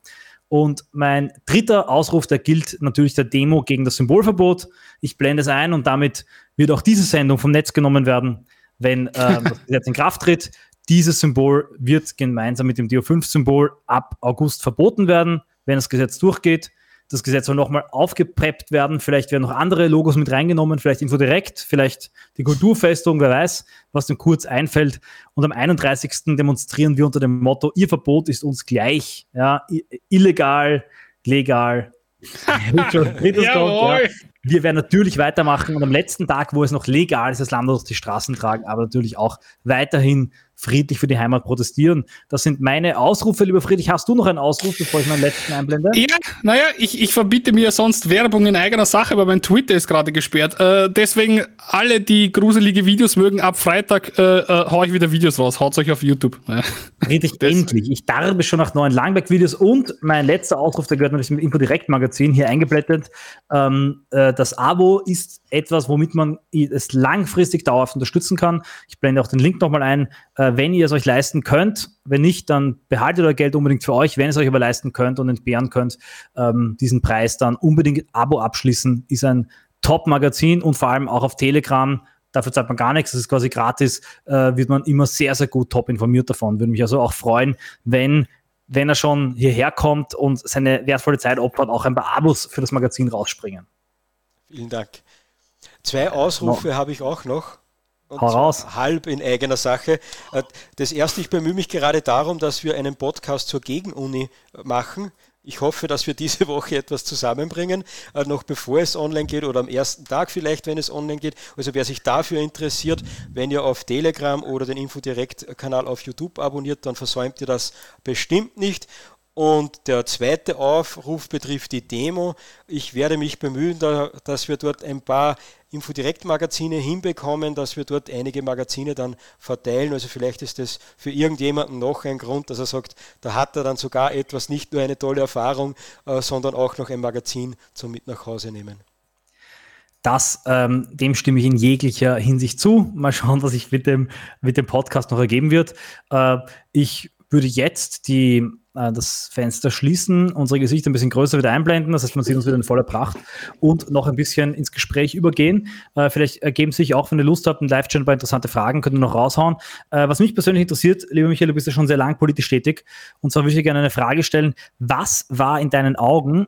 Und mein dritter Ausruf, der gilt natürlich der Demo gegen das Symbolverbot. Ich blende es ein und damit wird auch diese Sendung vom Netz genommen werden, wenn äh, das Gesetz in Kraft tritt. Dieses Symbol wird gemeinsam mit dem DO5-Symbol ab August verboten werden, wenn das Gesetz durchgeht. Das Gesetz soll nochmal aufgepreppt werden. Vielleicht werden noch andere Logos mit reingenommen, vielleicht Infodirekt, vielleicht die Kulturfestung, wer weiß, was dem Kurz einfällt. Und am 31. demonstrieren wir unter dem Motto, ihr Verbot ist uns gleich. Ja, illegal, legal. Ja. Wir werden natürlich weitermachen und am letzten Tag, wo es noch legal ist, das Land durch die Straßen tragen, aber natürlich auch weiterhin friedlich für die Heimat protestieren. Das sind meine Ausrufe, lieber Friedrich. Hast du noch einen Ausruf, bevor ich meinen letzten einblende? Ja, naja, ich, ich verbiete mir sonst Werbung in eigener Sache, aber mein Twitter ist gerade gesperrt. Äh, deswegen alle, die gruselige Videos mögen, ab Freitag äh, äh, hau ich wieder Videos raus. Haut euch auf YouTube. Friedrich, endlich. Ich darbe schon nach neuen Langback-Videos und mein letzter Ausruf, der gehört natürlich mit Info Direkt Magazin hier eingeblendet. Ähm, äh, das Abo ist etwas, womit man es langfristig dauerhaft unterstützen kann. Ich blende auch den Link nochmal ein. Äh, wenn ihr es euch leisten könnt, wenn nicht, dann behaltet euer Geld unbedingt für euch. Wenn ihr es euch aber leisten könnt und entbehren könnt, ähm, diesen Preis dann unbedingt Abo abschließen. Ist ein Top-Magazin und vor allem auch auf Telegram. Dafür zahlt man gar nichts, das ist quasi gratis, äh, wird man immer sehr, sehr gut top informiert davon. Würde mich also auch freuen, wenn wenn er schon hierher kommt und seine wertvolle Zeit opfert, auch ein paar Abos für das Magazin rausspringen. Vielen Dank. Zwei Ausrufe no. habe ich auch noch. Und halb in eigener Sache. Äh, das erste, ich bemühe mich gerade darum, dass wir einen Podcast zur Gegenuni machen. Ich hoffe, dass wir diese Woche etwas zusammenbringen, äh, noch bevor es online geht oder am ersten Tag vielleicht, wenn es online geht. Also wer sich dafür interessiert, wenn ihr auf Telegram oder den Infodirekt-Kanal auf YouTube abonniert, dann versäumt ihr das bestimmt nicht. Und der zweite Aufruf betrifft die Demo. Ich werde mich bemühen, dass wir dort ein paar Infodirekt-Magazine hinbekommen, dass wir dort einige Magazine dann verteilen. Also vielleicht ist das für irgendjemanden noch ein Grund, dass er sagt, da hat er dann sogar etwas, nicht nur eine tolle Erfahrung, äh, sondern auch noch ein Magazin zum Mit nach Hause nehmen. Das, ähm, dem stimme ich in jeglicher Hinsicht zu. Mal schauen, was sich mit dem, mit dem Podcast noch ergeben wird. Äh, ich würde jetzt die das Fenster schließen, unsere Gesichter ein bisschen größer wieder einblenden, das heißt, man sieht uns wieder in voller Pracht und noch ein bisschen ins Gespräch übergehen. Äh, vielleicht ergeben sich auch, wenn ihr Lust habt, ein Live-Channel bei interessante Fragen, könnt ihr noch raushauen. Äh, was mich persönlich interessiert, lieber Michael, du bist ja schon sehr lang politisch tätig und zwar würde ich gerne eine Frage stellen. Was war in deinen Augen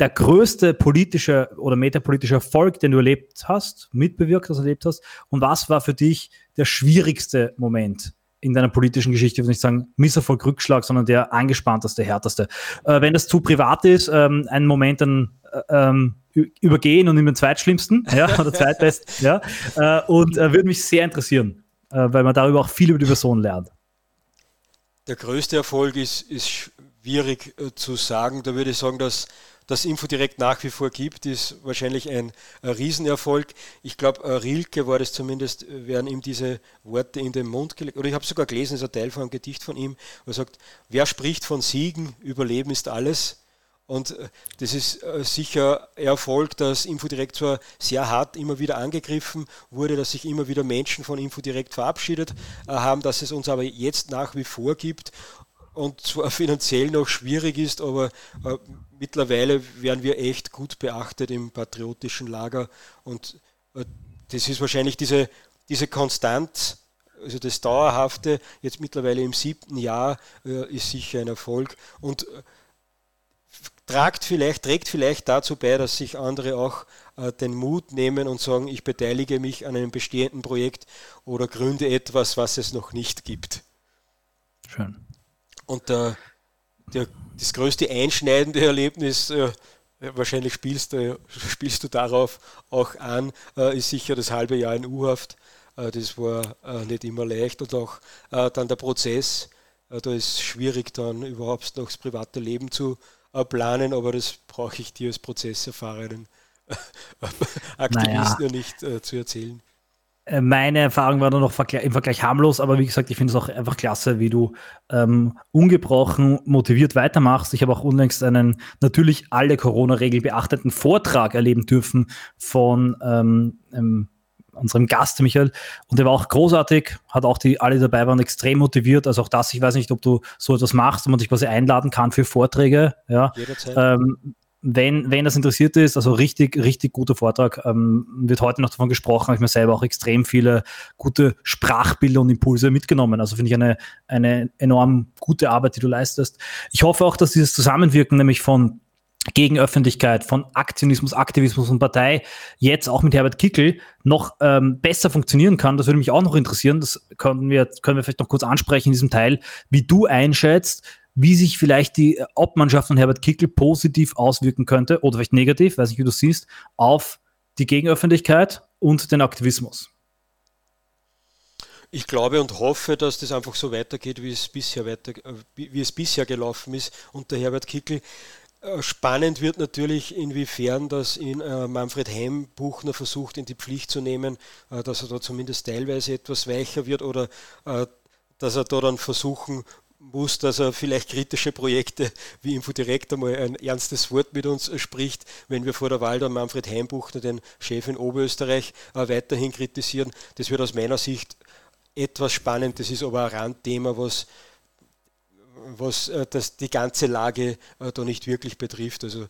der größte politische oder metapolitische Erfolg, den du erlebt hast, mitbewirkt hast, erlebt hast? Und was war für dich der schwierigste Moment? In deiner politischen Geschichte, würde ich sagen, Misserfolg, Rückschlag, sondern der angespannteste, härteste. Äh, wenn das zu privat ist, ähm, einen Moment dann äh, ähm, übergehen und in den zweitschlimmsten, ja, oder zweitbesten, ja, äh, und äh, würde mich sehr interessieren, äh, weil man darüber auch viel über die Person lernt. Der größte Erfolg ist, ist schwierig äh, zu sagen. Da würde ich sagen, dass das Infodirekt nach wie vor gibt, ist wahrscheinlich ein, Riesenerfolg. Ich glaube, Rilke war das zumindest, werden ihm diese Worte in den Mund gelegt. Oder ich habe sogar gelesen, das ist ein Teil von einem Gedicht von ihm, wo er sagt, wer spricht von Siegen, Überleben ist alles. Und äh, das ist äh, sicher Erfolg, dass Infodirekt zwar sehr hart immer wieder angegriffen wurde, dass sich immer wieder Menschen von Infodirekt verabschiedet äh, haben, dass es uns aber jetzt nach wie vor gibt und zwar finanziell noch schwierig ist, aber äh, mittlerweile werden wir echt gut beachtet im patriotischen Lager und äh, das ist wahrscheinlich diese, diese Konstanz, also das Dauerhafte, jetzt mittlerweile im siebten Jahr, äh, ist sicher ein Erfolg und tragt vielleicht, trägt vielleicht dazu bei, dass sich andere auch äh, den Mut nehmen und sagen, ich beteilige mich an einem bestehenden Projekt oder gründe etwas, was es noch nicht gibt. Schön. Und der, der, das größte einschneidende Erlebnis, äh, wahrscheinlich spielst du, spielst du darauf auch an, äh, ist sicher das halbe Jahr in U-Haft. Äh, das war äh, nicht immer leicht und auch äh, dann der Prozess. da ist schwierig dann überhaupt noch das private Leben zu planen, aber das brauche ich dir als Prozesserfahrenen Aktivisten naja. ja nicht zu erzählen. Äh, meine Erfahrung war dann noch im Vergleich harmlos, aber wie gesagt, ich finde es auch einfach klasse, wie du ähm, ungebrochen motiviert weitermachst. Ich habe auch unlängst einen natürlich alle Corona-Regeln beachteten Vortrag erleben dürfen von ähm, ähm, unserem Gast, Michael. Und der war auch großartig, hat auch die, alle dabei waren extrem motiviert. Also auch das, ich weiß nicht, ob du so etwas machst, wo man dich quasi einladen kann für Vorträge. Ja. Jederzeit. Ähm, wenn, wenn das interessiert ist, also richtig, richtig guter Vortrag, ähm, wird heute noch davon gesprochen, habe ich mir selber auch extrem viele gute Sprachbilder und Impulse mitgenommen. Also finde ich eine, eine enorm gute Arbeit, die du leistest. Ich hoffe auch, dass dieses Zusammenwirken nämlich von Gegenöffentlichkeit, von Aktionismus, Aktivismus und Partei jetzt auch mit Herbert Kickel noch ähm, besser funktionieren kann. Das würde mich auch noch interessieren. Das können wir, können wir vielleicht noch kurz ansprechen in diesem Teil, wie du einschätzt, wie sich vielleicht die Obmannschaft von Herbert Kickel positiv auswirken könnte oder vielleicht negativ, weiß nicht, wie du siehst, auf die Gegenöffentlichkeit und den Aktivismus. Ich glaube und hoffe, dass das einfach so weitergeht, wie es bisher, weiter, wie es bisher gelaufen ist unter Herbert Kickel. Äh, spannend wird natürlich, inwiefern das in äh, Manfred Heimbuchner versucht, in die Pflicht zu nehmen, äh, dass er da zumindest teilweise etwas weicher wird oder dass er da dann versuchen muss, dass er vielleicht kritische Projekte wie Infodirect einmal ein ernstes Wort mit uns spricht, wenn wir vor der Wahl dann Manfred Heimbuchner, den Chef in Oberösterreich, äh, weiterhin kritisieren. Das wird aus meiner Sicht etwas spannend, das ist aber ein Randthema, was, was äh, das, die ganze Lage äh, da nicht wirklich betrifft. Also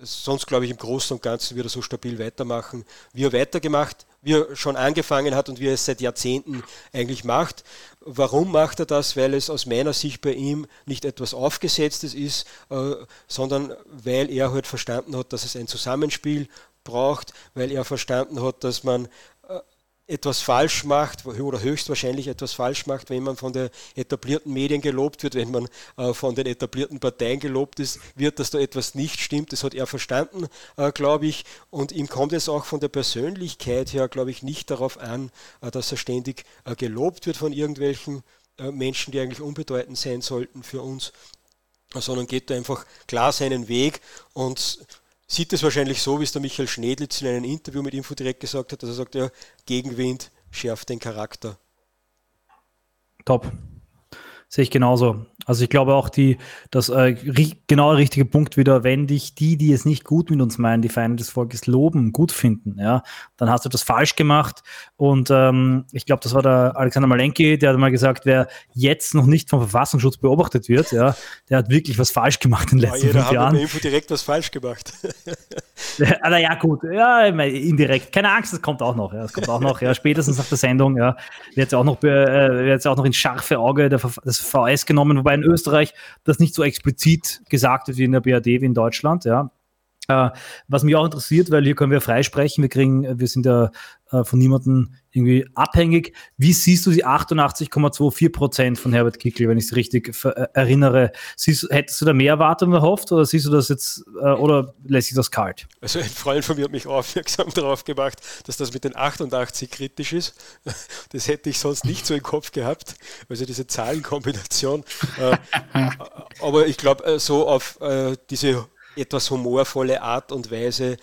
sonst glaube ich im Großen und Ganzen wird er so stabil weitermachen, wie er weitergemacht, wie er schon angefangen hat und wie er es seit Jahrzehnten eigentlich macht. Warum macht er das? Weil es aus meiner Sicht bei ihm nicht etwas Aufgesetztes ist, äh, sondern weil er halt verstanden hat, dass es ein Zusammenspiel braucht, weil er verstanden hat, dass man etwas falsch macht oder höchstwahrscheinlich etwas falsch macht, wenn man von den etablierten Medien gelobt wird, wenn man äh, von den etablierten Parteien gelobt ist, wird, dass da etwas nicht stimmt. Das hat er verstanden, äh, glaube ich. Und ihm kommt es auch von der Persönlichkeit her, glaube ich, nicht darauf an, äh, dass er ständig äh, gelobt wird von irgendwelchen äh, Menschen, die eigentlich unbedeutend sein sollten für uns, sondern geht da einfach klar seinen Weg und sieht es wahrscheinlich so, wie es der Michael Schnedlitz in einem Interview mit Info direkt gesagt hat, dass er sagt, ja, Gegenwind schärft den Charakter. Top. Sehe ich genauso. Also ich glaube auch, die, das äh, genau der richtige Punkt wieder, wenn dich die, die es nicht gut mit uns meinen, die Feinde des Volkes loben, gut finden, ja, dann hast du das falsch gemacht. Und ähm, ich glaube, das war der Alexander Malenki, der hat mal gesagt, wer jetzt noch nicht vom Verfassungsschutz beobachtet wird, ja, der hat wirklich was falsch gemacht in den letzten ja, fünf Jahren. Info direkt was falsch gemacht. Aber ja, gut, ja, indirekt. Keine Angst, das kommt auch noch. Ja, das kommt auch noch. Ja, spätestens nach der Sendung, ja, wird es auch noch, äh, auch noch ins scharfe Auge der, des VS genommen, wobei in Österreich das nicht so explizit gesagt wird wie in der BRD wie in Deutschland, ja. Äh, was mich auch interessiert, weil hier können wir frei sprechen, wir kriegen, wir sind ja äh, von niemandem irgendwie abhängig. Wie siehst du die 88,24 Prozent von Herbert Kickl, wenn ich es richtig äh, erinnere? Siehst, hättest du da mehr Erwartungen erhofft oder siehst du das jetzt äh, oder lässt sich das kalt? Also ein Freund von mir hat mich aufmerksam darauf gemacht, dass das mit den 88 kritisch ist. Das hätte ich sonst nicht so im Kopf gehabt. Also diese Zahlenkombination. Äh, aber ich glaube, äh, so auf äh, diese etwas humorvolle Art und Weise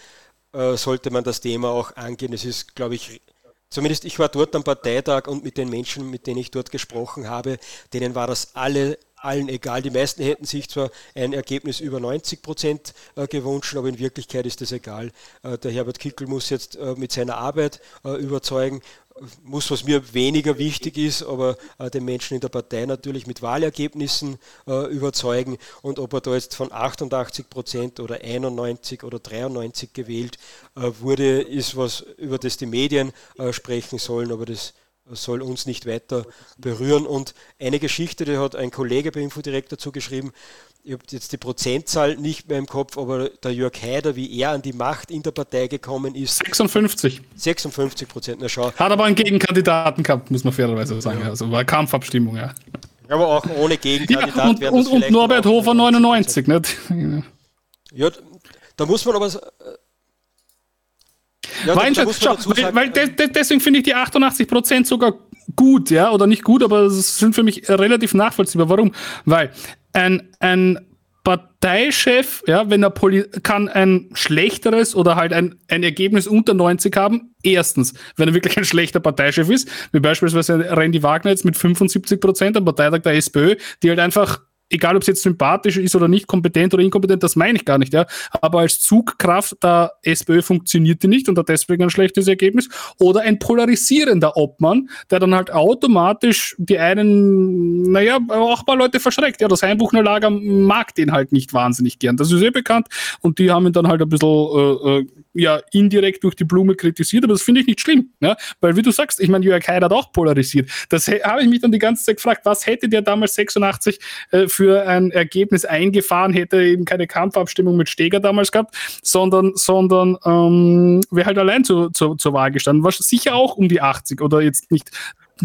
äh, sollte man das Thema auch angehen. Es ist, glaube ich, zumindest ich war dort am Parteitag und mit den Menschen, mit denen ich dort gesprochen habe, denen war das alle allen egal. Die meisten hätten sich zwar ein Ergebnis über 90 Prozent äh, gewünscht, aber in Wirklichkeit ist das egal. Äh, der Herbert Kickel muss jetzt äh, mit seiner Arbeit überzeugen muss, was mir weniger wichtig ist, aber äh, den Menschen in der Partei natürlich mit Wahlergebnissen äh, überzeugen. Und ob er da jetzt von 88 Prozent oder 91 oder 93 gewählt äh, wurde, ist was, über das die Medien sprechen sollen, aber das soll uns nicht weiter berühren. Und eine Geschichte, die hat ein Kollege bei Infodirekt dazu geschrieben, ich habe jetzt die Prozentzahl nicht mehr im Kopf, aber der Jörg Haider, wie er an die Macht in der Partei gekommen ist. 56. 56 Prozent, na schau. Hat aber einen Gegenkandidaten gehabt, muss man fairerweise sagen. Ja. Also war Kampfabstimmung, ja. Aber auch ohne Gegenkandidat. Ja, und, und, und Norbert Hofer 99, nicht? Ja, da muss man aber. Ja, schau, weil, weil de, de, deswegen finde ich die 88 Prozent sogar gut, ja, oder nicht gut, aber es sind für mich relativ nachvollziehbar. Warum? Weil ein, ein Parteichef, ja, wenn er Poli kann ein schlechteres oder halt ein, ein Ergebnis unter 90 haben. Erstens, wenn er wirklich ein schlechter Parteichef ist, wie beispielsweise Randy Wagner jetzt mit 75 Prozent am Parteitag der SPÖ, die halt einfach egal ob es jetzt sympathisch ist oder nicht, kompetent oder inkompetent, das meine ich gar nicht, ja. Aber als Zugkraft der SPÖ funktioniert die nicht und hat deswegen ein schlechtes Ergebnis. Oder ein polarisierender Obmann, der dann halt automatisch die einen, naja, auch mal Leute verschreckt. Ja, das Heimbuchner Lager mag den halt nicht wahnsinnig gern. Das ist eh bekannt. Und die haben ihn dann halt ein bisschen, äh, äh ja, indirekt durch die Blume kritisiert, aber das finde ich nicht schlimm. Ja? Weil, wie du sagst, ich meine, Jörg Haider hat auch polarisiert. Das habe ich mich dann die ganze Zeit gefragt, was hätte der damals 86 äh, für für ein Ergebnis eingefahren, hätte eben keine Kampfabstimmung mit Steger damals gehabt, sondern, sondern ähm, wäre halt allein zu, zu, zur Wahl gestanden. War sicher auch um die 80 oder jetzt nicht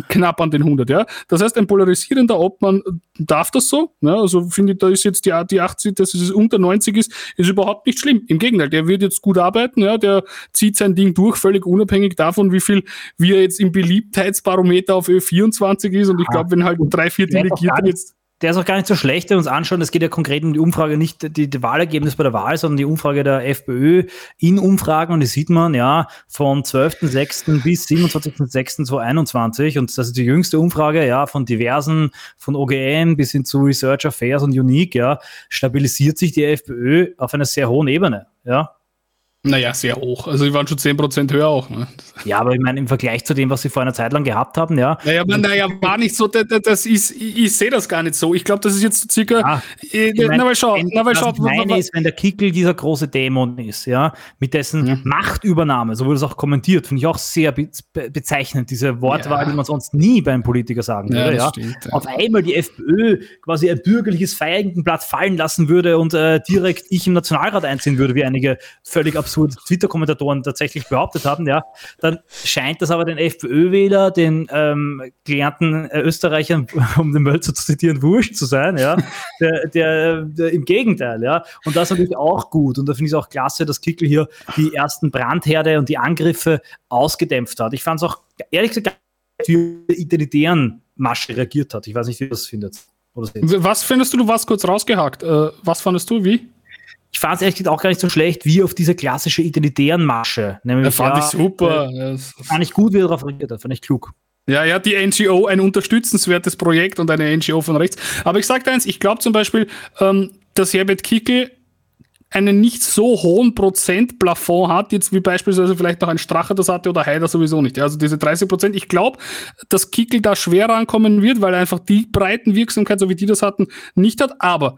knapp an den 100, ja. Das heißt, ein polarisierender Obmann darf das so, ja? also finde ich, da ist jetzt die, die 80, dass es unter 90 ist, ist überhaupt nicht schlimm. Im Gegenteil, der wird jetzt gut arbeiten, ja, der zieht sein Ding durch, völlig unabhängig davon, wie viel, wie er jetzt im Beliebtheitsbarometer auf Ö24 ist und ich glaube, wenn halt drei, vier Delegierte jetzt der ist auch gar nicht so schlecht, wenn wir uns anschauen. Es geht ja konkret um die Umfrage, nicht die, die Wahlergebnis bei der Wahl, sondern die Umfrage der FPÖ in Umfragen. Und die sieht man ja von 12.06. bis 27.06.2021. Und das ist die jüngste Umfrage, ja, von diversen, von OGM bis hin zu Research Affairs und Unique, ja, stabilisiert sich die FPÖ auf einer sehr hohen Ebene, ja. Naja, sehr hoch. Also die waren schon 10% höher auch. Ne? Ja, aber ich meine, im Vergleich zu dem, was sie vor einer Zeit lang gehabt haben, ja. Naja, aber, naja war nicht so, das, das ist, ich, ich sehe das gar nicht so. Ich glaube, das ist jetzt circa. Ah, äh, ich mein, na, mal schau, na, meine ist, wenn der Kickel dieser große Dämon ist, ja, mit dessen ja. Machtübernahme, so wurde es auch kommentiert, finde ich auch sehr be bezeichnend, diese Wortwahl, ja. die man sonst nie beim Politiker sagen würde, ja. Stimmt, ja. Auf einmal die FPÖ quasi ein bürgerliches Feigenblatt fallen lassen würde und äh, direkt ich im Nationalrat einziehen würde, wie einige völlig absurd absurd Twitter-Kommentatoren tatsächlich behauptet haben, ja, dann scheint das aber den FPÖ-Wähler, den ähm, gelernten äh, Österreichern, um den Mölzer zu zitieren, wurscht zu sein, ja, der, der, der, im Gegenteil, ja, und das natürlich auch gut und da finde ich es auch klasse, dass Kickel hier die ersten Brandherde und die Angriffe ausgedämpft hat. Ich fand es auch, ehrlich gesagt, für identitären Masche reagiert hat. Ich weiß nicht, wie du das findest. Was findest du, du warst kurz rausgehakt. Äh, was fandest du, wie? Ich fand es ehrlich gesagt auch gar nicht so schlecht wie auf diese klassische identitären Masche. Nämlich, ja, fand ja, ich super. Äh, fand ich gut, wie er darauf reagiert hat, fand ich klug. Ja, ja, die NGO, ein unterstützenswertes Projekt und eine NGO von rechts. Aber ich sage eins, ich glaube zum Beispiel, ähm, dass Herbert Kickel einen nicht so hohen Prozentplafond hat, jetzt wie beispielsweise vielleicht noch ein Strache das hatte oder Heider sowieso nicht. Also diese 30 Prozent. Ich glaube, dass Kickel da schwer rankommen wird, weil er einfach die breiten Wirksamkeit, so wie die das hatten, nicht hat. Aber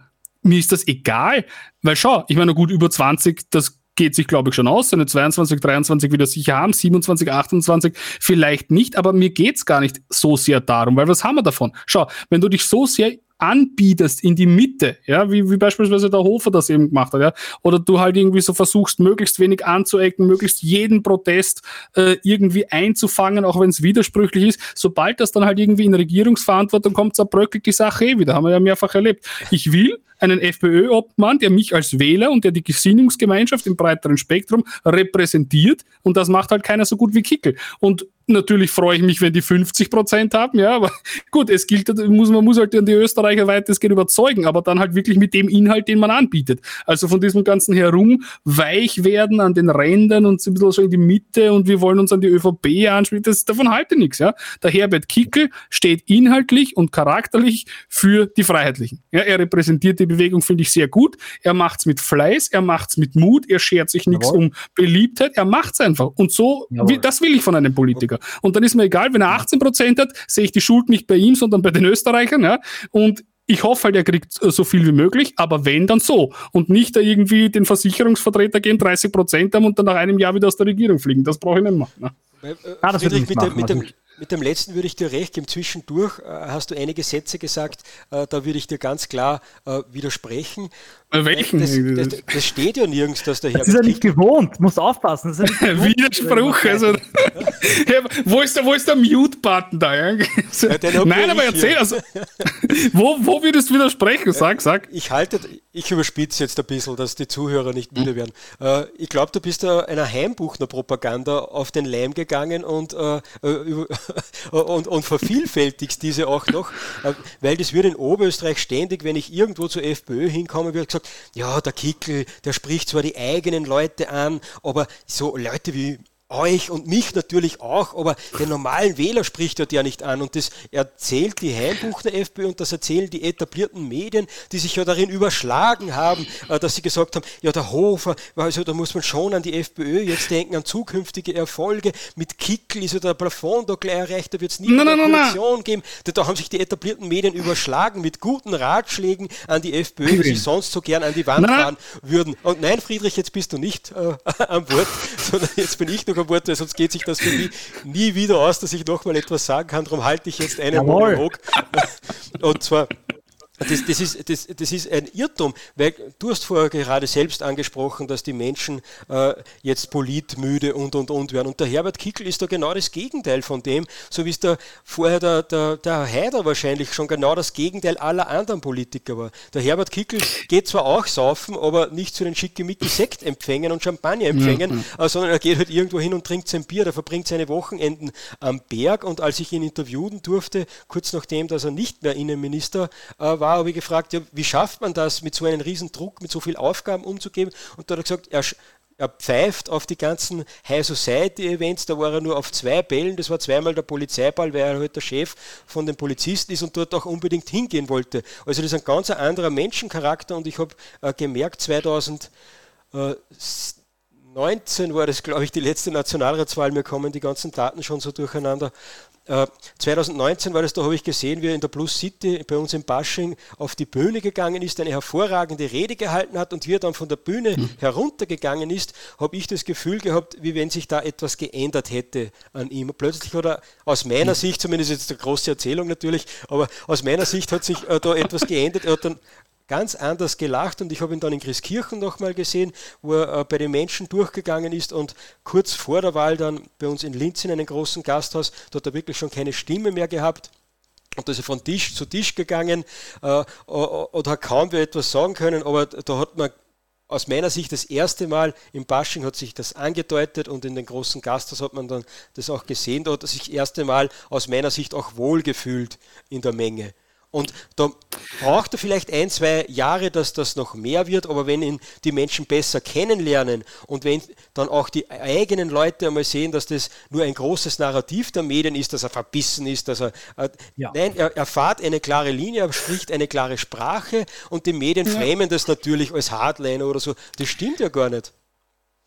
mir ist das egal, weil schau, ich meine, gut über 20, das geht sich, glaube ich, schon aus. Seine 22, 23 wieder sicher haben, 27, 28 vielleicht nicht, aber mir geht's gar nicht so sehr darum, weil was haben wir davon? Schau, wenn du dich so sehr anbietest in die Mitte, ja, wie, wie beispielsweise der Hofer das eben gemacht hat, ja, oder du halt irgendwie so versuchst, möglichst wenig anzuecken, möglichst jeden Protest äh, irgendwie einzufangen, auch wenn es widersprüchlich ist, sobald das dann halt irgendwie in Regierungsverantwortung kommt, zerbröckelt die Sache eh wieder, haben wir ja mehrfach erlebt. Ich will einen FPÖ-Obmann, der mich als Wähler und der die Gesinnungsgemeinschaft im breiteren Spektrum repräsentiert. Und das macht halt keiner so gut wie Kickel. Und natürlich freue ich mich, wenn die 50 Prozent haben, ja, aber gut, es gilt, man muss halt die Österreicher weitestgehend überzeugen, aber dann halt wirklich mit dem Inhalt, den man anbietet. Also von diesem ganzen herum weich werden an den Rändern und ein bisschen so in die Mitte und wir wollen uns an die ÖVP anspielen, das, davon halte nichts, ja. Der Herbert Kickel steht inhaltlich und charakterlich für die Freiheitlichen. Ja, er repräsentiert die Bewegung, finde ich, sehr gut. Er macht's mit Fleiß, er macht's mit Mut, er schert sich nichts um Beliebtheit, er macht's einfach. Und so, wie, das will ich von einem Politiker. Und dann ist mir egal, wenn er 18 Prozent hat, sehe ich die Schuld nicht bei ihm, sondern bei den Österreichern. Ja? Und ich hoffe halt, er kriegt äh, so viel wie möglich, aber wenn, dann so. Und nicht da irgendwie den Versicherungsvertreter geben, 30 Prozent haben und dann nach einem Jahr wieder aus der Regierung fliegen. Das brauche ich nicht machen. Ne? Äh, ah, das Friedrich, mit, machen, mit, dem, mit dem letzten würde ich dir recht geben. Zwischendurch äh, hast du einige Sätze gesagt, äh, da würde ich dir ganz klar äh, widersprechen. Welchen? Das, das, das, steht ja nirgends, dass der Herbert Das ist ja nicht gewohnt, musst aufpassen. Ja Widerspruch, also. ja, wo, ist der, wo ist der Mute-Button da? Ja, Nein, aber erzähl, also, wo, wo würdest du widersprechen? Sag, sag. Ich halte, ich überspitze jetzt ein bisschen, dass die Zuhörer nicht müde werden. Äh, ich glaube, du bist da einer Heimbuchner-Propaganda auf den Leim gegangen und, äh, äh und, und vervielfältigst diese auch noch, äh, weil das wird in Oberösterreich ständig, wenn ich irgendwo zur FPÖ hinkomme, wird gesagt, gesagt, ja, der Kickel, der spricht zwar die eigenen Leute an, aber so Leute wie euch und mich natürlich auch, aber den normalen Wähler spricht er ja nicht an. Und das erzählt die Heimbuchner FPÖ und das erzählen die etablierten Medien, die sich ja darin überschlagen haben, äh, dass sie gesagt haben, ja der Hofer, also da muss man schon an die FPÖ jetzt denken, an zukünftige Erfolge, mit Kickel ist ja der Plafond da gleich erreicht, da wird es nie eine Koalition geben, da haben sich die etablierten Medien überschlagen mit guten Ratschlägen an die FPÖ, die sich sonst so gern an die Wand fahren würden. Und nein, Friedrich, jetzt bist du nicht äh, am Wort, sondern jetzt bin ich noch am Wort, sonst geht sich das für mich nie wieder aus, dass ich nochmal etwas sagen kann. Darum halte ich jetzt einen Jawohl. Monolog. Und zwar das, das, ist, das, das ist ein Irrtum, weil du hast vorher gerade selbst angesprochen, dass die Menschen äh, jetzt politmüde und und und werden. Und der Herbert Kickel ist da genau das Gegenteil von dem, so wie es da vorher der, der, der Haider wahrscheinlich schon genau das Gegenteil aller anderen Politiker war. Der Herbert Kickel geht zwar auch saufen, aber nicht zu den schickimicki Sektempfängen und Champagnerempfängen, mhm. äh, sondern er geht halt irgendwo hin und trinkt sein Bier, der verbringt seine Wochenenden am Berg und als ich ihn interviewen durfte, kurz nachdem, dass er nicht mehr Innenminister äh, war, war, habe ich gefragt, ja, wie schafft man das, mit so einem riesen Druck, mit so vielen Aufgaben umzugehen? Und da hat er gesagt, er, er pfeift auf die ganzen High Society Events, da war er nur auf zwei Bällen, das war zweimal der Polizeiball, weil er halt der Chef von den Polizisten ist und dort auch unbedingt hingehen wollte. Also das ist ein ganz anderer Menschencharakter und ich habe äh, gemerkt, 2019 war das, glaube ich, die letzte Nationalratswahl, mir kommen die ganzen Daten schon so durcheinander. 2019 äh, war das, da habe ich gesehen, wie er in der Plus City bei uns in Basching auf die Bühne gegangen ist, eine hervorragende Rede gehalten hat und wie er dann von der Bühne mhm. heruntergegangen ist, habe ich das Gefühl gehabt, wie wenn sich da etwas geändert hätte an ihm. Plötzlich oder aus meiner mhm. Sicht, zumindest jetzt eine große Erzählung natürlich, aber aus meiner Sicht hat sich äh, da etwas geändert. Er hat dann ganz anders gelacht und ich habe ihn dann in Christkirchen nochmal gesehen, wo er äh, bei den Menschen durchgegangen ist und kurz vor der Wahl dann bei uns in Linz in einem großen Gasthaus, dort hat er wirklich schon keine Stimme mehr gehabt. Und da ist er von Tisch zu Tisch gegangen äh, und hat kaum wieder etwas sagen können, aber da hat man aus meiner Sicht das erste Mal im Bashing hat sich das angedeutet und in den großen Gasthaus hat man dann das auch gesehen, da hat er sich das erste Mal aus meiner Sicht auch wohlgefühlt in der Menge. Und da braucht er vielleicht ein, zwei Jahre, dass das noch mehr wird, aber wenn ihn die Menschen besser kennenlernen und wenn dann auch die eigenen Leute einmal sehen, dass das nur ein großes Narrativ der Medien ist, dass er verbissen ist, dass er, äh, ja. nein, er, er fahrt eine klare Linie, er spricht eine klare Sprache und die Medien ja. framen das natürlich als Hardliner oder so. Das stimmt ja gar nicht.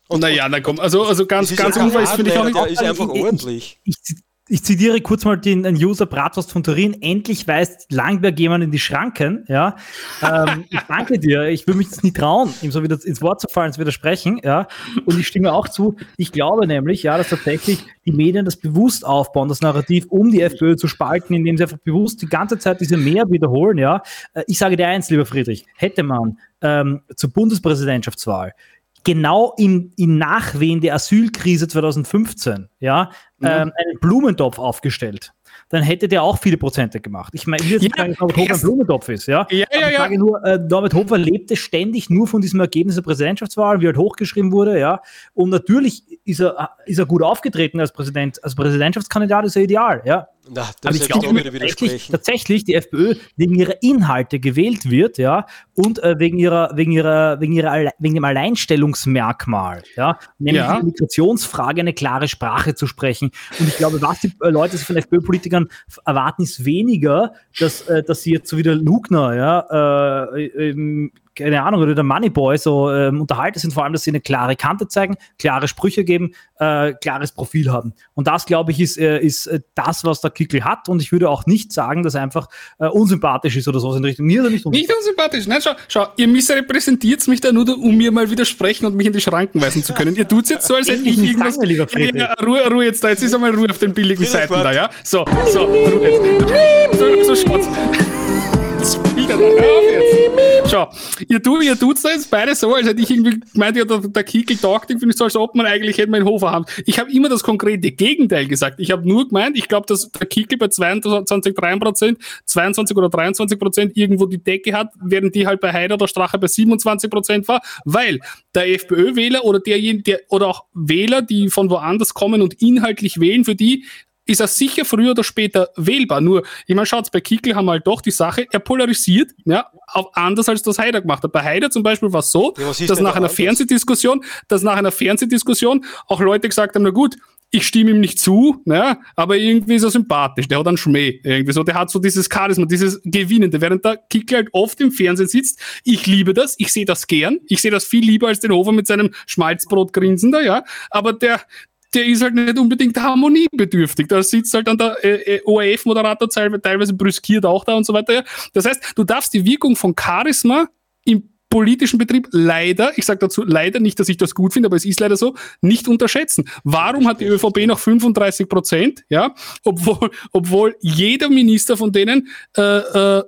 Und naja, na komm, also, also ganz, ganz unfall finde ich auch nicht. Der ist einfach ordentlich. Ich, ich, ich zitiere kurz mal den, den User Bratwurst von Turin. Endlich weist Langberg jemand in die Schranken. Ja, ähm, ich danke dir. Ich würde mich das nie trauen, ihm so wieder ins Wort zu fallen, zu widersprechen. Ja, und ich stimme auch zu. Ich glaube nämlich, ja, dass tatsächlich die Medien das bewusst aufbauen, das Narrativ, um die FPÖ zu spalten, indem sie einfach bewusst die ganze Zeit diese Mehr wiederholen. Ja, äh, ich sage dir eins, lieber Friedrich, hätte man ähm, zur Bundespräsidentschaftswahl genau im, im Nachwehen der Asylkrise 2015 ja, mhm. ähm, einen Blumentopf aufgestellt. dann hätte der auch viele Prozente gemacht. Ich meine, jetzt ja, sagen, dass Norbert Hofer ein Blumentopf ist, ja. Ja, ja, ich sage nur, äh, Norbert Hofer lebte ständig nur von diesem Ergebnis der Präsidentschaftswahl, wie halt hochgeschrieben wurde, ja. Und natürlich ist er, ist er gut aufgetreten als Präsident, als Präsidentschaftskandidat ist er ideal, ja. Na, das ich glaube tatsächlich, tatsächlich die FPÖ wegen ihrer Inhalte gewählt wird, ja, und äh, wegen ihrer, wegen ihrer, wegen ihrer, wegen dem Alleinstellungsmerkmal, ja, nämlich ja. die Migrationsfrage eine klare Sprache zu sprechen. Und ich glaube, was die äh, Leute sich von FPÖ-Politikern erwarten, ist weniger, dass, äh, dass sie jetzt so wie der Lugner, ja, äh, keine Ahnung, oder der Moneyboy so ähm, unterhalten sind, vor allem, dass sie eine klare Kante zeigen, klare Sprüche geben, äh, klares Profil haben. Und das, glaube ich, ist, äh, ist äh, das, was der Kickel hat. Und ich würde auch nicht sagen, dass er einfach äh, unsympathisch ist oder so in Richtung mir nicht unsympathisch. Nicht unsympathisch, nein, schau, schau, ihr missrepräsentiert mich da nur, um mir mal widersprechen und mich in die Schranken weisen zu können. Ihr tut es jetzt so, als hätte ich irgendwas... Sagen, lieber ja, Ruhe, Ruhe jetzt da, jetzt ist einmal Ruhe auf den billigen Seiten da, ja? So, so, Ruhe jetzt. So, so schaut's. Wieder, hör auf jetzt. Schau, ihr, tu, ihr tut's da jetzt beide so, als hätte ich irgendwie gemeint, ja, der, der Kickel taugt irgendwie so, als ob man eigentlich hätte meinen Hofer haben. Ich habe immer das konkrete Gegenteil gesagt. Ich habe nur gemeint, ich glaube, dass der Kickel bei 22, 3 22 oder 23 Prozent irgendwo die Decke hat, während die halt bei Heider oder Strache bei 27 Prozent war, weil der FPÖ-Wähler oder derjenige, der, oder auch Wähler, die von woanders kommen und inhaltlich wählen, für die ist er sicher früher oder später wählbar. Nur, ich meine, schaut, bei Kickel haben wir halt doch die Sache, er polarisiert, ja, auch anders als das Haider gemacht hat. Bei Haider zum Beispiel war es so, ja, dass nach einer Fernsehdiskussion, dass nach einer Fernsehdiskussion auch Leute gesagt haben, na gut, ich stimme ihm nicht zu, ja, aber irgendwie ist er sympathisch, der hat einen Schmäh, irgendwie so, der hat so dieses Charisma, dieses Gewinnende, während der Kickel halt oft im Fernsehen sitzt. Ich liebe das, ich sehe das gern, ich sehe das viel lieber als den Hofer mit seinem Schmalzbrot-Grinsen da, ja, aber der, der ist halt nicht unbedingt harmoniebedürftig. Da sitzt halt dann der äh, äh ORF-Moderator teilweise brüskiert auch da und so weiter. Das heißt, du darfst die Wirkung von Charisma im politischen Betrieb leider, ich sage dazu leider nicht, dass ich das gut finde, aber es ist leider so, nicht unterschätzen. Warum hat die ÖVP noch 35 Prozent? Ja, obwohl, obwohl jeder Minister von denen äh, äh,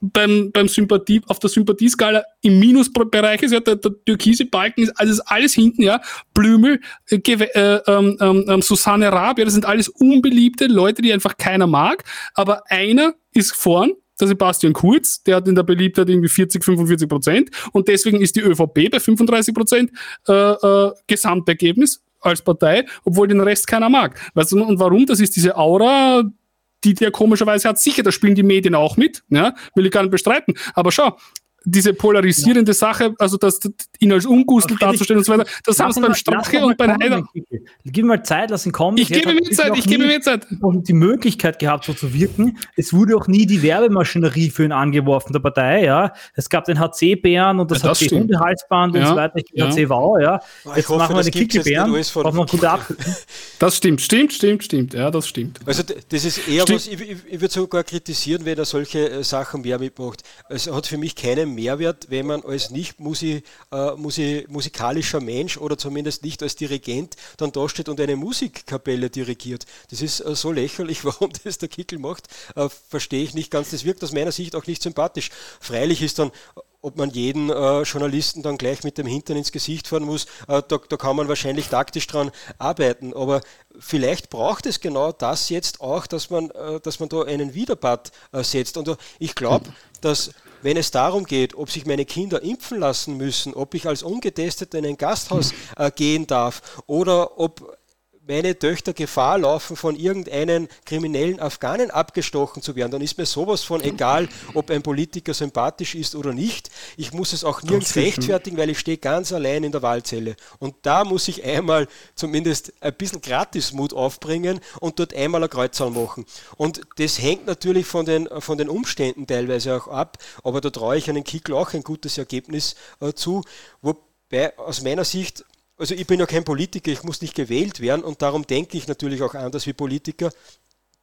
beim, beim Sympathie, auf der Sympathieskala im Minusbereich ist, ja, der, der türkise Balken ist alles, alles hinten, ja, Blümel, äh, äh, ähm, ähm, ähm, Susanne Raab, ja, das sind alles unbeliebte Leute, die einfach keiner mag, aber einer ist vorn, der Sebastian Kurz, der hat in der Beliebtheit irgendwie 40, 45 Prozent und deswegen ist die ÖVP bei 35 Prozent äh, äh, Gesamtergebnis als Partei, obwohl den Rest keiner mag. Weißt du, und warum? Das ist diese Aura, die der komischerweise hat. Sicher, da spielen die Medien auch mit, ja, will ich gar nicht bestreiten. Aber schau, diese polarisierende ja. Sache, also das, ihn als Ungustel darzustellen und so weiter, das haben sie beim Strache und bei Heider. Gib ihm mal Zeit, lass ihn kommen. Ich gebe mir Zeit, ich gebe mir Zeit. Die Möglichkeit gehabt, so zu wirken. Es wurde auch nie die Werbemaschinerie für ihn angeworfen, der Partei, ja. Es gab den HC-Bären und das, ja, das HC-Hundehalsband ja. und so weiter. Ja. HC-Wow, ja. Jetzt hoffe, machen wir den Kickelbären. Das stimmt, stimmt, stimmt, stimmt. Ja, das stimmt. Also das ist eher stimmt. was, ich, ich, ich würde sogar kritisieren, wenn er solche äh, Sachen mehr mitmacht. Es hat für mich keinen Mehrwert, wenn man als nicht Musi, äh, Musi, musikalischer Mensch oder zumindest nicht als Dirigent dann da steht und eine Musikkapelle dirigiert. Das ist äh, so lächerlich, warum das der Kickel macht, äh, verstehe ich nicht ganz. Das wirkt aus meiner Sicht auch nicht sympathisch. Freilich ist dann ob man jeden äh, Journalisten dann gleich mit dem Hintern ins Gesicht fahren muss, äh, da, da, kann man wahrscheinlich taktisch dran arbeiten. Aber vielleicht braucht es genau das jetzt auch, dass man, äh, dass man da einen Widerpart setzt. Und ich glaube, dass wenn es darum geht, ob sich meine Kinder impfen lassen müssen, ob ich als Ungetesteter in ein Gasthaus äh, gehen darf oder ob meine Töchter Gefahr laufen, von irgendeinem kriminellen Afghanen abgestochen zu werden, dann ist mir sowas von egal, ob ein Politiker sympathisch ist oder nicht. Ich muss es auch nirgends rechtfertigen, weil ich stehe ganz allein in der Wahlzelle. Und da muss ich einmal zumindest ein bisschen Gratismut aufbringen und dort einmal ein Kreuzzahl machen. Und das hängt natürlich von den, von den Umständen teilweise auch ab, aber da traue ich einem Kickel auch ein gutes Ergebnis äh, zu. Wobei aus meiner Sicht also ich bin ja kein Politiker, ich muss nicht gewählt werden und darum denke ich natürlich auch anders wie Politiker.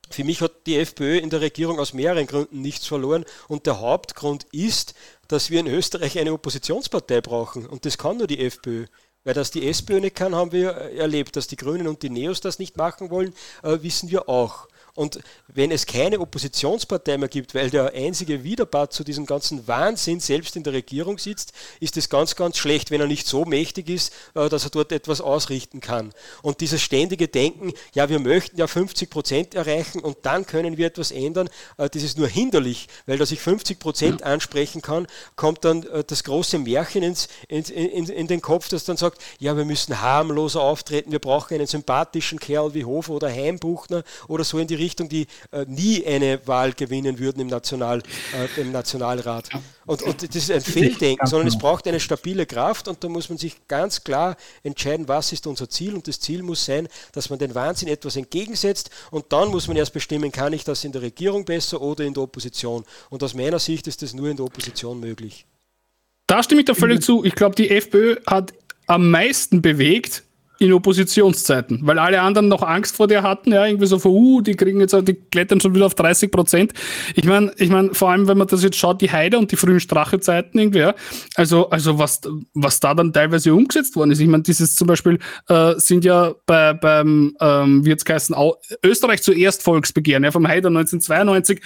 Für mich hat die FPÖ in der Regierung aus mehreren Gründen nichts verloren und der Hauptgrund ist, dass wir in Österreich eine Oppositionspartei brauchen und das kann nur die FPÖ. Weil das die SPÖ nicht kann, haben wir erlebt. Dass die Grünen und die Neos das nicht machen wollen, äh, wissen wir auch. Und wenn es keine Oppositionspartei mehr gibt, weil der einzige Widerpart zu diesem ganzen Wahnsinn selbst in der Regierung sitzt, ist es ganz, ganz schlecht, wenn er nicht so mächtig ist, äh, dass er dort etwas ausrichten kann. Und dieses ständige Denken, ja, wir möchten ja 50 Prozent erreichen und dann können wir etwas ändern, äh, das ist nur hinderlich, weil dass ich 50 Prozent ansprechen kann, kommt dann äh, das große Märchen ins, in, in, in den Kopf, das dann sagt, ja, wir müssen harmloser auftreten, wir brauchen einen sympathischen Kerl wie Hofer oder Heimbuchner oder so in die Richtung, die äh, nie eine Wahl gewinnen würden im, National, äh, im Nationalrat. Und, und das ist ein Fehldenken, sondern es braucht eine stabile Kraft und da muss man sich ganz klar entscheiden, was ist unser Ziel und das Ziel muss sein, dass man den Wahnsinn etwas entgegensetzt und dann muss man erst bestimmen, kann ich das in der Regierung besser oder in der Opposition. Und aus meiner Sicht ist das nur in der Opposition möglich. Da stimme ich da völlig zu. Ich glaube, die FPÖ hat am meisten bewegt, in Oppositionszeiten, weil alle anderen noch Angst vor der hatten, ja, irgendwie so, uh, die kriegen jetzt, die klettern schon wieder auf 30 Prozent. Ich meine, ich meine, vor allem, wenn man das jetzt schaut, die Heide und die frühen Strachezeiten irgendwie, ja, also, also was, was da dann teilweise umgesetzt worden ist. Ich meine, dieses zum Beispiel äh, sind ja bei, beim, ähm, wie jetzt geheißen, Österreich zuerst Volksbegehren, ja, vom Heide 1992,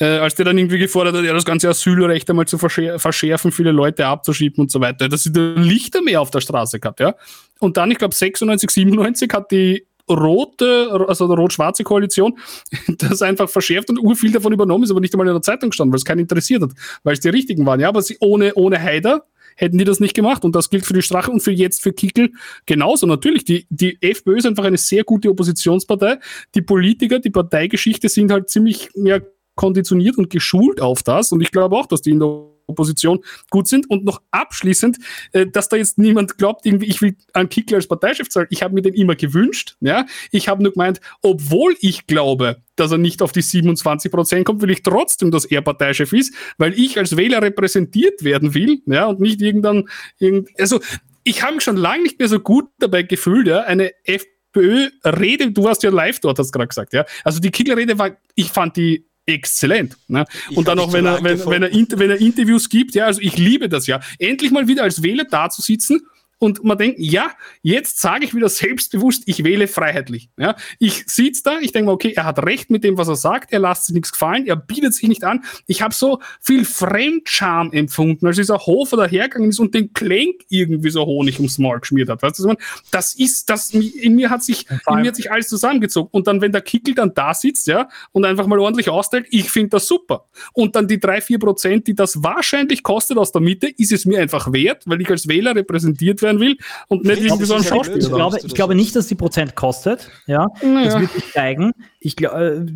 äh, als der dann irgendwie gefordert hat, ja, das ganze Asylrecht einmal zu verschär verschärfen, viele Leute abzuschieben und so weiter. dass sie dann Lichter mehr auf der Straße gehabt, ja. Und dann, ich glaube, 96, 97 hat die rote, also der rot-schwarze Koalition, das einfach verschärft und urviel davon übernommen ist, aber nicht einmal in der Zeitung gestanden, weil es keinen interessiert hat, weil es die richtigen waren. Ja, aber sie ohne, ohne Haider hätten die das nicht gemacht. Und das gilt für die Strache und für jetzt für Kickel genauso. Natürlich, die, die FPÖ ist einfach eine sehr gute Oppositionspartei. Die Politiker, die Parteigeschichte sind halt ziemlich, ja, konditioniert und geschult auf das. Und ich glaube auch, dass die in der Opposition gut sind. Und noch abschließend, äh, dass da jetzt niemand glaubt, irgendwie, ich will einen Kickler als Parteichef zahlen. Ich habe mir den immer gewünscht. Ja? Ich habe nur gemeint, obwohl ich glaube, dass er nicht auf die 27 Prozent kommt, will ich trotzdem, dass er Parteichef ist, weil ich als Wähler repräsentiert werden will. Ja? Und nicht irgendwann, irgend, also ich habe mich schon lange nicht mehr so gut dabei gefühlt, ja? eine FPÖ-Rede, du warst ja live dort, hast gerade gesagt, ja. Also die Kickler-Rede war, ich fand die exzellent. Ne? Und dann auch, wenn er, wenn, wenn, er, wenn er Interviews gibt, ja, also ich liebe das ja. Endlich mal wieder als Wähler da zu sitzen und man denkt, ja, jetzt sage ich wieder selbstbewusst, ich wähle freiheitlich. Ja, ich sitze da, ich denke mal, okay, er hat recht mit dem, was er sagt, er lässt sich nichts gefallen, er bietet sich nicht an. Ich habe so viel Fremdscham empfunden, als dieser Hofer dahergegangen ist und den Klenk irgendwie so Honig ums Maul geschmiert hat. Weißt du, das ist, das, in mir hat sich, in mir hat sich alles zusammengezogen. Und dann, wenn der Kickel dann da sitzt, ja, und einfach mal ordentlich austeilt, ich finde das super. Und dann die drei, vier Prozent, die das wahrscheinlich kostet aus der Mitte, ist es mir einfach wert, weil ich als Wähler repräsentiert werde sein will und nicht irgendwie so ein Schauspieler. Ich glaube, ich glaube nicht, dass die Prozent kostet. Ja, naja. das wird sich zeigen. Ich glaube, äh,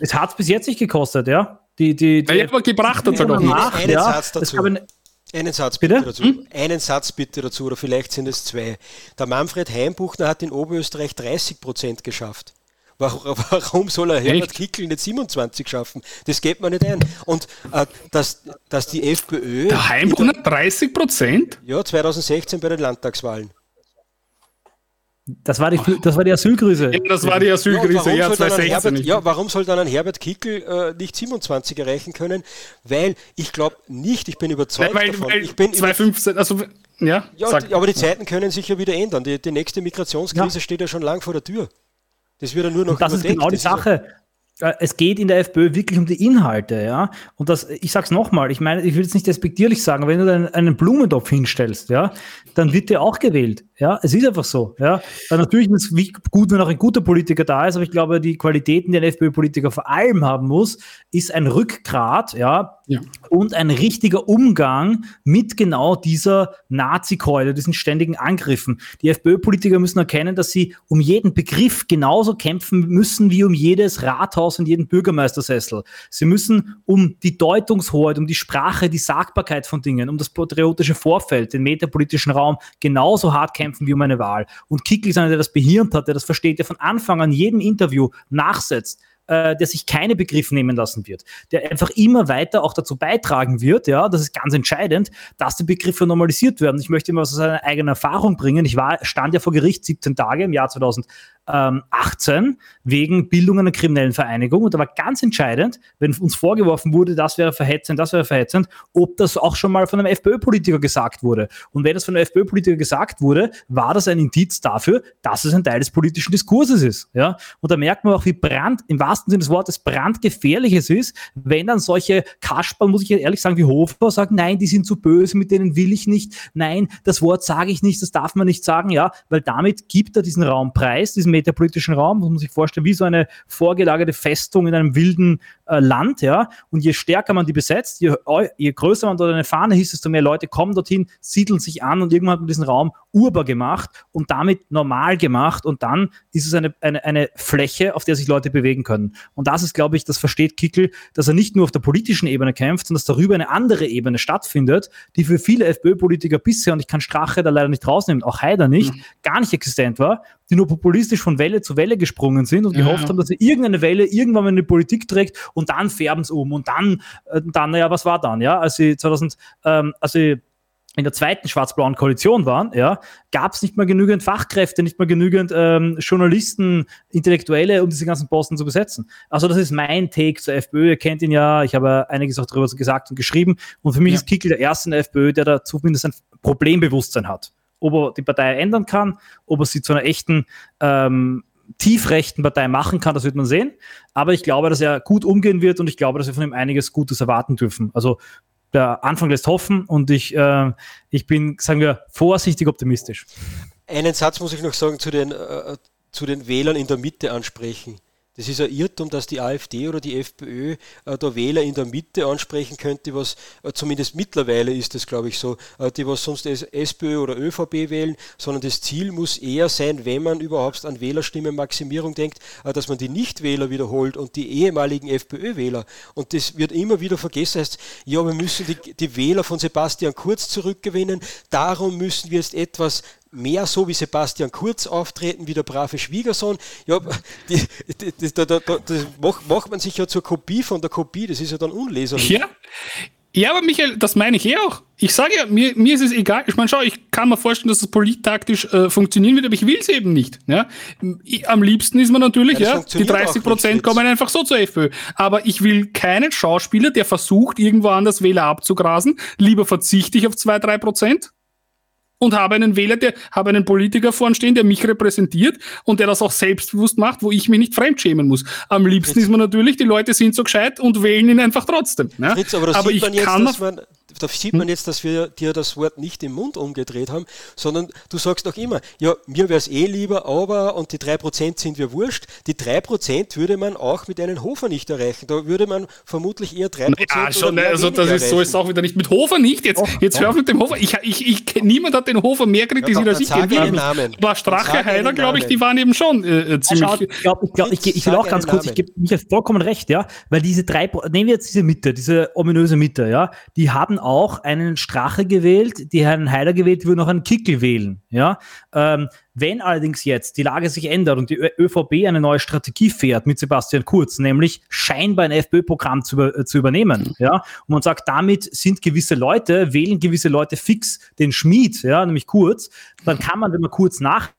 es hat es bis jetzt nicht gekostet, ja. Die, die, die, ja, aber gebracht hat es halt auch. Einen Satz dazu. Einen Satz bitte, bitte? dazu. Hm? Einen Satz bitte dazu, oder vielleicht sind es zwei. Der Manfred Heimbuchner hat in Oberösterreich 30 Prozent geschafft. Warum soll er Herbert Kickl nicht 27 schaffen? Das geht mir nicht ein. Und äh, dass, dass die FPÖ. Der Heimbrunner 30 Prozent? Ja, 2016 bei den Landtagswahlen. Das war die, das war die Asylgrüße. Ja, das war die Asylgrüße, ja, ja 2016. Herbert, ja, warum soll dann ein Herbert Kickel äh, nicht 27 erreichen können? Weil ich glaube nicht, ich bin überzeugt weil, davon. Weil ich bin 2015, also, ja, ja aber die Zeiten können sich ja wieder ändern. Die, die nächste Migrationskrise ja. steht ja schon lang vor der Tür. Das wird ja nur noch. Und das ist genau die Sache. Äh, es geht in der FPÖ wirklich um die Inhalte, ja. Und das, ich sag's nochmal, ich meine, ich will es nicht despektierlich sagen, wenn du einen, einen Blumentopf hinstellst, ja, dann wird der auch gewählt. Ja, es ist einfach so. Ja, Weil natürlich ist es gut, wenn auch ein guter Politiker da ist, aber ich glaube, die Qualitäten, die ein FPÖ-Politiker vor allem haben muss, ist ein Rückgrat, ja, ja, und ein richtiger Umgang mit genau dieser Nazi-Keule, diesen ständigen Angriffen. Die FPÖ-Politiker müssen erkennen, dass sie um jeden Begriff genauso kämpfen müssen wie um jedes Rathaus und jeden Bürgermeistersessel. Sie müssen um die Deutungshoheit, um die Sprache, die Sagbarkeit von Dingen, um das patriotische Vorfeld, den metapolitischen Raum genauso hart kämpfen wie um eine Wahl. Und Kickl ist einer, der das behirnt hat, der das versteht, der von Anfang an jedem Interview nachsetzt äh, der sich keine Begriffe nehmen lassen wird, der einfach immer weiter auch dazu beitragen wird, ja, das ist ganz entscheidend, dass die Begriffe normalisiert werden. Ich möchte immer aus einer eigenen Erfahrung bringen. Ich war, stand ja vor Gericht 17 Tage im Jahr 2000 18 wegen Bildung einer kriminellen Vereinigung. Und da war ganz entscheidend, wenn uns vorgeworfen wurde, das wäre verhetzend, das wäre verhetzend, ob das auch schon mal von einem FPÖ-Politiker gesagt wurde. Und wenn das von einem FPÖ-Politiker gesagt wurde, war das ein Indiz dafür, dass es ein Teil des politischen Diskurses ist. Ja? Und da merkt man auch, wie brand, im wahrsten wahrsten Sinne des Wortes brandgefährliches ist, wenn dann solche Kasperl, muss ich ehrlich sagen, wie Hofer sagen, nein, die sind zu böse, mit denen will ich nicht, nein, das Wort sage ich nicht, das darf man nicht sagen, ja, weil damit gibt er diesen Raum preis, diesen metapolitischen Raum, muss man sich vorstellen, wie so eine vorgelagerte Festung in einem wilden äh, Land, ja, und je stärker man die besetzt, je, je größer man dort eine Fahne hieß, desto mehr Leute kommen dorthin, siedeln sich an und irgendwann hat man diesen Raum urbar gemacht und damit normal gemacht und dann ist es eine, eine, eine Fläche, auf der sich Leute bewegen können. Und das ist, glaube ich, das versteht Kickel, dass er nicht nur auf der politischen Ebene kämpft, sondern dass darüber eine andere Ebene stattfindet, die für viele FPÖ-Politiker bisher, und ich kann Strache da leider nicht rausnehmen, auch Haider nicht, mhm. gar nicht existent war, die nur populistisch von Welle zu Welle gesprungen sind und ja. gehofft haben, dass sie irgendeine Welle irgendwann mal in die Politik trägt und dann färben sie um und dann, äh, dann, naja, was war dann, ja, als sie 2000, ähm, als sie in der zweiten schwarz-blauen Koalition waren, ja, gab es nicht mehr genügend Fachkräfte, nicht mehr genügend ähm, Journalisten, Intellektuelle, um diese ganzen Posten zu besetzen. Also das ist mein Take zur FPÖ. Ihr kennt ihn ja, ich habe einiges auch darüber gesagt und geschrieben. Und für mich ja. ist Kickel der erste in der FPÖ, der da zumindest ein Problembewusstsein hat. Ob er die Partei ändern kann, ob er sie zu einer echten ähm, tiefrechten Partei machen kann, das wird man sehen. Aber ich glaube, dass er gut umgehen wird und ich glaube, dass wir von ihm einiges Gutes erwarten dürfen. Also der Anfang lässt hoffen und ich, äh, ich bin, sagen wir, vorsichtig optimistisch. Einen Satz muss ich noch sagen zu den, äh, zu den Wählern in der Mitte ansprechen. Das ist ein Irrtum, dass die AfD oder die FPÖ äh, da Wähler in der Mitte ansprechen könnte, was äh, zumindest mittlerweile ist das, glaube ich, so, äh, die was sonst SPÖ oder ÖVP wählen, sondern das Ziel muss eher sein, wenn man überhaupt an Wählerstimmenmaximierung denkt, äh, dass man die Nichtwähler wiederholt und die ehemaligen FPÖ-Wähler. Und das wird immer wieder vergessen, heißt, ja, wir müssen die, die Wähler von Sebastian Kurz zurückgewinnen, darum müssen wir jetzt etwas mehr so wie Sebastian Kurz auftreten, wie der brave Schwiegersohn. Ja, die, die, die, da, da, das macht, macht man sich ja zur Kopie von der Kopie, das ist ja dann unleserlich. Ja. Ja, aber Michael, das meine ich eh auch. Ich sage ja, mir, mir ist es egal. Ich meine, schau, ich kann mir vorstellen, dass es polittaktisch äh, funktionieren wird, aber ich will es eben nicht. Ja? Ich, am liebsten ist man natürlich, ja, ja die 30 Prozent kommen einfach so zur FPÖ. Aber ich will keinen Schauspieler, der versucht, irgendwo anders Wähler abzugrasen. Lieber verzichte ich auf 2, 3 Prozent und habe einen Wähler, der habe einen Politiker vorn stehen, der mich repräsentiert und der das auch selbstbewusst macht, wo ich mich nicht fremdschämen muss. Am liebsten Fritz. ist man natürlich, die Leute sind so gescheit und wählen ihn einfach trotzdem. Ne? Fritz, aber, aber ich jetzt, kann man, da sieht man jetzt, dass wir dir das Wort nicht im Mund umgedreht haben, sondern du sagst noch immer, ja, mir wäre es eh lieber, aber und die 3% sind wir wurscht. Die 3% würde man auch mit einem Hofer nicht erreichen. Da würde man vermutlich eher 3% Ja, schon, ne, also das ist so ist auch wieder nicht. Mit Hofer nicht. Jetzt, jetzt hör auf mit dem Hofer. Ich, ich, ich, niemand hat den Hofer mehr kritisiert ja, als ich. Namen. Aber Strache, Heider, glaube ich, die waren eben schon äh, ziemlich. Ich glaube, ich, glaub, ich, ich, will auch ganz kurz, ich gebe mich vollkommen recht, ja, weil diese drei, nehmen wir jetzt diese Mitte, diese ominöse Mitte, ja, die haben auch einen Strache gewählt, die Herrn Heider gewählt, die würden auch einen Kickel wählen. Ja? Ähm, wenn allerdings jetzt die Lage sich ändert und die ÖVP eine neue Strategie fährt mit Sebastian Kurz, nämlich scheinbar ein FPÖ-Programm zu, äh, zu, übernehmen, ja, und man sagt, damit sind gewisse Leute, wählen gewisse Leute fix den Schmied, ja, nämlich Kurz, dann kann man, wenn man Kurz nach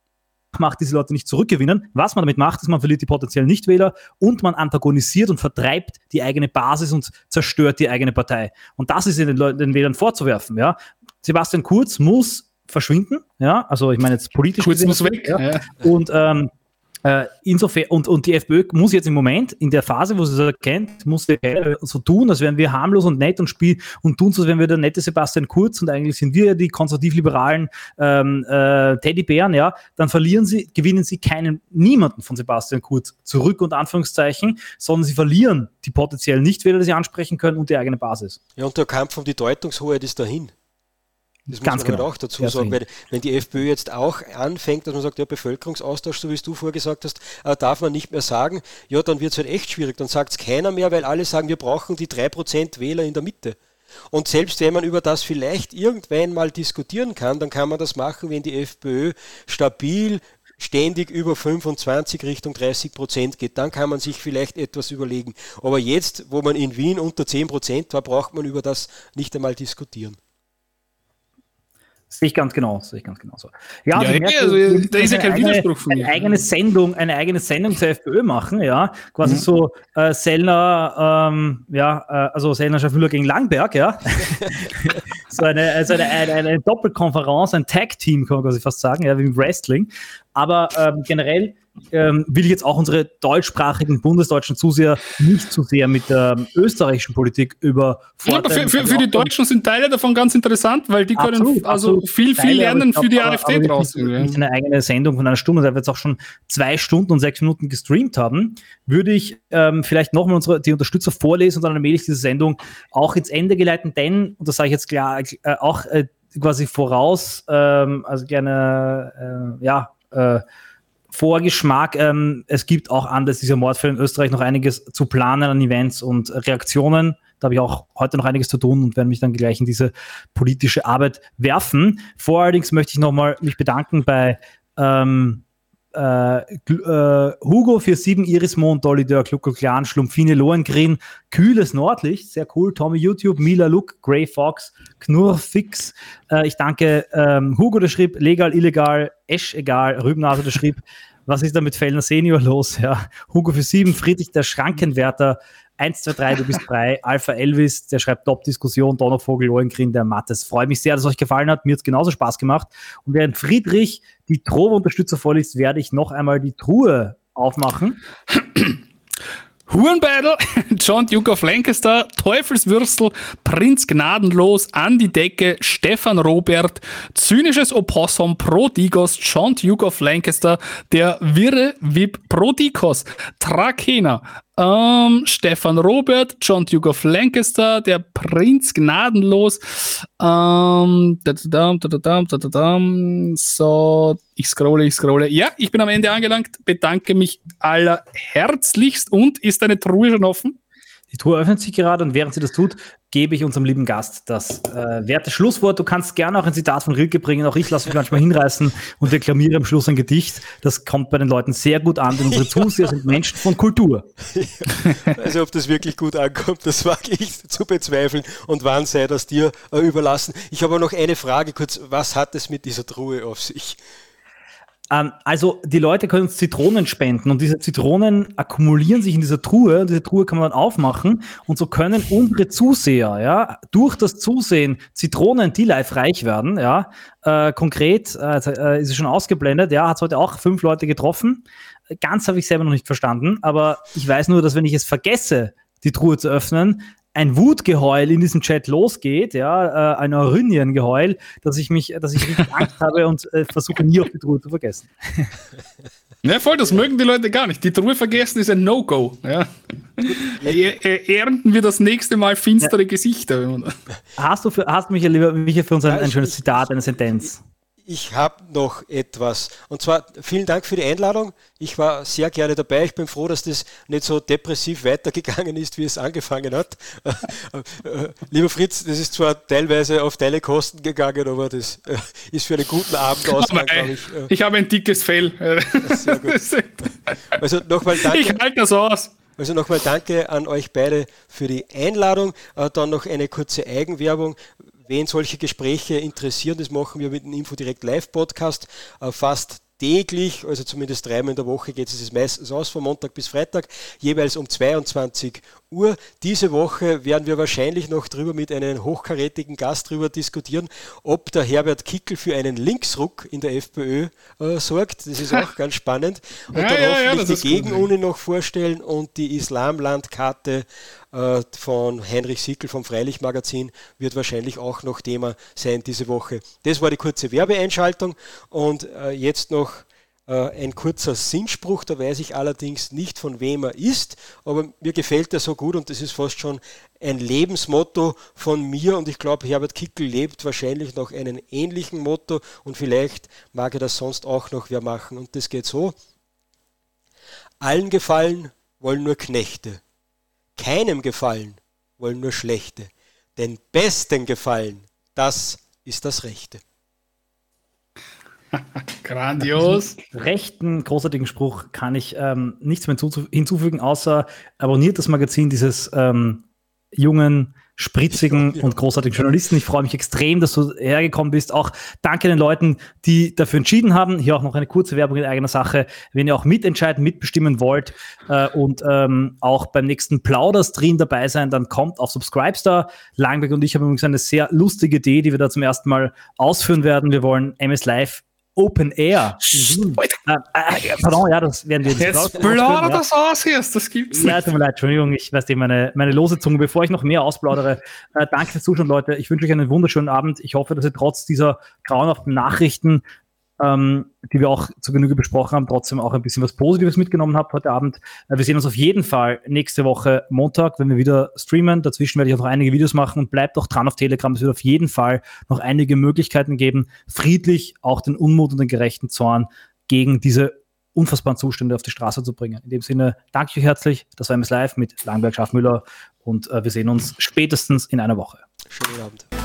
macht, diese Leute nicht zurückgewinnen. Was man damit macht, ist, man verliert die potenziellen Nichtwähler und man antagonisiert und vertreibt die eigene Basis und zerstört die eigene Partei. Und das ist den, Leuten, den Wählern vorzuwerfen. Ja? Sebastian Kurz muss verschwinden, ja, also ich meine jetzt politisch. Kurz muss weg. Ja. Ja. Und ähm, äh, insofern, und, und die FPÖ muss jetzt im Moment, in der Phase, wo sie es erkennt, muss sie so tun, als wären wir harmlos und nett und spielen und tun so, als wären wir der nette Sebastian Kurz und eigentlich sind wir die konservativ-liberalen ähm, äh, Teddybären, ja, dann verlieren sie, gewinnen sie keinen, niemanden von Sebastian Kurz zurück, unter Anführungszeichen, sondern sie verlieren die potenziellen Nichtwähler, die sie ansprechen können und die eigene Basis. Ja, und der Kampf um die Deutungshoheit ist dahin. Das muss Ganz man halt genau. auch dazu sagen, weil wenn die FPÖ jetzt auch anfängt, dass man sagt, ja, Bevölkerungsaustausch, so wie es du vorgesagt hast, äh, darf man nicht mehr sagen, ja, dann wird es halt echt schwierig. Dann sagt es keiner mehr, weil alle sagen, wir brauchen die 3% Wähler in der Mitte. Und selbst wenn man über das vielleicht irgendwann mal diskutieren kann, dann kann man das machen, wenn die FPÖ stabil ständig über 25 Richtung 30 Prozent geht, dann kann man sich vielleicht etwas überlegen. Aber jetzt, wo man in Wien unter 10 Prozent war, braucht man über das nicht einmal diskutieren. Sehe ich ganz genau, sehe ich ganz genau so. Ja, ja also, merke, also da ist ja kein Widerspruch von mir. Eine eigene Sendung, eine eigene Sendung zur FPÖ machen, ja, quasi mhm. so äh, Sellner, ähm, ja, äh, also Sellner Schaffmüller gegen Langberg, ja. so eine, also eine, eine, eine Doppelkonferenz, ein Tag-Team, kann man quasi fast sagen, ja, wie im Wrestling. Aber ähm, generell ähm, will ich jetzt auch unsere deutschsprachigen bundesdeutschen Zuseher nicht zu sehr mit der ähm, österreichischen Politik über ja, aber für, für, für die Deutschen sind Teile davon ganz interessant, weil die können absolut, also absolut. viel, viel Teile, lernen glaub, für die aber, AfD aber draußen. Wenn ich eine eigene Sendung von einer Stunde, da wird es auch schon zwei Stunden und sechs Minuten gestreamt haben, würde ich ähm, vielleicht nochmal unsere, die Unterstützer vorlesen und dann allmählich diese Sendung auch ins Ende geleiten, denn, und das sage ich jetzt klar, äh, auch äh, quasi voraus, ähm, also gerne, äh, ja, äh, Vorgeschmack. Ähm, es gibt auch anders dieser Mordfälle in Österreich noch einiges zu planen an Events und Reaktionen. Da habe ich auch heute noch einiges zu tun und werde mich dann gleich in diese politische Arbeit werfen. Vor allerdings möchte ich nochmal mich bedanken bei ähm, äh, äh, Hugo für sieben Iris Mond, Dolly Dirk, Luco Clan, Schlumpfine, Lohengrin, Kühles Nordlicht, sehr cool, Tommy YouTube, Mila Look, Grey Fox, Knurr Fix. Äh, ich danke ähm, Hugo, der schrieb, legal, illegal, Esch egal, Rübnase, der schrieb, was ist da mit Fellner Senior los? Ja. Hugo für sieben, Friedrich, der Schrankenwärter, 1, 2, 3, du bist frei. Alpha Elvis, der schreibt Top-Diskussion. Donnervogel, Lohengrin, der Mattes. Freue mich sehr, dass es euch gefallen hat. Mir hat es genauso Spaß gemacht. Und während Friedrich die Trove-Unterstützer vorliest, werde ich noch einmal die Truhe aufmachen. Hurenbeidel, John Duke of Lancaster, Teufelswürstel, Prinz Gnadenlos, An die Decke, Stefan Robert, Zynisches Opossum, Prodigos, John Duke of Lancaster, der Wirre Wib Prodigos, Trakena, ähm, Stefan Robert, John Duke of Lancaster, der Prinz Gnadenlos. Ähm, so, ich scrolle, ich scrolle. Ja, ich bin am Ende angelangt, bedanke mich allerherzlichst und ist eine Truhe schon offen? Die Tour öffnet sich gerade und während sie das tut, gebe ich unserem lieben Gast das äh, werte Schlusswort. Du kannst gerne auch ein Zitat von Rilke bringen. Auch ich lasse mich manchmal hinreißen und deklamiere am Schluss ein Gedicht. Das kommt bei den Leuten sehr gut an, denn unsere Zuseher sind Menschen von Kultur. Also ob das wirklich gut ankommt, das wage ich zu bezweifeln. Und wann sei das dir äh, überlassen? Ich habe noch eine Frage kurz. Was hat es mit dieser Truhe auf sich? Ähm, also die Leute können uns Zitronen spenden und diese Zitronen akkumulieren sich in dieser Truhe und diese Truhe kann man dann aufmachen und so können unsere Zuseher ja durch das Zusehen Zitronen, die live reich werden, ja äh, konkret äh, äh ist es schon ausgeblendet, ja hat heute auch fünf Leute getroffen. Ganz habe ich selber noch nicht verstanden, aber ich weiß nur, dass wenn ich es vergesse, die Truhe zu öffnen, ein Wutgeheul in diesem Chat losgeht, ja, äh, ein Orynien-Geheul, dass ich mich, dass ich richtig Angst habe und äh, versuche nie auf die Truhe zu vergessen. Ja, voll, das mögen die Leute gar nicht. Die Truhe vergessen ist ein No-Go. Ja. Ernten wir das nächste Mal finstere ja. Gesichter. Hast du, für, hast du mich, lieber Michael, für uns ein, ein schönes Zitat, eine Sentenz? Ich habe noch etwas. Und zwar vielen Dank für die Einladung. Ich war sehr gerne dabei. Ich bin froh, dass das nicht so depressiv weitergegangen ist, wie es angefangen hat. Lieber Fritz, das ist zwar teilweise auf deine Kosten gegangen, aber das äh, ist für einen guten Abend ausgegangen, glaube ich. Ich habe ein dickes Fell. Sehr gut. Also nochmal danke. Ich halte das aus. Also nochmal danke an euch beide für die Einladung. Äh, dann noch eine kurze Eigenwerbung wen solche Gespräche interessieren, das machen wir mit dem Infodirect Live Podcast äh, fast täglich, also zumindest dreimal in der Woche geht es meistens aus, von Montag bis Freitag, jeweils um 22 Uhr. Diese Woche werden wir wahrscheinlich noch drüber mit einem hochkarätigen Gast drüber diskutieren, ob der Herbert Kickel für einen Linksruck in der FPÖ äh, sorgt. Das ist auch ganz spannend. Und ja, dann ja, hoffentlich ja, die Gegenuni noch vorstellen und die Islamlandkarte äh, von Heinrich Sickel vom Freilichtmagazin wird wahrscheinlich auch noch Thema sein diese Woche. Das war die kurze Werbeeinschaltung und äh, jetzt noch ein kurzer Sinnspruch, da weiß ich allerdings nicht von wem er ist, aber mir gefällt er so gut und das ist fast schon ein Lebensmotto von mir und ich glaube, Herbert Kickel lebt wahrscheinlich noch einen ähnlichen Motto und vielleicht mag er das sonst auch noch wer machen und das geht so. Allen gefallen wollen nur Knechte, keinem gefallen wollen nur Schlechte, den Besten gefallen, das ist das Rechte. Grandios. Rechten großartigen Spruch kann ich ähm, nichts mehr hinzufügen, außer abonniert das Magazin dieses ähm, jungen, spritzigen und großartigen Journalisten. Ich freue mich extrem, dass du hergekommen bist. Auch danke den Leuten, die dafür entschieden haben. Hier auch noch eine kurze Werbung in eigener Sache. Wenn ihr auch mitentscheiden, mitbestimmen wollt äh, und ähm, auch beim nächsten Plauder-Stream dabei sein, dann kommt auf Subscribestar. Langberg und ich haben übrigens eine sehr lustige Idee, die wir da zum ersten Mal ausführen werden. Wir wollen MS Live Open Air. Äh, äh, pardon, ja, das werden wir jetzt. Jetzt plaudert das aus hier, das gibt's nicht. Ja, tut mir leid, Entschuldigung, ich weiß nicht, meine, meine lose Zunge, bevor ich noch mehr ausplaudere. Äh, danke fürs Zuschauen, Leute. Ich wünsche euch einen wunderschönen Abend. Ich hoffe, dass ihr trotz dieser grauenhaften Nachrichten ähm, die wir auch zu Genüge besprochen haben, trotzdem auch ein bisschen was Positives mitgenommen habt heute Abend. Äh, wir sehen uns auf jeden Fall nächste Woche Montag, wenn wir wieder streamen. Dazwischen werde ich auch noch einige Videos machen und bleibt auch dran auf Telegram. Es wird auf jeden Fall noch einige Möglichkeiten geben, friedlich auch den Unmut und den gerechten Zorn gegen diese unfassbaren Zustände auf die Straße zu bringen. In dem Sinne danke ich euch herzlich. Das war MS Live mit Langberg Schafmüller und äh, wir sehen uns spätestens in einer Woche. Schönen Abend.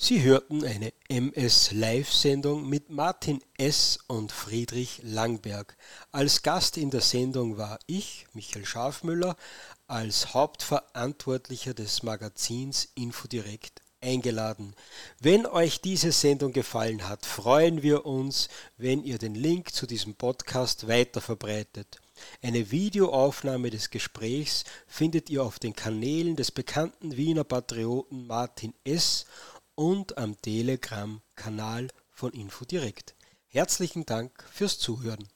Sie hörten eine MS Live-Sendung mit Martin S. und Friedrich Langberg. Als Gast in der Sendung war ich, Michael Schafmüller, als Hauptverantwortlicher des Magazins Infodirekt eingeladen. Wenn euch diese Sendung gefallen hat, freuen wir uns, wenn ihr den Link zu diesem Podcast weiterverbreitet. Eine Videoaufnahme des Gesprächs findet ihr auf den Kanälen des bekannten Wiener Patrioten Martin S und am Telegram-Kanal von Infodirekt. Herzlichen Dank fürs Zuhören.